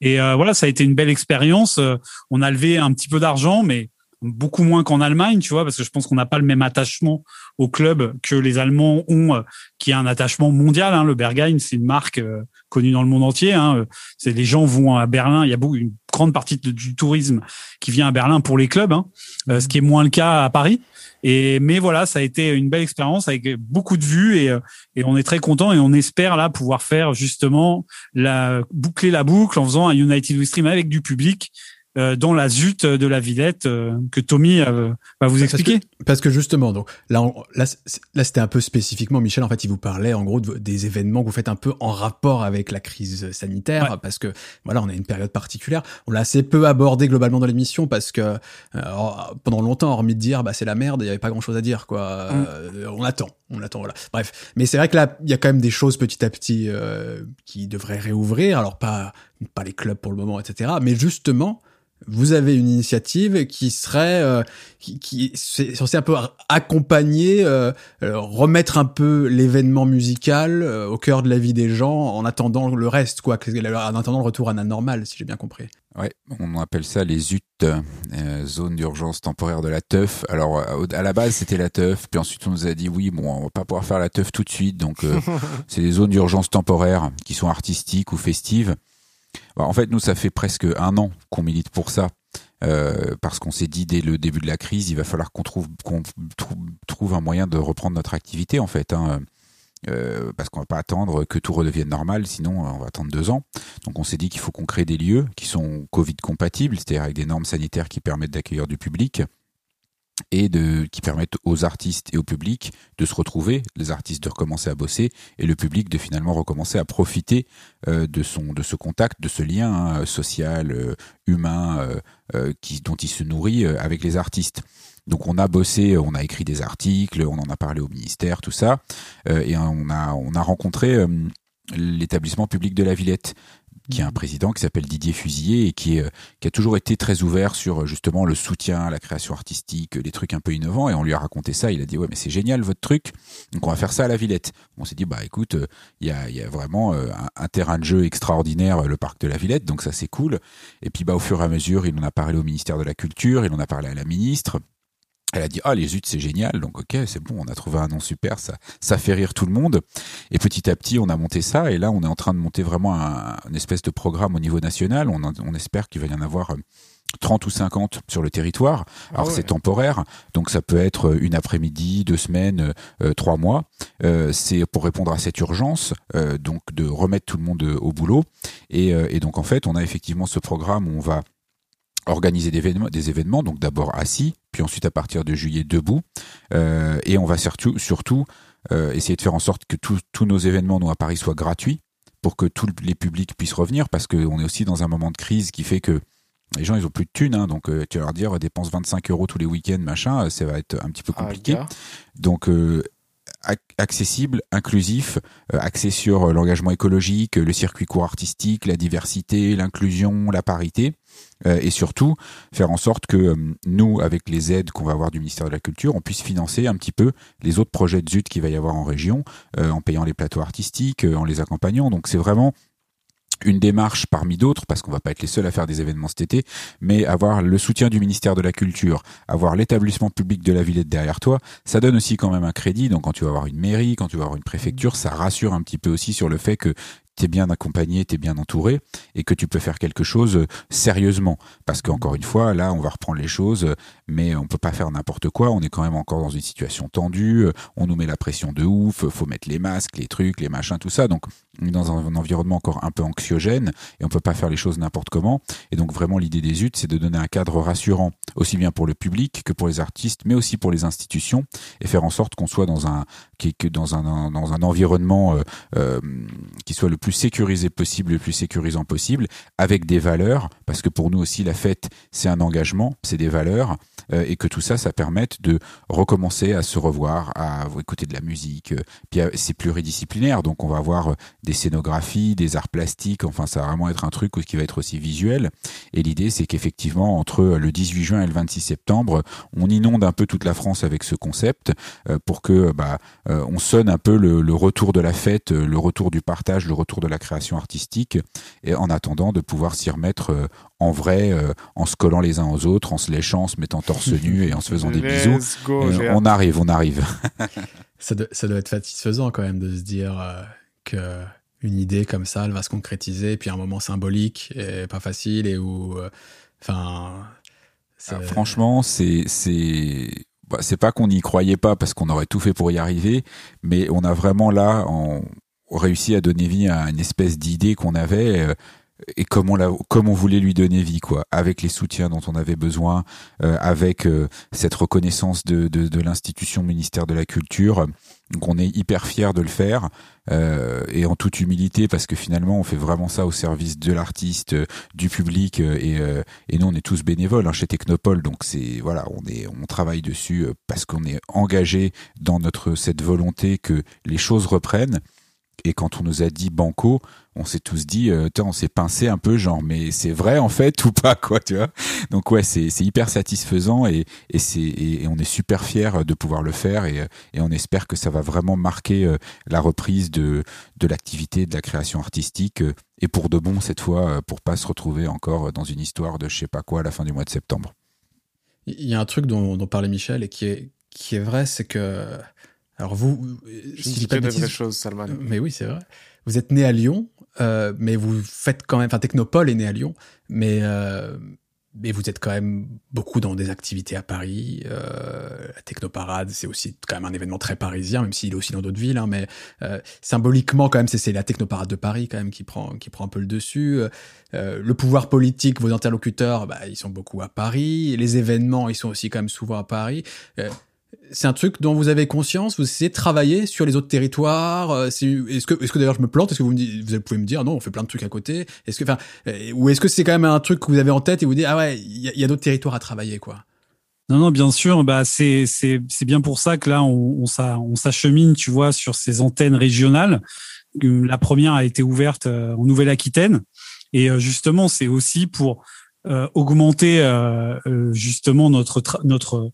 Speaker 3: Et euh, voilà, ça a été une belle expérience. Euh, on a levé un petit peu d'argent, mais beaucoup moins qu'en Allemagne, tu vois, parce que je pense qu'on n'a pas le même attachement au club que les Allemands ont, euh, qui est un attachement mondial. Hein. Le Berghain, c'est une marque euh, connue dans le monde entier. Hein. C'est les gens vont à Berlin. Il y a beaucoup, une grande partie du tourisme qui vient à Berlin pour les clubs, hein. Euh, ce qui est moins le cas à Paris. Et mais voilà, ça a été une belle expérience avec beaucoup de vues et, euh, et on est très content et on espère là pouvoir faire justement la boucler la boucle en faisant un United We Stream avec du public euh, dans la zut de la Villette euh, que Tommy euh, va vous
Speaker 1: Parce que-
Speaker 3: expliquer.
Speaker 1: Parce que justement, donc là, on- là, là, c'était un peu spécifiquement Michel. En fait, il vous parlait en gros de des événements que vous faites un peu en rapport avec la crise sanitaire,
Speaker 3: Ouais.
Speaker 1: parce que voilà, on a une période particulière. On l'a assez peu abordé globalement dans l'émission parce que euh, pendant longtemps, hormis de dire bah c'est la merde, il y avait pas grand chose à dire quoi.
Speaker 3: Mm.
Speaker 1: Euh, on attend, on attend voilà. Bref, mais c'est vrai que là, il y a quand même des choses petit à petit euh, qui devraient réouvrir. Alors pas pas les clubs pour le moment, etc. Mais justement. Vous avez une initiative qui serait euh, qui, qui c'est censé un peu accompagner, euh, euh, remettre un peu l'événement musical euh, au cœur de la vie des gens en attendant le reste, quoi, en attendant le retour à la normale, si j'ai bien compris.
Speaker 4: Ouais, on appelle ça les UT, euh, zone d'urgence temporaire de la teuf. Alors euh, à la base c'était la teuf, puis ensuite on nous a dit oui, bon, on va pas pouvoir faire la teuf tout de suite, donc euh, c'est des zones d'urgence temporaires qui sont artistiques ou festives. Bah, en fait, nous ça fait presque un an qu'on milite pour ça. euh, parce qu'on s'est dit dès le début de la crise, il va falloir qu'on trouve un moyen de reprendre notre activité en fait, hein, euh, parce qu'on va pas attendre que tout redevienne normal, sinon on va attendre deux ans. Donc on s'est dit qu'il faut qu'on crée des lieux qui sont Covid compatibles, c'est-à-dire avec des normes sanitaires qui permettent d'accueillir du public et qui permettent aux artistes et au public de se retrouver, les artistes de recommencer à bosser et le public de finalement recommencer à profiter euh, de son de ce contact, de ce lien hein, social, euh, humain euh, dont il se nourrit avec les artistes. Donc on a bossé, on a écrit des articles, on en a parlé au ministère, tout ça, et on a on a rencontré l'établissement public de la Villette qui a un président qui s'appelle Didier Fusillé et qui, euh, qui a toujours été très ouvert sur euh, justement le soutien à la création artistique, euh, des trucs un peu innovants. Et on lui a raconté ça. Il a dit ouais mais c'est génial votre truc. Donc on va faire ça à la Villette. On s'est dit bah écoute il y, a, y a vraiment un, un terrain de jeu extraordinaire le parc de la Villette. Donc ça c'est cool. Et puis bah au fur et à mesure il en a parlé au ministère de la Culture, il en a parlé à la ministre. Elle a dit ah les Zut c'est génial donc ok c'est bon on a trouvé un nom super ça ça fait rire tout le monde et petit à petit on a monté ça et là on est en train de monter vraiment un, une espèce de programme au niveau national on, on espère qu'il va y en avoir 30 ou 50 sur le territoire. Ah Alors c'est temporaire, donc ça peut être une après-midi, deux semaines, euh, trois mois. Euh, c'est pour répondre à cette urgence, euh, donc de remettre tout le monde au boulot. Et, et, donc en fait, on a effectivement ce programme où on va organiser des événements, des événements donc d'abord assis, puis ensuite à partir de juillet debout, euh, et on va surtout, surtout euh, essayer de faire en sorte que tous nos événements nous à Paris soient gratuits pour que tous les publics puissent revenir, parce qu'on est aussi dans un moment de crise qui fait que les gens ils ont plus de thunes, hein, donc euh, tu vas leur dire dépense 25 euros tous les week-ends, machin, ça va être un petit peu ah, compliqué. donc accessible, inclusif, axé sur l'engagement écologique, le circuit court artistique, la diversité, l'inclusion, la parité. Euh, et surtout faire en sorte que euh, nous, avec les aides qu'on va avoir du ministère de la Culture, on puisse financer un petit peu les autres projets de ZUT qu'il va y avoir en région, euh, en payant les plateaux artistiques, en les accompagnant. Donc c'est vraiment une démarche parmi d'autres, parce qu'on va pas être les seuls à faire des événements cet été, mais avoir le soutien du ministère de la Culture, avoir l'établissement public de la Villette derrière toi, ça donne aussi quand même un crédit. Donc quand tu vas avoir une mairie, quand tu vas avoir une préfecture, ça rassure un petit peu aussi sur le fait que t'es bien accompagné, t'es bien entouré et que tu peux faire quelque chose euh, sérieusement. Parce qu'encore une fois, là, on va reprendre les choses, euh, mais on peut pas faire n'importe quoi. On est quand même encore dans une situation tendue. Euh, on nous met la pression de ouf. Faut mettre les masques, les trucs, les machins, tout ça. Donc, on est dans un, environnement encore un peu anxiogène et on peut pas faire les choses n'importe comment. Et donc, vraiment, l'idée des UT, c'est de donner un cadre rassurant, aussi bien pour le public que pour les artistes, mais aussi pour les institutions et faire en sorte qu'on soit dans un, dans un, dans un environnement qui soit le plus sécurisé possible, le plus sécurisant possible, avec des valeurs, parce que pour nous aussi la fête c'est un engagement, c'est des valeurs, euh, et que tout ça, ça permette de recommencer à se revoir, à écouter de la musique. Euh, puis c'est pluridisciplinaire, donc on va avoir des scénographies, des arts plastiques, enfin ça va vraiment être un truc qui va être aussi visuel. Et l'idée c'est qu'effectivement entre le 18 juin et le 26 septembre, on inonde un peu toute la France avec ce concept pour que bah on sonne un peu le, le retour de la fête, le retour du partage, le retour de la création artistique, et en attendant de pouvoir s'y remettre euh, en vrai, euh, en se collant les uns aux autres, en se léchant, en se mettant torse nu et en se faisant des bisous. on arrive, on arrive.
Speaker 1: ça, doit, ça, doit, être satisfaisant quand même de se dire euh, que une idée comme ça, elle va se concrétiser, et puis un moment symbolique et pas facile, et où, enfin.
Speaker 4: Ah, franchement, c'est c'est bah, c'est pas qu'on n'y croyait pas parce qu'on aurait tout fait pour y arriver, mais on a vraiment là, en, réussi à donner vie à une espèce d'idée qu'on avait euh, et comme on, l'a, comme on voulait lui donner vie, quoi, avec les soutiens dont on avait besoin, euh, avec euh, cette reconnaissance de, de, de, l'institution ministère de la Culture. Donc on est hyper fier de le faire et en toute humilité parce que finalement on fait vraiment ça au service de l'artiste, du public et, et nous on est tous bénévoles hein, chez Technopole. Donc c'est voilà, on est on travaille dessus parce qu'on est engagé dans notre cette volonté que les choses reprennent et quand on nous a dit banco, on s'est tous dit, euh, on s'est pincé un peu, genre, mais c'est vrai en fait ou pas, quoi, tu vois Donc ouais, c'est hyper satisfaisant et, et c'est et, on est super fier de pouvoir le faire et, et on espère que ça va vraiment marquer euh, la reprise de de l'activité, de la création artistique euh, et pour de bon cette fois, euh, pour pas se retrouver encore dans une histoire de je sais pas quoi à la fin du mois de septembre.
Speaker 1: Il y a un truc dont, dont parlait Michel et qui est qui est vrai, c'est que alors vous,
Speaker 2: je si dis pas de vraies choses, Salman.
Speaker 1: Mais oui, c'est vrai. Vous êtes né à Lyon, euh, mais vous faites quand même. Enfin, Technopole est né à Lyon, mais euh, mais vous êtes quand même beaucoup dans des activités à Paris. Euh, la Technoparade, c'est aussi quand même un événement très parisien, même s'il est aussi dans d'autres villes. Hein, mais euh, symboliquement, quand même, c'est la Technoparade de Paris quand même qui prend qui prend un peu le dessus. Euh, le pouvoir politique, vos interlocuteurs, bah, ils sont beaucoup à Paris. Les événements, ils sont aussi quand même souvent à Paris. Euh, c'est un truc dont vous avez conscience, vous essayez de travailler sur les autre territoires. Euh, est-ce que, est-ce que d'ailleurs je me plante Est-ce que vous, vous pouvez me dire non, on fait plein de trucs à côté Est-ce que, enfin, euh, ou est-ce que c'est quand même un truc que vous avez en tête et vous dites ah ouais, il y a, d'autres territoires à travailler quoi?
Speaker 3: Non, non, bien sûr. Bah c'est c'est c'est bien pour ça que là on s'achemine, tu vois, sur ces antennes régionales. La première a été ouverte euh, en Nouvelle-Aquitaine et justement c'est aussi pour augmenter justement notre notre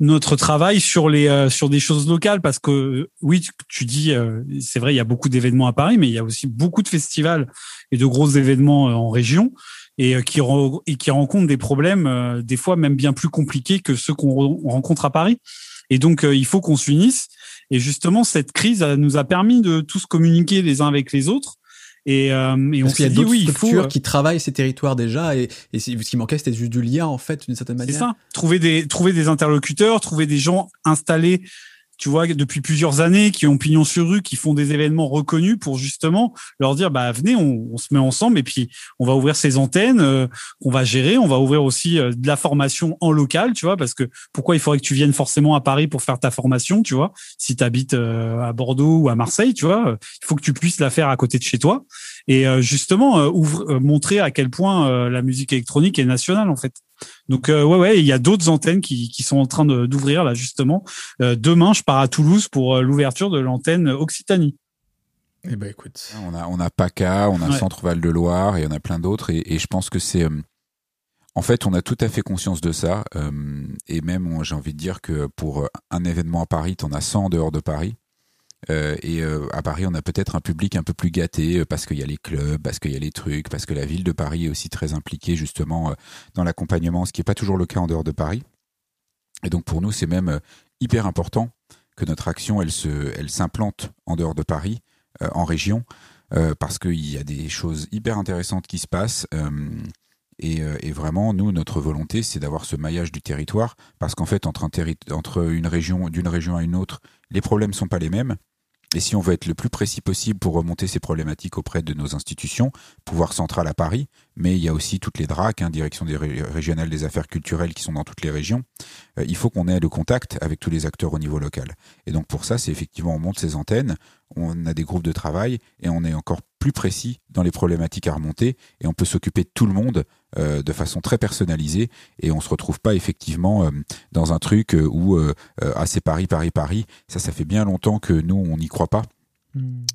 Speaker 3: notre travail sur les euh, sur des choses locales parce que oui tu, dis euh, c'est vrai il y a beaucoup d'événements à Paris mais il y a aussi beaucoup de festivals et de gros événements en région et qui et qui rencontrent des problèmes des fois même bien plus compliqués que ceux qu'on rencontre à Paris. Et donc il faut qu'on s'unisse. Et justement cette crise nous a permis de tous communiquer les uns avec les autres et, euh, et
Speaker 1: Parce
Speaker 3: on
Speaker 1: qu'il y a
Speaker 3: s'est dit
Speaker 1: d'autres
Speaker 3: oui, il faut euh,
Speaker 1: qui travaillent ces territoires déjà et, et c'est- ce qui manquait c'était juste du lien en fait d'une certaine
Speaker 3: C'est
Speaker 1: manière.
Speaker 3: ça. Trouver des, trouver des interlocuteurs, trouver des gens installés, tu vois, depuis plusieurs années, qui ont pignon sur rue, qui font des événements reconnus pour justement leur dire, bah, venez, on, on se met ensemble et puis on va ouvrir ces antennes, euh, qu'on va gérer. On va ouvrir aussi euh, de la formation en local, tu vois, parce que pourquoi il faudrait que tu viennes forcément à Paris pour faire ta formation, tu vois, si tu habites à Bordeaux ou à Marseille, tu vois, euh, il faut que tu puisses la faire à côté de chez toi et euh, justement euh, ouvre, euh, montrer à quel point euh, la musique électronique est nationale en fait. Donc euh, ouais ouais, il y a d'autres antennes qui, qui sont en train de- d'ouvrir là justement. Euh, demain, je pars à Toulouse pour euh, l'ouverture de l'antenne Occitanie.
Speaker 1: Eh ben écoute.
Speaker 4: On a, on a PACA, on a
Speaker 3: Ouais.
Speaker 4: Centre Val de Loire et on a plein d'autres. Et, et je pense que c'est. euh, en fait, on a tout à fait conscience de ça. euh, et même, on- j'ai envie de dire que pour un événement à Paris, t'en as 100 en dehors de Paris. Euh, et euh, à Paris, on a peut-être un public un peu plus gâté euh, parce qu'il y a les clubs, parce qu'il y a les trucs, parce que la ville de Paris est aussi très impliquée justement dans l'accompagnement, ce qui n'est pas toujours le cas en dehors de Paris. Et donc pour nous, c'est même hyper important que notre action, elle se, elle s'implante en dehors de Paris, en région, parce qu'il y a des choses hyper intéressantes qui se passent. et, vraiment, nous, notre volonté, c'est d'avoir ce maillage du territoire, parce qu'en fait, entre, un entre une région, d'une région à une autre, les problèmes sont pas les mêmes. Et si on veut être le plus précis possible pour remonter ces problématiques auprès de nos institutions, pouvoir central à Paris, mais il y a aussi toutes les DRAC, hein, direction des ré- régionales des affaires culturelles qui sont dans toutes les régions, euh, il faut qu'on ait le contact avec tous les acteurs au niveau local. Et donc pour ça, c'est effectivement, on monte ces antennes, on a des groupes de travail et on est encore plus précis dans les problématiques à remonter et on peut s'occuper de tout le monde euh, de façon très personnalisée. Et on se retrouve pas effectivement euh, dans un truc euh, où ah c'est Paris Paris Paris. Ça ça fait bien longtemps que nous on n'y croit pas.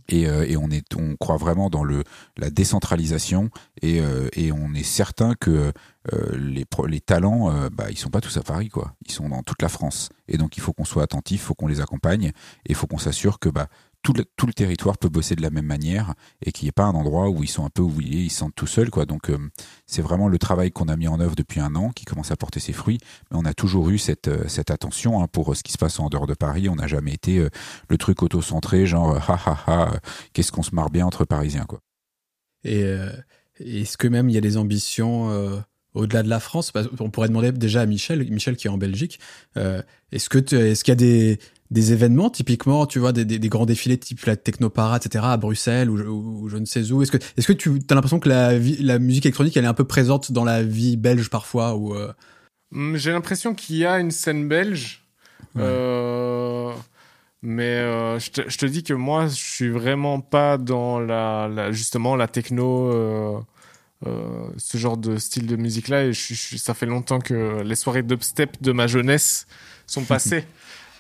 Speaker 4: Et, euh, et on est on croit vraiment dans le la décentralisation. Et, euh, et on est certain que euh, les pro- les talents bah ils sont pas tous à Paris quoi. Ils sont dans toute la France. Et donc il faut qu'on soit attentif faut qu'on les accompagne. Et il faut qu'on s'assure que bah tout le, tout le territoire peut bosser de la même manière et qu'il n'y ait pas un endroit où ils sont un peu oubliés, ils se sentent tout seuls. Quoi. Donc euh, c'est vraiment le travail qu'on a mis en œuvre depuis un an qui commence à porter ses fruits. Mais on a toujours eu cette, euh, cette attention hein, pour euh, ce qui se passe en dehors de Paris. On n'a jamais été le truc auto-centré, genre ha ha ha, qu'est-ce qu'on se marre bien entre Parisiens. Quoi.
Speaker 1: Et est-ce que même il y a des ambitions au-delà de la France? Qu'on pourrait demander déjà à Michel, Michel qui est en Belgique, est-ce que est-ce qu'il y a des des événements typiquement, tu vois, des, des, des grands défilés type la Technoparade, etc. à Bruxelles ou, je- ou je ne sais où. Est-ce que est-ce que tu as l'impression que la vie, la musique électronique elle est un peu présente dans la vie belge parfois ou euh,
Speaker 2: Hum, J'ai l'impression qu'il y a une scène belge.
Speaker 1: Ouais.
Speaker 2: Euh, mais euh, je, te, je te dis que moi, je suis vraiment pas dans la, la- justement la techno, euh, ce genre de style de. Et je, suis- je suis- ça fait longtemps que les soirées dubstep de ma jeunesse sont passées.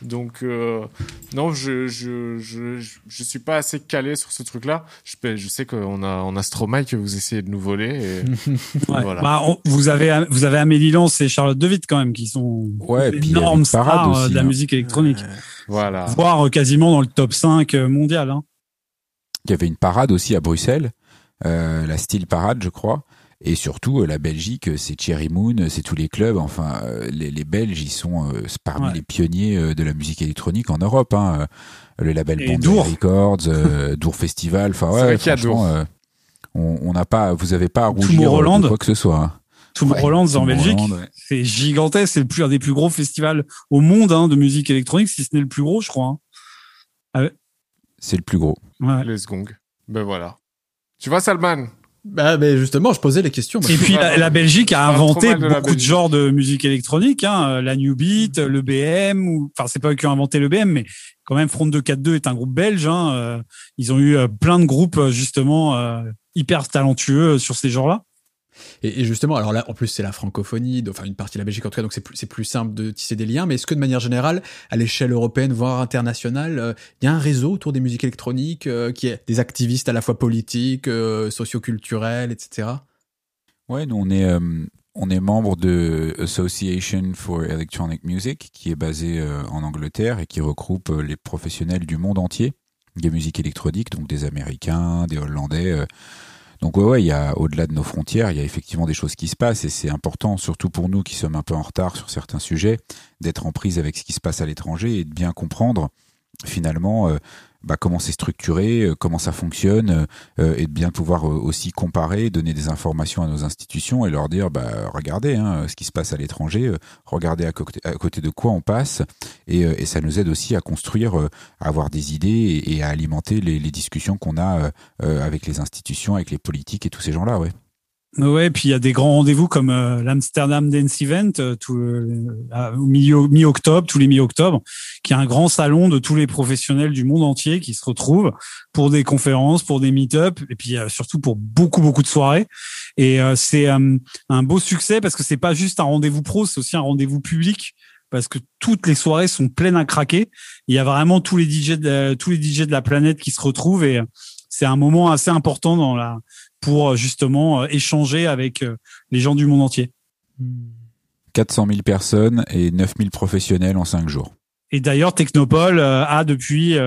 Speaker 2: Donc euh, non, je, je je je je suis pas assez calé sur ce truc-là. Je, je sais qu'on a on a Stromae que vous essayez de nous voler. Et...
Speaker 3: Ouais.
Speaker 2: Voilà.
Speaker 3: Bah, on- vous avez vous avez Amélie Lance et Charlotte Dewitt quand même qui sont
Speaker 4: Ouais,
Speaker 3: énormes
Speaker 4: Parade
Speaker 3: stars euh,
Speaker 4: aussi,
Speaker 3: de la
Speaker 4: hein.
Speaker 3: musique électronique,
Speaker 2: Voilà.
Speaker 3: voire euh, quasiment dans le top 5 euh, mondial. Hein.
Speaker 4: Il y avait une parade aussi à Bruxelles, euh, la Style Parade, je crois. Et surtout, euh, la Belgique, euh, c'est Cherry Moon, euh, c'est tous les clubs. Enfin, euh, les, les Belges, ils sont euh, parmi
Speaker 3: Ouais.
Speaker 4: les pionniers euh, de la musique électronique en Europe. Hein. Euh, Le label
Speaker 3: Dour.
Speaker 4: Records, euh, Dour Festival. Enfin,
Speaker 2: C'est
Speaker 4: ouais, franchement, euh, on on n'a pas, vous avez pas à rougir de quoi que ce soit. hein.
Speaker 3: Tomorrowland
Speaker 4: Ouais,
Speaker 3: en Belgique,
Speaker 4: ouais.
Speaker 3: c'est gigantesque, c'est le plus un des plus gros festivals au monde hein, de musique électronique, si ce n'est le plus gros, je crois. hein.
Speaker 4: C'est le plus gros.
Speaker 3: Ouais.
Speaker 2: Les gongs. Ben voilà. Tu vois, Salman
Speaker 1: Bah, mais justement, je posais les questions.
Speaker 3: Et puis la, la Belgique a inventé
Speaker 2: de
Speaker 3: beaucoup de genres de musique électronique, hein, euh, la New Beat, le BM, ou enfin c'est pas eux qui ont inventé le BM, mais quand même Front 242 est un groupe belge. Hein, euh, ils ont eu euh, plein de groupes euh, justement euh, hyper talentueux euh, sur ces genres-là.
Speaker 1: Et, justement, alors là, en plus, c'est la francophonie, enfin une partie de la Belgique en tout cas, donc c'est plus, plus simple de tisser des liens. Mais est-ce que de manière générale, à l'échelle européenne, voire internationale, euh, il y a un réseau autour des musiques électroniques euh, qui est des activistes à la fois politiques, euh, socioculturels, etc.
Speaker 4: Ouais, nous on est, euh, on est membre de Association for Electronic Music, qui est basée en Angleterre et qui regroupe les professionnels du monde entier des musiques électroniques, donc des Américains, des Hollandais. Euh. Donc ouais, ouais, il y a au-delà de nos frontières, il y a effectivement des choses qui se passent et c'est important, surtout pour nous qui sommes un peu en retard sur certains sujets, d'être en prise avec ce qui se passe à l'étranger et de bien comprendre finalement bah, comment c'est structuré, euh, comment ça fonctionne, euh, et de bien pouvoir euh, aussi comparer, donner des informations à nos institutions et leur dire, bah, regardez hein, ce qui se passe à l'étranger, regardez à côté, à côté de quoi on passe, et, et ça nous aide aussi à construire, à avoir des idées et, à alimenter les, les discussions qu'on a avec les institutions, avec les politiques et tous ces gens-là, ouais.
Speaker 3: Ouais, puis il y a des grands rendez-vous comme euh, l'Amsterdam Dance Event euh, tout, euh, au milieu mi-octobre, tous les mi-octobre, qui est un grand salon de tous les professionnels du monde entier qui se retrouvent pour des conférences, pour des meet-up, et puis surtout pour beaucoup beaucoup de soirées. Et c'est un beau succès parce que c'est pas juste un rendez-vous pro, c'est aussi un rendez-vous public parce que toutes les soirées sont pleines à craquer. Il y a vraiment tous les DJ de, tous les DJ de la planète qui se retrouvent et c'est un moment assez important dans la pour euh, justement euh, échanger avec euh, les gens du monde entier.
Speaker 4: 400 000 personnes et 9 000 professionnels en 5 jours.
Speaker 3: Et d'ailleurs, Technopole a depuis,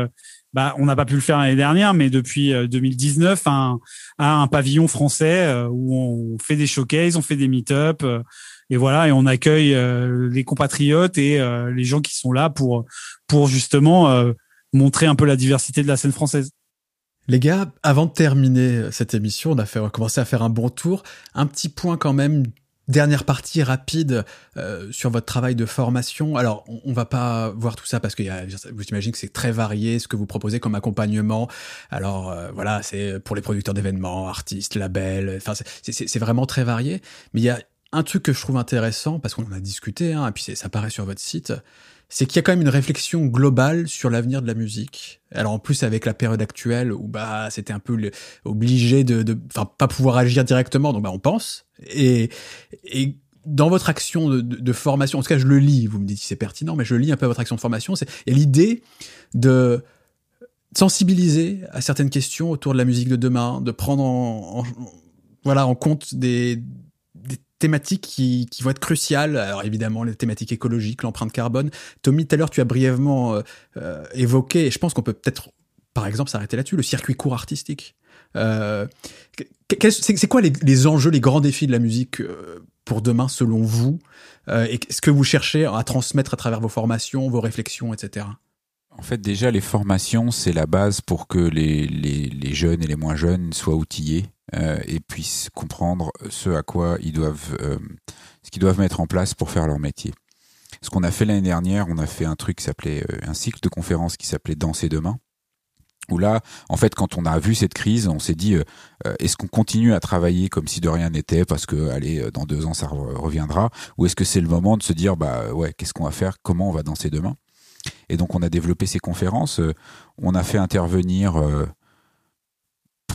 Speaker 3: bah, on n'a pas pu le faire l'année dernière, mais depuis 2019, un, a un pavillon français où on fait des showcases, on fait des meet-up, et voilà, et on accueille les compatriotes et les gens qui sont là pour pour justement montrer un peu la diversité de la scène française.
Speaker 1: Les gars, avant de terminer cette émission, on a fait commencé à faire un bon tour. Un petit point quand même Dernière partie rapide euh, sur votre travail de formation. Alors, on, on va pas voir tout ça parce que y a, vous imaginez que c'est très varié ce que vous proposez comme accompagnement. Alors euh, voilà, c'est pour les producteurs d'événements, artistes, labels. Enfin, c'est vraiment très varié. Mais il y a un truc que je trouve intéressant parce qu'on en a discuté, hein, et puis ça paraît sur votre site c'est qu'il y a quand même une réflexion globale sur l'avenir de la musique. Alors en plus avec la période actuelle où bah c'était un peu obligé de, enfin pas pouvoir agir directement, donc bah on pense. Et, et dans votre action de, formation, en tout cas je le lis, vous me dites si c'est pertinent, mais je lis un peu votre action de formation, c'est l'idée de sensibiliser à certaines questions autour de la musique de demain, de prendre en voilà en compte des, thématiques qui, vont être cruciales. Alors évidemment, les thématiques écologiques, l'empreinte carbone. Tommy, tout à l'heure, tu as brièvement euh, euh, évoqué, et je pense qu'on peut peut-être, par exemple, s'arrêter là-dessus, le circuit court artistique. Euh, c'est quoi les, enjeux, les grands défis de la musique pour demain, selon vous Et ce que vous cherchez à transmettre à travers vos formations, vos réflexions, etc.
Speaker 4: En fait, déjà, les formations, c'est la base pour que les, jeunes et les moins jeunes soient outillés et puissent comprendre ce à quoi ils doivent, euh, ce qu'ils doivent mettre en place pour faire leur métier. Ce qu'on a fait l'année dernière, on a fait un truc qui s'appelait euh, un cycle de conférences qui s'appelait Danser demain. Où là, en fait, quand on a vu cette crise, on s'est dit est-ce qu'on continue à travailler comme si de rien n'était parce que allez dans deux ans ça reviendra, ou est-ce que c'est le moment de se dire bah ouais qu'est-ce qu'on va faire, comment on va danser demain Et donc on a développé ces conférences, on a fait intervenir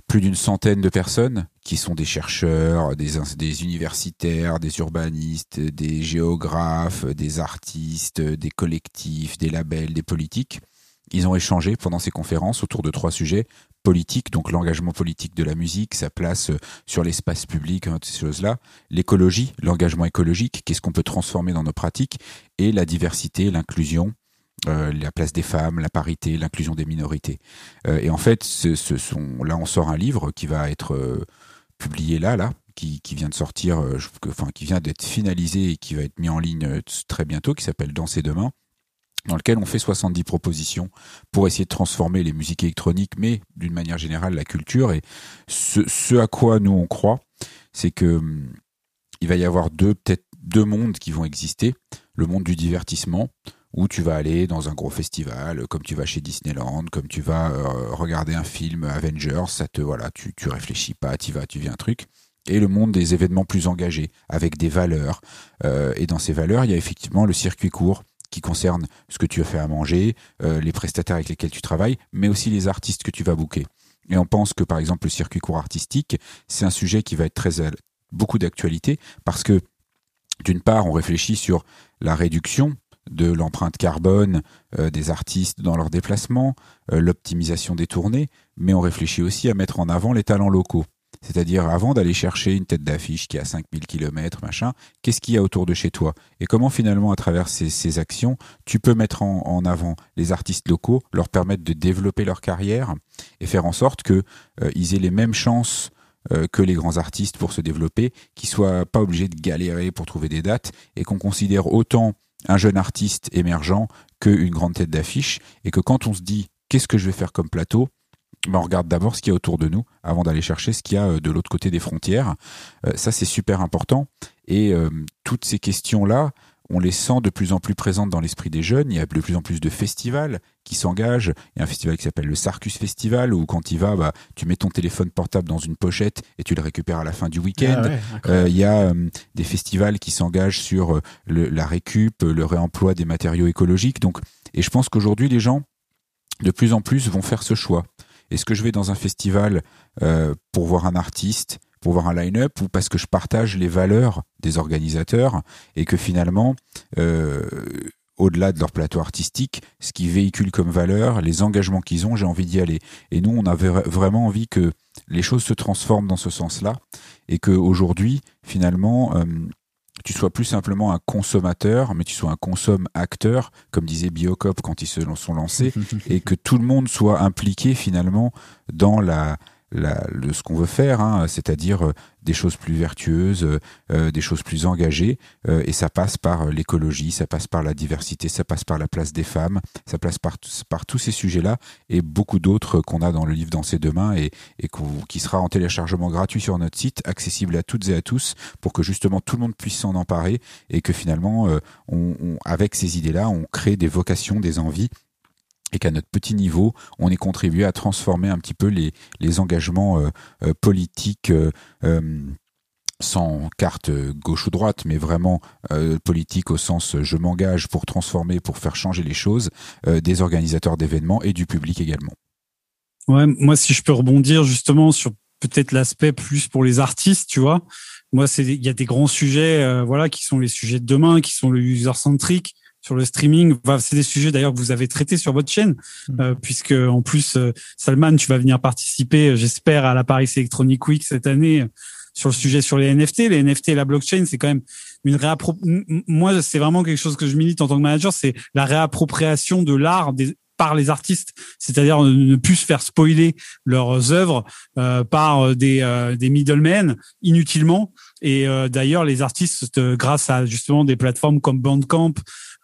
Speaker 4: plus d'une centaine de personnes qui sont des chercheurs, des, universitaires, des urbanistes, des géographes, des artistes, des collectifs, des labels, des politiques. Ils ont échangé pendant ces conférences autour de trois sujets. Politique, donc l'engagement politique de la musique, sa place sur l'espace public, hein, ces choses-là. L'écologie, l'engagement écologique, qu'est-ce qu'on peut transformer dans nos pratiques. Et la diversité, l'inclusion, euh, la place des femmes, la parité, l'inclusion des minorités. Euh, et en fait, là, on sort un livre qui va être euh, publié là, là, qui, vient de sortir, enfin, qui vient d'être finalisé et qui va être mis en ligne très bientôt, qui s'appelle Danser demain dans lequel on fait 70 propositions pour essayer de transformer les musiques électroniques, mais d'une manière générale la culture. Et ce, ce à quoi nous on croit, c'est que hum, il va y avoir deux peut-être deux mondes qui vont exister le monde du divertissement où tu vas aller dans un gros festival, comme tu vas chez Disneyland, comme tu vas euh, regarder un film Avengers, ça te voilà, tu tu réfléchis pas, tu vas, tu viens un truc. Et le monde des événements plus engagés, avec des valeurs. Euh, et dans ces valeurs, il y a effectivement le circuit court qui concerne ce que tu as fait à manger, euh, les prestataires avec lesquels tu travailles, mais aussi les artistes que tu vas booker. Et on pense que par exemple le circuit court artistique, c'est un sujet qui va être très beaucoup d'actualité parce que d'une part, on réfléchit sur la réduction de l'empreinte carbone euh, des artistes dans leurs déplacements, euh, l'optimisation des tournées, mais on réfléchit aussi à mettre en avant les talents locaux. C'est-à-dire, avant d'aller chercher une tête d'affiche qui a 5000 km, machin, qu'est-ce qu'il y a autour de chez toi? Et comment finalement, à travers ces, actions, tu peux mettre en, avant les artistes locaux, leur permettre de développer leur carrière et faire en sorte qu'ils euh, aient les mêmes chances que les grands artistes pour se développer, qu'ils soient pas obligés de galérer pour trouver des dates et qu'on considère autant un jeune artiste émergent qu'une grande tête d'affiche et que quand on se dit qu'est-ce que je vais faire comme plateau, on regarde d'abord ce qu'il y a autour de nous avant d'aller chercher ce qu'il y a euh, de l'autre côté des frontières. Euh, ça, c'est super important. Et euh, toutes ces questions-là, on les sent de plus en plus présentes dans l'esprit des jeunes. Il y a de plus en plus de festivals qui s'engagent. Il y a un festival qui s'appelle le Sarcus Festival où quand il va, bah, tu mets ton téléphone portable dans une pochette et tu le récupères à la fin du week-end. Ah il y a des festivals qui s'engagent sur la récup, le réemploi des matériaux écologiques. Donc, et je pense qu'aujourd'hui, les gens, de plus en plus, vont faire ce choix. Est-ce que je vais dans un festival euh, pour voir un artiste, pour voir un line-up, ou parce que je partage les valeurs des organisateurs et que finalement, euh, au-delà de leur plateau artistique, ce qu'ils véhiculent comme valeur, les engagements qu'ils ont, j'ai envie d'y aller. Et nous, on avait vraiment envie que les choses se transforment dans ce sens-là et que aujourd'hui, finalement, euh, tu sois plus simplement un consommateur, mais tu sois un consomme-acteur, comme disait Biocop quand ils se sont lancés, et que tout le monde soit impliqué finalement dans la, le, ce qu'on veut faire, hein, c'est-à-dire euh, des choses plus vertueuses, euh, euh, des choses plus engagées, et ça passe par l'écologie, ça passe par la diversité, ça passe par la place des femmes, ça passe par, par tous ces sujets-là, et beaucoup d'autres qu'on a dans le livre Dans ses deux mains, et, et qui sera en téléchargement gratuit sur notre site, accessible à toutes et à tous, pour que justement tout le monde puisse s'en emparer, et que finalement, on, avec ces idées-là, on crée des vocations, des envies, et qu'à notre petit niveau, on ait contribué à transformer un petit peu les, les engagements euh, euh, politiques euh, sans carte gauche ou droite, mais vraiment politique au sens je m'engage pour transformer, pour faire changer les choses, des organisateurs d'événements et du public également.
Speaker 3: Ouais, moi si je peux rebondir justement sur peut-être l'aspect plus pour les artistes, tu vois. Moi, c'est il y a des grands sujets, voilà, qui sont les sujets de demain, qui sont le user centrique sur le streaming. c'est des sujets d'ailleurs que vous avez traités sur votre chaîne, mm. euh, puisque en plus, euh, Salman, tu vas venir participer, euh, j'espère, à la Paris Electronic Week cette année sur le sujet sur les NFT. Les NFT et la blockchain, c'est quand même une réappro. Moi, c'est vraiment quelque chose que je milite en tant que manager, c'est la réappropriation de l'art des par les artistes, c'est-à-dire ne plus se faire spoiler leurs œuvres par des, des middlemen inutilement. Et d'ailleurs, les artistes, grâce à justement des plateformes comme Bandcamp,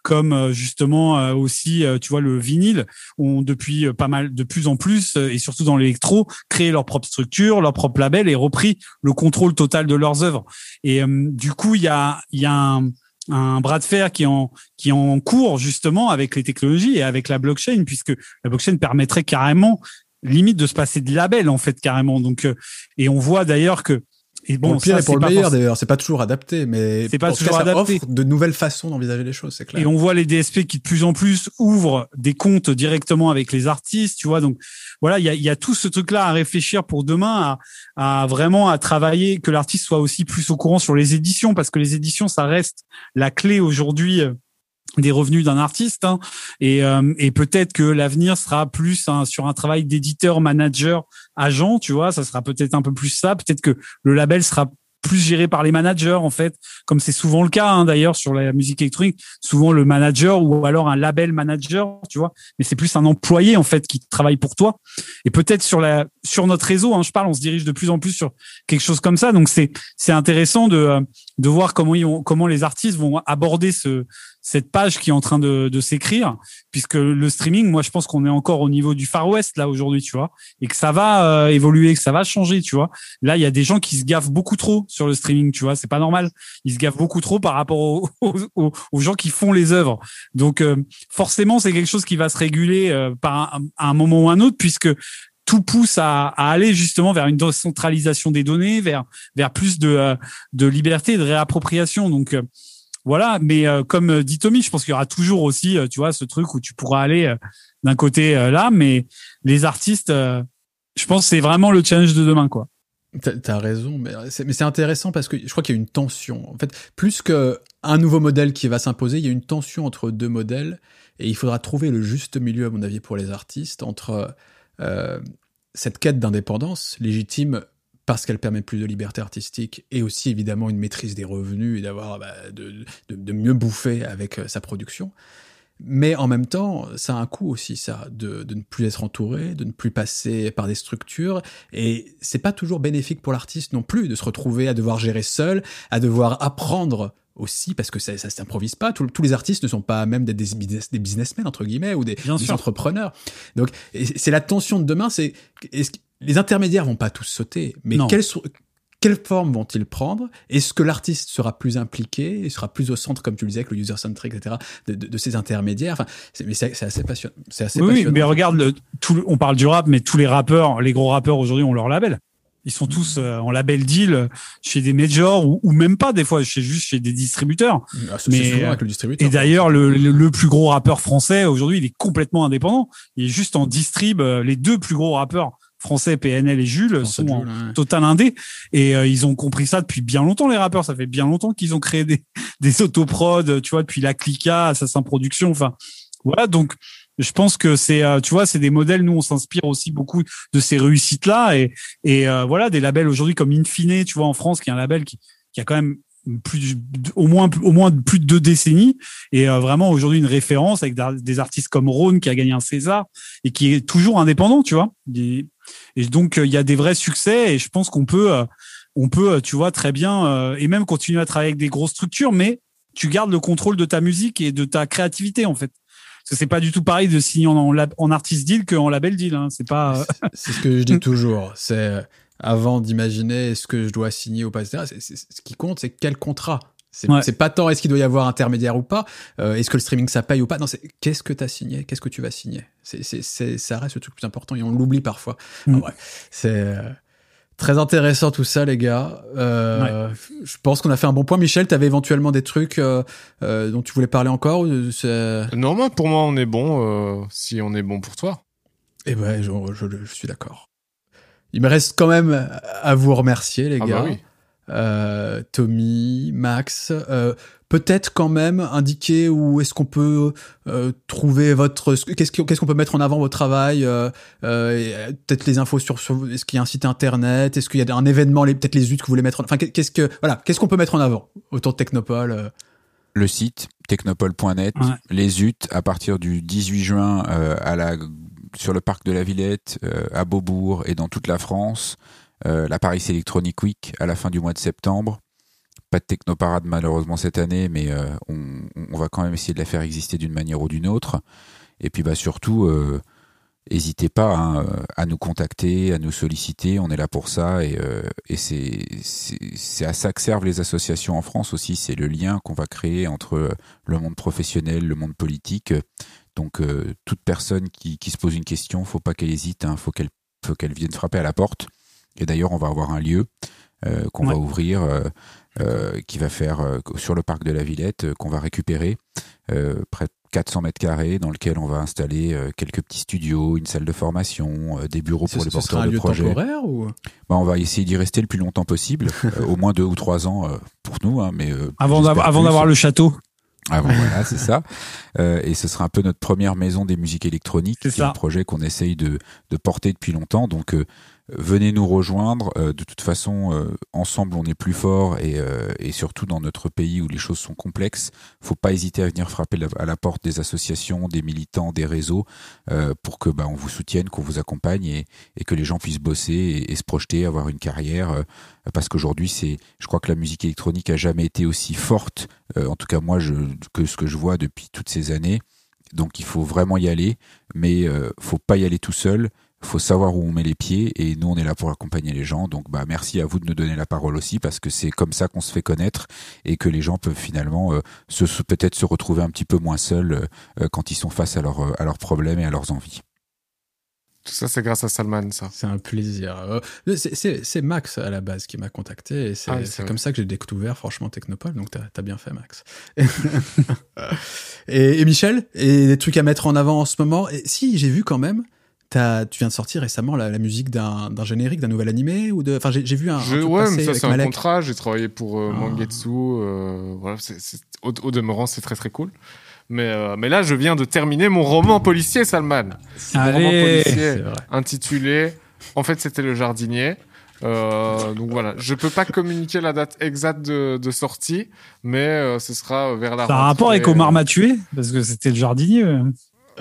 Speaker 3: comme euh, justement euh, aussi, euh, tu vois, le vinyle, ont depuis pas mal, de plus en plus, et surtout dans l'électro, créé leur propre structure, leur propre label et repris le contrôle total de leurs œuvres. Et du coup, il y a, il y a un, un bras de fer qui en qui est en cours justement avec les technologies et avec la blockchain puisque la blockchain permettrait carrément limite de se passer de label en fait carrément donc et on voit d'ailleurs que
Speaker 1: et bon, pour le pire et pour le meilleur d'ailleurs, c'est pas toujours adapté, mais
Speaker 3: c'est pas toujours adapté.
Speaker 1: offre de nouvelles façons d'envisager les choses, c'est clair.
Speaker 3: Et on voit les DSP qui de plus en plus ouvrent des comptes directement avec les artistes, tu vois. Donc voilà, il y a, y a, tout ce truc-là à réfléchir pour demain, à, à vraiment à travailler que l'artiste soit aussi plus au courant sur les éditions, parce que les éditions, ça reste la clé aujourd'hui euh, des revenus d'un artiste hein. et, euh, et peut-être que l'avenir sera plus sur un travail d'éditeur, manager, agent, tu vois, ça sera peut-être un peu plus ça, peut-être que le label sera plus géré par les managers en fait, comme c'est souvent le cas hein, d'ailleurs sur la musique électronique, souvent le manager ou alors un label manager, tu vois, mais c'est plus un employé en fait qui travaille pour toi. Et peut-être sur la sur notre réseau, hein, je parle, on se dirige de plus en plus sur quelque chose comme ça, donc c'est c'est intéressant de euh, de voir comment ils vont, comment les artistes vont aborder ce cette page qui est en train de, de s'écrire, puisque le streaming, moi, je pense qu'on est encore au niveau du Far West là aujourd'hui, tu vois, et que ça va euh, évoluer, que ça va changer, tu vois. Là, il y a des gens qui se gaffent beaucoup trop sur le streaming, tu vois, c'est pas normal. Ils se gaffent beaucoup trop par rapport aux, aux, gens qui font les œuvres. Donc, euh, forcément, c'est quelque chose qui va se réguler euh, par un, un moment ou un autre, puisque tout pousse à, à, aller justement vers une décentralisation des données, vers vers plus de, de liberté de réappropriation. Donc voilà, mais euh, comme euh, dit Tommy, je pense qu'il y aura toujours aussi, euh, tu vois, ce truc où tu pourras aller d'un côté là, mais les artistes, je pense, c'est vraiment le challenge de demain, quoi.
Speaker 1: T'as raison, mais c'est intéressant parce que je crois qu'il y a une tension. En fait, plus que un nouveau modèle qui va s'imposer, il y a une tension entre deux modèles et il faudra trouver le juste milieu, à mon avis, pour les artistes entre cette quête d'indépendance légitime parce qu'elle permet plus de liberté artistique et aussi évidemment une maîtrise des revenus et d'avoir bah, de, de, de, mieux bouffer avec sa production. Mais en même temps, ça a un coût aussi, ça, de, de, ne plus être entouré, de ne plus passer par des structures. Et c'est pas toujours bénéfique pour l'artiste non plus de se retrouver à devoir gérer seul, à devoir apprendre aussi, parce que ça, ça s'improvise pas. tous les artistes ne sont pas même des, business, des businessmen, entre guillemets, ou des, des entrepreneurs. Donc, c'est la tension de demain, c'est, les intermédiaires vont pas tous sauter, mais quels sont, quelle forme vont-ils prendre? Est-ce que l'artiste sera plus impliqué Il sera plus au centre, comme tu le disais, avec le user-centric, etc., de, de, de, ces intermédiaires? Enfin, Mais c'est assez passionnant. C'est assez
Speaker 3: oui, mais regarde, le, tout, on parle du rap, mais tous les rappeurs, les gros rappeurs aujourd'hui ont leur label. Ils sont tous euh, en label deal chez des majors ou, ou, même pas des fois, chez juste chez des distributeurs.
Speaker 1: Ah, mais avec le distributeur.
Speaker 3: Et d'ailleurs, le, le, plus gros rappeur français aujourd'hui, il est complètement indépendant. Il est juste en distrib. Euh, les deux plus gros rappeurs français, PNL et Jules, sont en total indé. Et euh, ils ont compris ça depuis bien longtemps, les rappeurs. Ça fait bien longtemps qu'ils ont créé des, des autoprods, tu vois, depuis la Clica, Assassin Production. Enfin, voilà. Donc, je pense que c'est, euh, tu vois, c'est des modèles. Nous, on s'inspire aussi beaucoup de ces réussites-là. Et, et euh, voilà, des labels aujourd'hui comme Infine, tu vois, en France, qui est un label qui, qui a quand même plus au moins au moins plus de deux décennies. Et euh, vraiment aujourd'hui une référence avec des artistes comme Rhône qui a gagné un César et qui est toujours indépendant tu vois. Et, donc euh, il y a des vrais succès et je pense qu'on peut euh, on peut tu vois très bien et même continuer à travailler avec des grosses structures mais tu gardes le contrôle de ta musique et de ta créativité en fait. Parce que c'est pas du tout pareil de signer en, en, artist deal qu'en label deal hein. c'est pas
Speaker 1: c'est ce que je dis toujours. C'est avant d'imaginer ce que je dois signer ou pas, etc. ce qui compte, c'est quel contrat. C'est pas tant est-ce qu'il doit y avoir intermédiaire ou pas, euh, est-ce que le streaming ça paye ou pas. Non, c'est qu'est-ce que tu as signé, qu'est-ce que tu vas signer. C'est ça reste le truc plus important et on l'oublie parfois. Mm. c'est euh, très intéressant tout ça, les gars. Euh, je pense qu'on a fait un bon point. Michel, tu avais éventuellement des trucs dont tu voulais parler encore
Speaker 2: Non, moi, pour moi, on est bon. si on est bon pour toi.
Speaker 1: Eh ben, je, je suis d'accord. Il me reste quand même à vous remercier, les ah gars. Bah oui. euh, Tommy, Max, euh, peut-être quand même indiquer où est-ce qu'on peut euh, trouver votre qu'est-ce qu'on peut mettre en avant votre travail euh, euh, peut-être les infos sur, sur est-ce qu'il y a un site internet est-ce qu'il y a un événement peut-être les UT que vous voulez mettre en... enfin qu'est-ce que voilà qu'est-ce qu'on peut mettre en avant autour de Technopole euh?
Speaker 4: le site technopole.net les UT à partir du 18 juin à la sur le parc de la Villette, euh, à Beaubourg et dans toute la France. Euh, la Paris Electronic Week à la fin du mois de septembre. Pas de technoparade malheureusement cette année, mais euh, on, va quand même essayer de la faire exister d'une manière ou d'une autre. Et puis bah surtout, n'hésitez pas hein, à nous contacter, à nous solliciter. On est là pour ça et, et c'est à ça que servent les associations en France aussi. C'est le lien qu'on va créer entre le monde professionnel, le monde politique. Donc euh, toute personne qui, qui, se pose une question, faut pas qu'elle hésite, hein, faut qu'elle faut qu'elle vienne frapper à la porte. Et d'ailleurs, on va avoir un lieu euh, qu'on va ouvrir, euh, euh, qui va faire euh, sur le parc de la Villette, qu'on va récupérer, près de 400 mètres carrés, dans lequel on va installer quelques petits studios, une salle de formation, des bureaux pour les porteurs de projets.
Speaker 1: temporaire ou?
Speaker 4: Bah, on va essayer d'y rester le plus longtemps possible, au moins deux ou trois ans pour nous, hein, mais
Speaker 3: avant d'avoir le château.
Speaker 4: Ah bon, voilà, c'est ça. Euh, et ce sera un peu notre première maison des musiques électroniques. C'est un projet qu'on essaye de, de, porter depuis longtemps. Donc, euh, venez nous rejoindre. Euh, de toute façon, euh, ensemble, on est plus fort et, euh, et, surtout dans notre pays où les choses sont complexes, faut pas hésiter à venir frapper à la porte des associations, des militants, des réseaux pour que bah, on vous soutienne, qu'on vous accompagne et, et, que les gens puissent bosser et, se projeter, avoir une carrière. parce qu'aujourd'hui, c'est, je crois que la musique électronique a jamais été aussi forte. en tout cas, moi, je, que ce que je vois depuis toutes ces années. Donc, il faut vraiment y aller, mais faut pas y aller tout seul faut savoir où on met les pieds et nous on est là pour accompagner les gens. Donc bah merci à vous de nous donner la parole aussi parce que c'est comme ça qu'on se fait connaître et que les gens peuvent finalement euh, se, peut-être se retrouver un petit peu moins seuls euh, euh, quand ils sont face à, leur, à leurs problèmes et à leurs envies.
Speaker 2: Tout ça, c'est grâce à Salman, ça.
Speaker 1: C'est un plaisir. C'est Max à la base qui m'a contacté et c'est ah comme ça que j'ai découvert, franchement, Technopole. Donc, t'as as bien fait, Max. et, et, Michel, et des trucs à mettre en avant en ce moment. Et si, j'ai vu quand même tu viens de sortir récemment la, musique d'un générique, d'un nouvel animé ou de. Enfin, j'ai vu un.
Speaker 2: Je, ouais, mais ça c'est un contrat. J'ai travaillé pour euh, ah. Mangetsu. Euh, voilà, au, demeurant, c'est très très cool. Mais, euh, mais là, je viens de terminer mon roman policier, Salman.
Speaker 3: Mon roman policier
Speaker 2: intitulé. En fait, c'était le jardinier. Euh, donc voilà, je peux pas communiquer la date exacte de, de sortie, mais euh, ce sera vers la.
Speaker 3: Ça a un rapport avec Omar Mathieu parce que c'était le jardinier.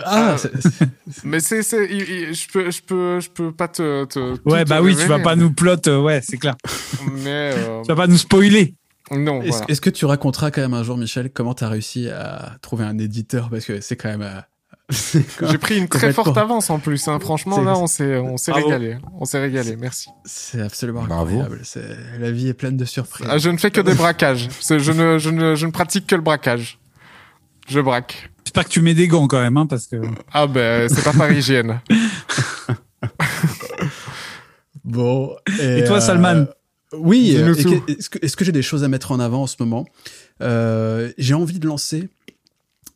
Speaker 2: Ah, mais c'est, c'est, je peux, je peux, je peux pas te. te
Speaker 3: ouais, bah
Speaker 2: te
Speaker 3: oui, tu vas pas nous plot, euh, ouais, c'est clair.
Speaker 2: Mais euh,
Speaker 3: Tu vas pas nous spoiler.
Speaker 2: non,
Speaker 1: Est-ce
Speaker 2: voilà.
Speaker 1: est-ce que tu raconteras quand même un jour, Michel, comment tu as réussi à trouver un éditeur? Parce que c'est quand même. euh,
Speaker 2: J'ai pris une très forte avance en plus. Hein. Franchement,
Speaker 1: C'est-
Speaker 2: là, on s'est, on s'est
Speaker 3: Bravo.
Speaker 2: régalé. On s'est régalé. Merci.
Speaker 1: C'est absolument
Speaker 4: Bravo.
Speaker 1: incroyable. C'est- La vie est pleine de surprises.
Speaker 2: Ah, je ne fais que des braquages. C'est- Je ne, je ne, je ne pratique que le braquage. Je braque.
Speaker 3: J'espère que tu mets des gants quand même, hein, parce que.
Speaker 2: Ah ben, c'est pas par hygiène.
Speaker 1: Bon.
Speaker 3: Et toi, Salman
Speaker 1: Oui. Euh, Est-ce que, j'ai des choses à mettre en avant en ce moment Euh, J'ai envie de lancer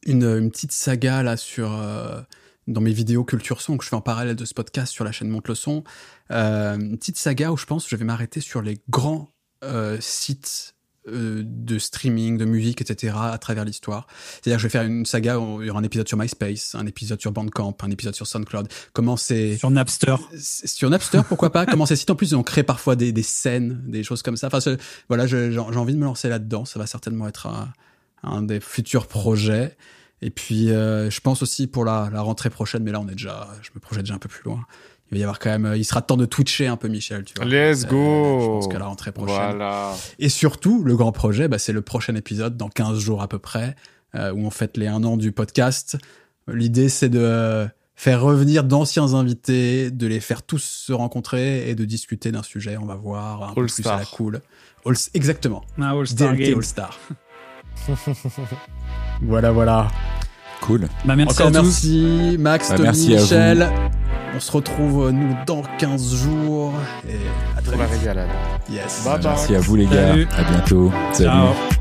Speaker 1: une, une petite saga là sur euh, dans mes vidéos culture son que je fais en parallèle de ce podcast sur la chaîne Monte le son. Euh, une petite saga où je pense que je vais m'arrêter sur les grands euh, sites euh, de streaming, de musique, etc. à travers l'histoire. C'est-à-dire que je vais faire une saga où il y aura un épisode sur MySpace, un épisode sur Bandcamp, un épisode sur SoundCloud. Comment c'est
Speaker 3: Sur Napster.
Speaker 1: sur Napster, pourquoi pas? Comment ces sites en plus ils ont créé parfois des, des scènes, des choses comme ça. Enfin, voilà, j'ai j'ai envie de me lancer là-dedans. Ça va certainement être un, un des futurs projets. Et puis, euh, je pense aussi pour la, la rentrée prochaine, mais là on est déjà, je me projette déjà un peu plus loin. Il va y avoir quand même, euh, il sera temps de twitcher un peu, Michel. Tu vois.
Speaker 2: Let's
Speaker 1: Euh,
Speaker 2: go.
Speaker 1: Je pense qu'à la rentrée prochaine.
Speaker 2: Voilà.
Speaker 1: Et surtout, le grand projet, bah, c'est le prochain épisode dans 15 jours à peu près, euh, où on fête les un an du podcast. L'idée, c'est de faire revenir d'anciens invités, de les faire tous se rencontrer et de discuter d'un sujet. On va voir un peu
Speaker 2: All
Speaker 1: plus
Speaker 2: Star.
Speaker 1: à la cool. All- exactement.
Speaker 3: Ah, All-Star
Speaker 1: DLT
Speaker 3: Game.
Speaker 1: All Star. voilà, voilà.
Speaker 4: Cool.
Speaker 3: Bah, merci
Speaker 1: Encore
Speaker 3: à tous.
Speaker 1: merci, Max,
Speaker 4: Bah,
Speaker 1: Tommy,
Speaker 4: merci à vous.
Speaker 1: Michel. On se retrouve, euh, nous, dans 15 jours. Et à très
Speaker 2: Pour
Speaker 1: vite.
Speaker 2: régalade.
Speaker 1: Yes.
Speaker 2: Bye bye.
Speaker 4: Merci à vous les gars.
Speaker 3: Salut.
Speaker 4: À bientôt. Salut.
Speaker 3: Ciao.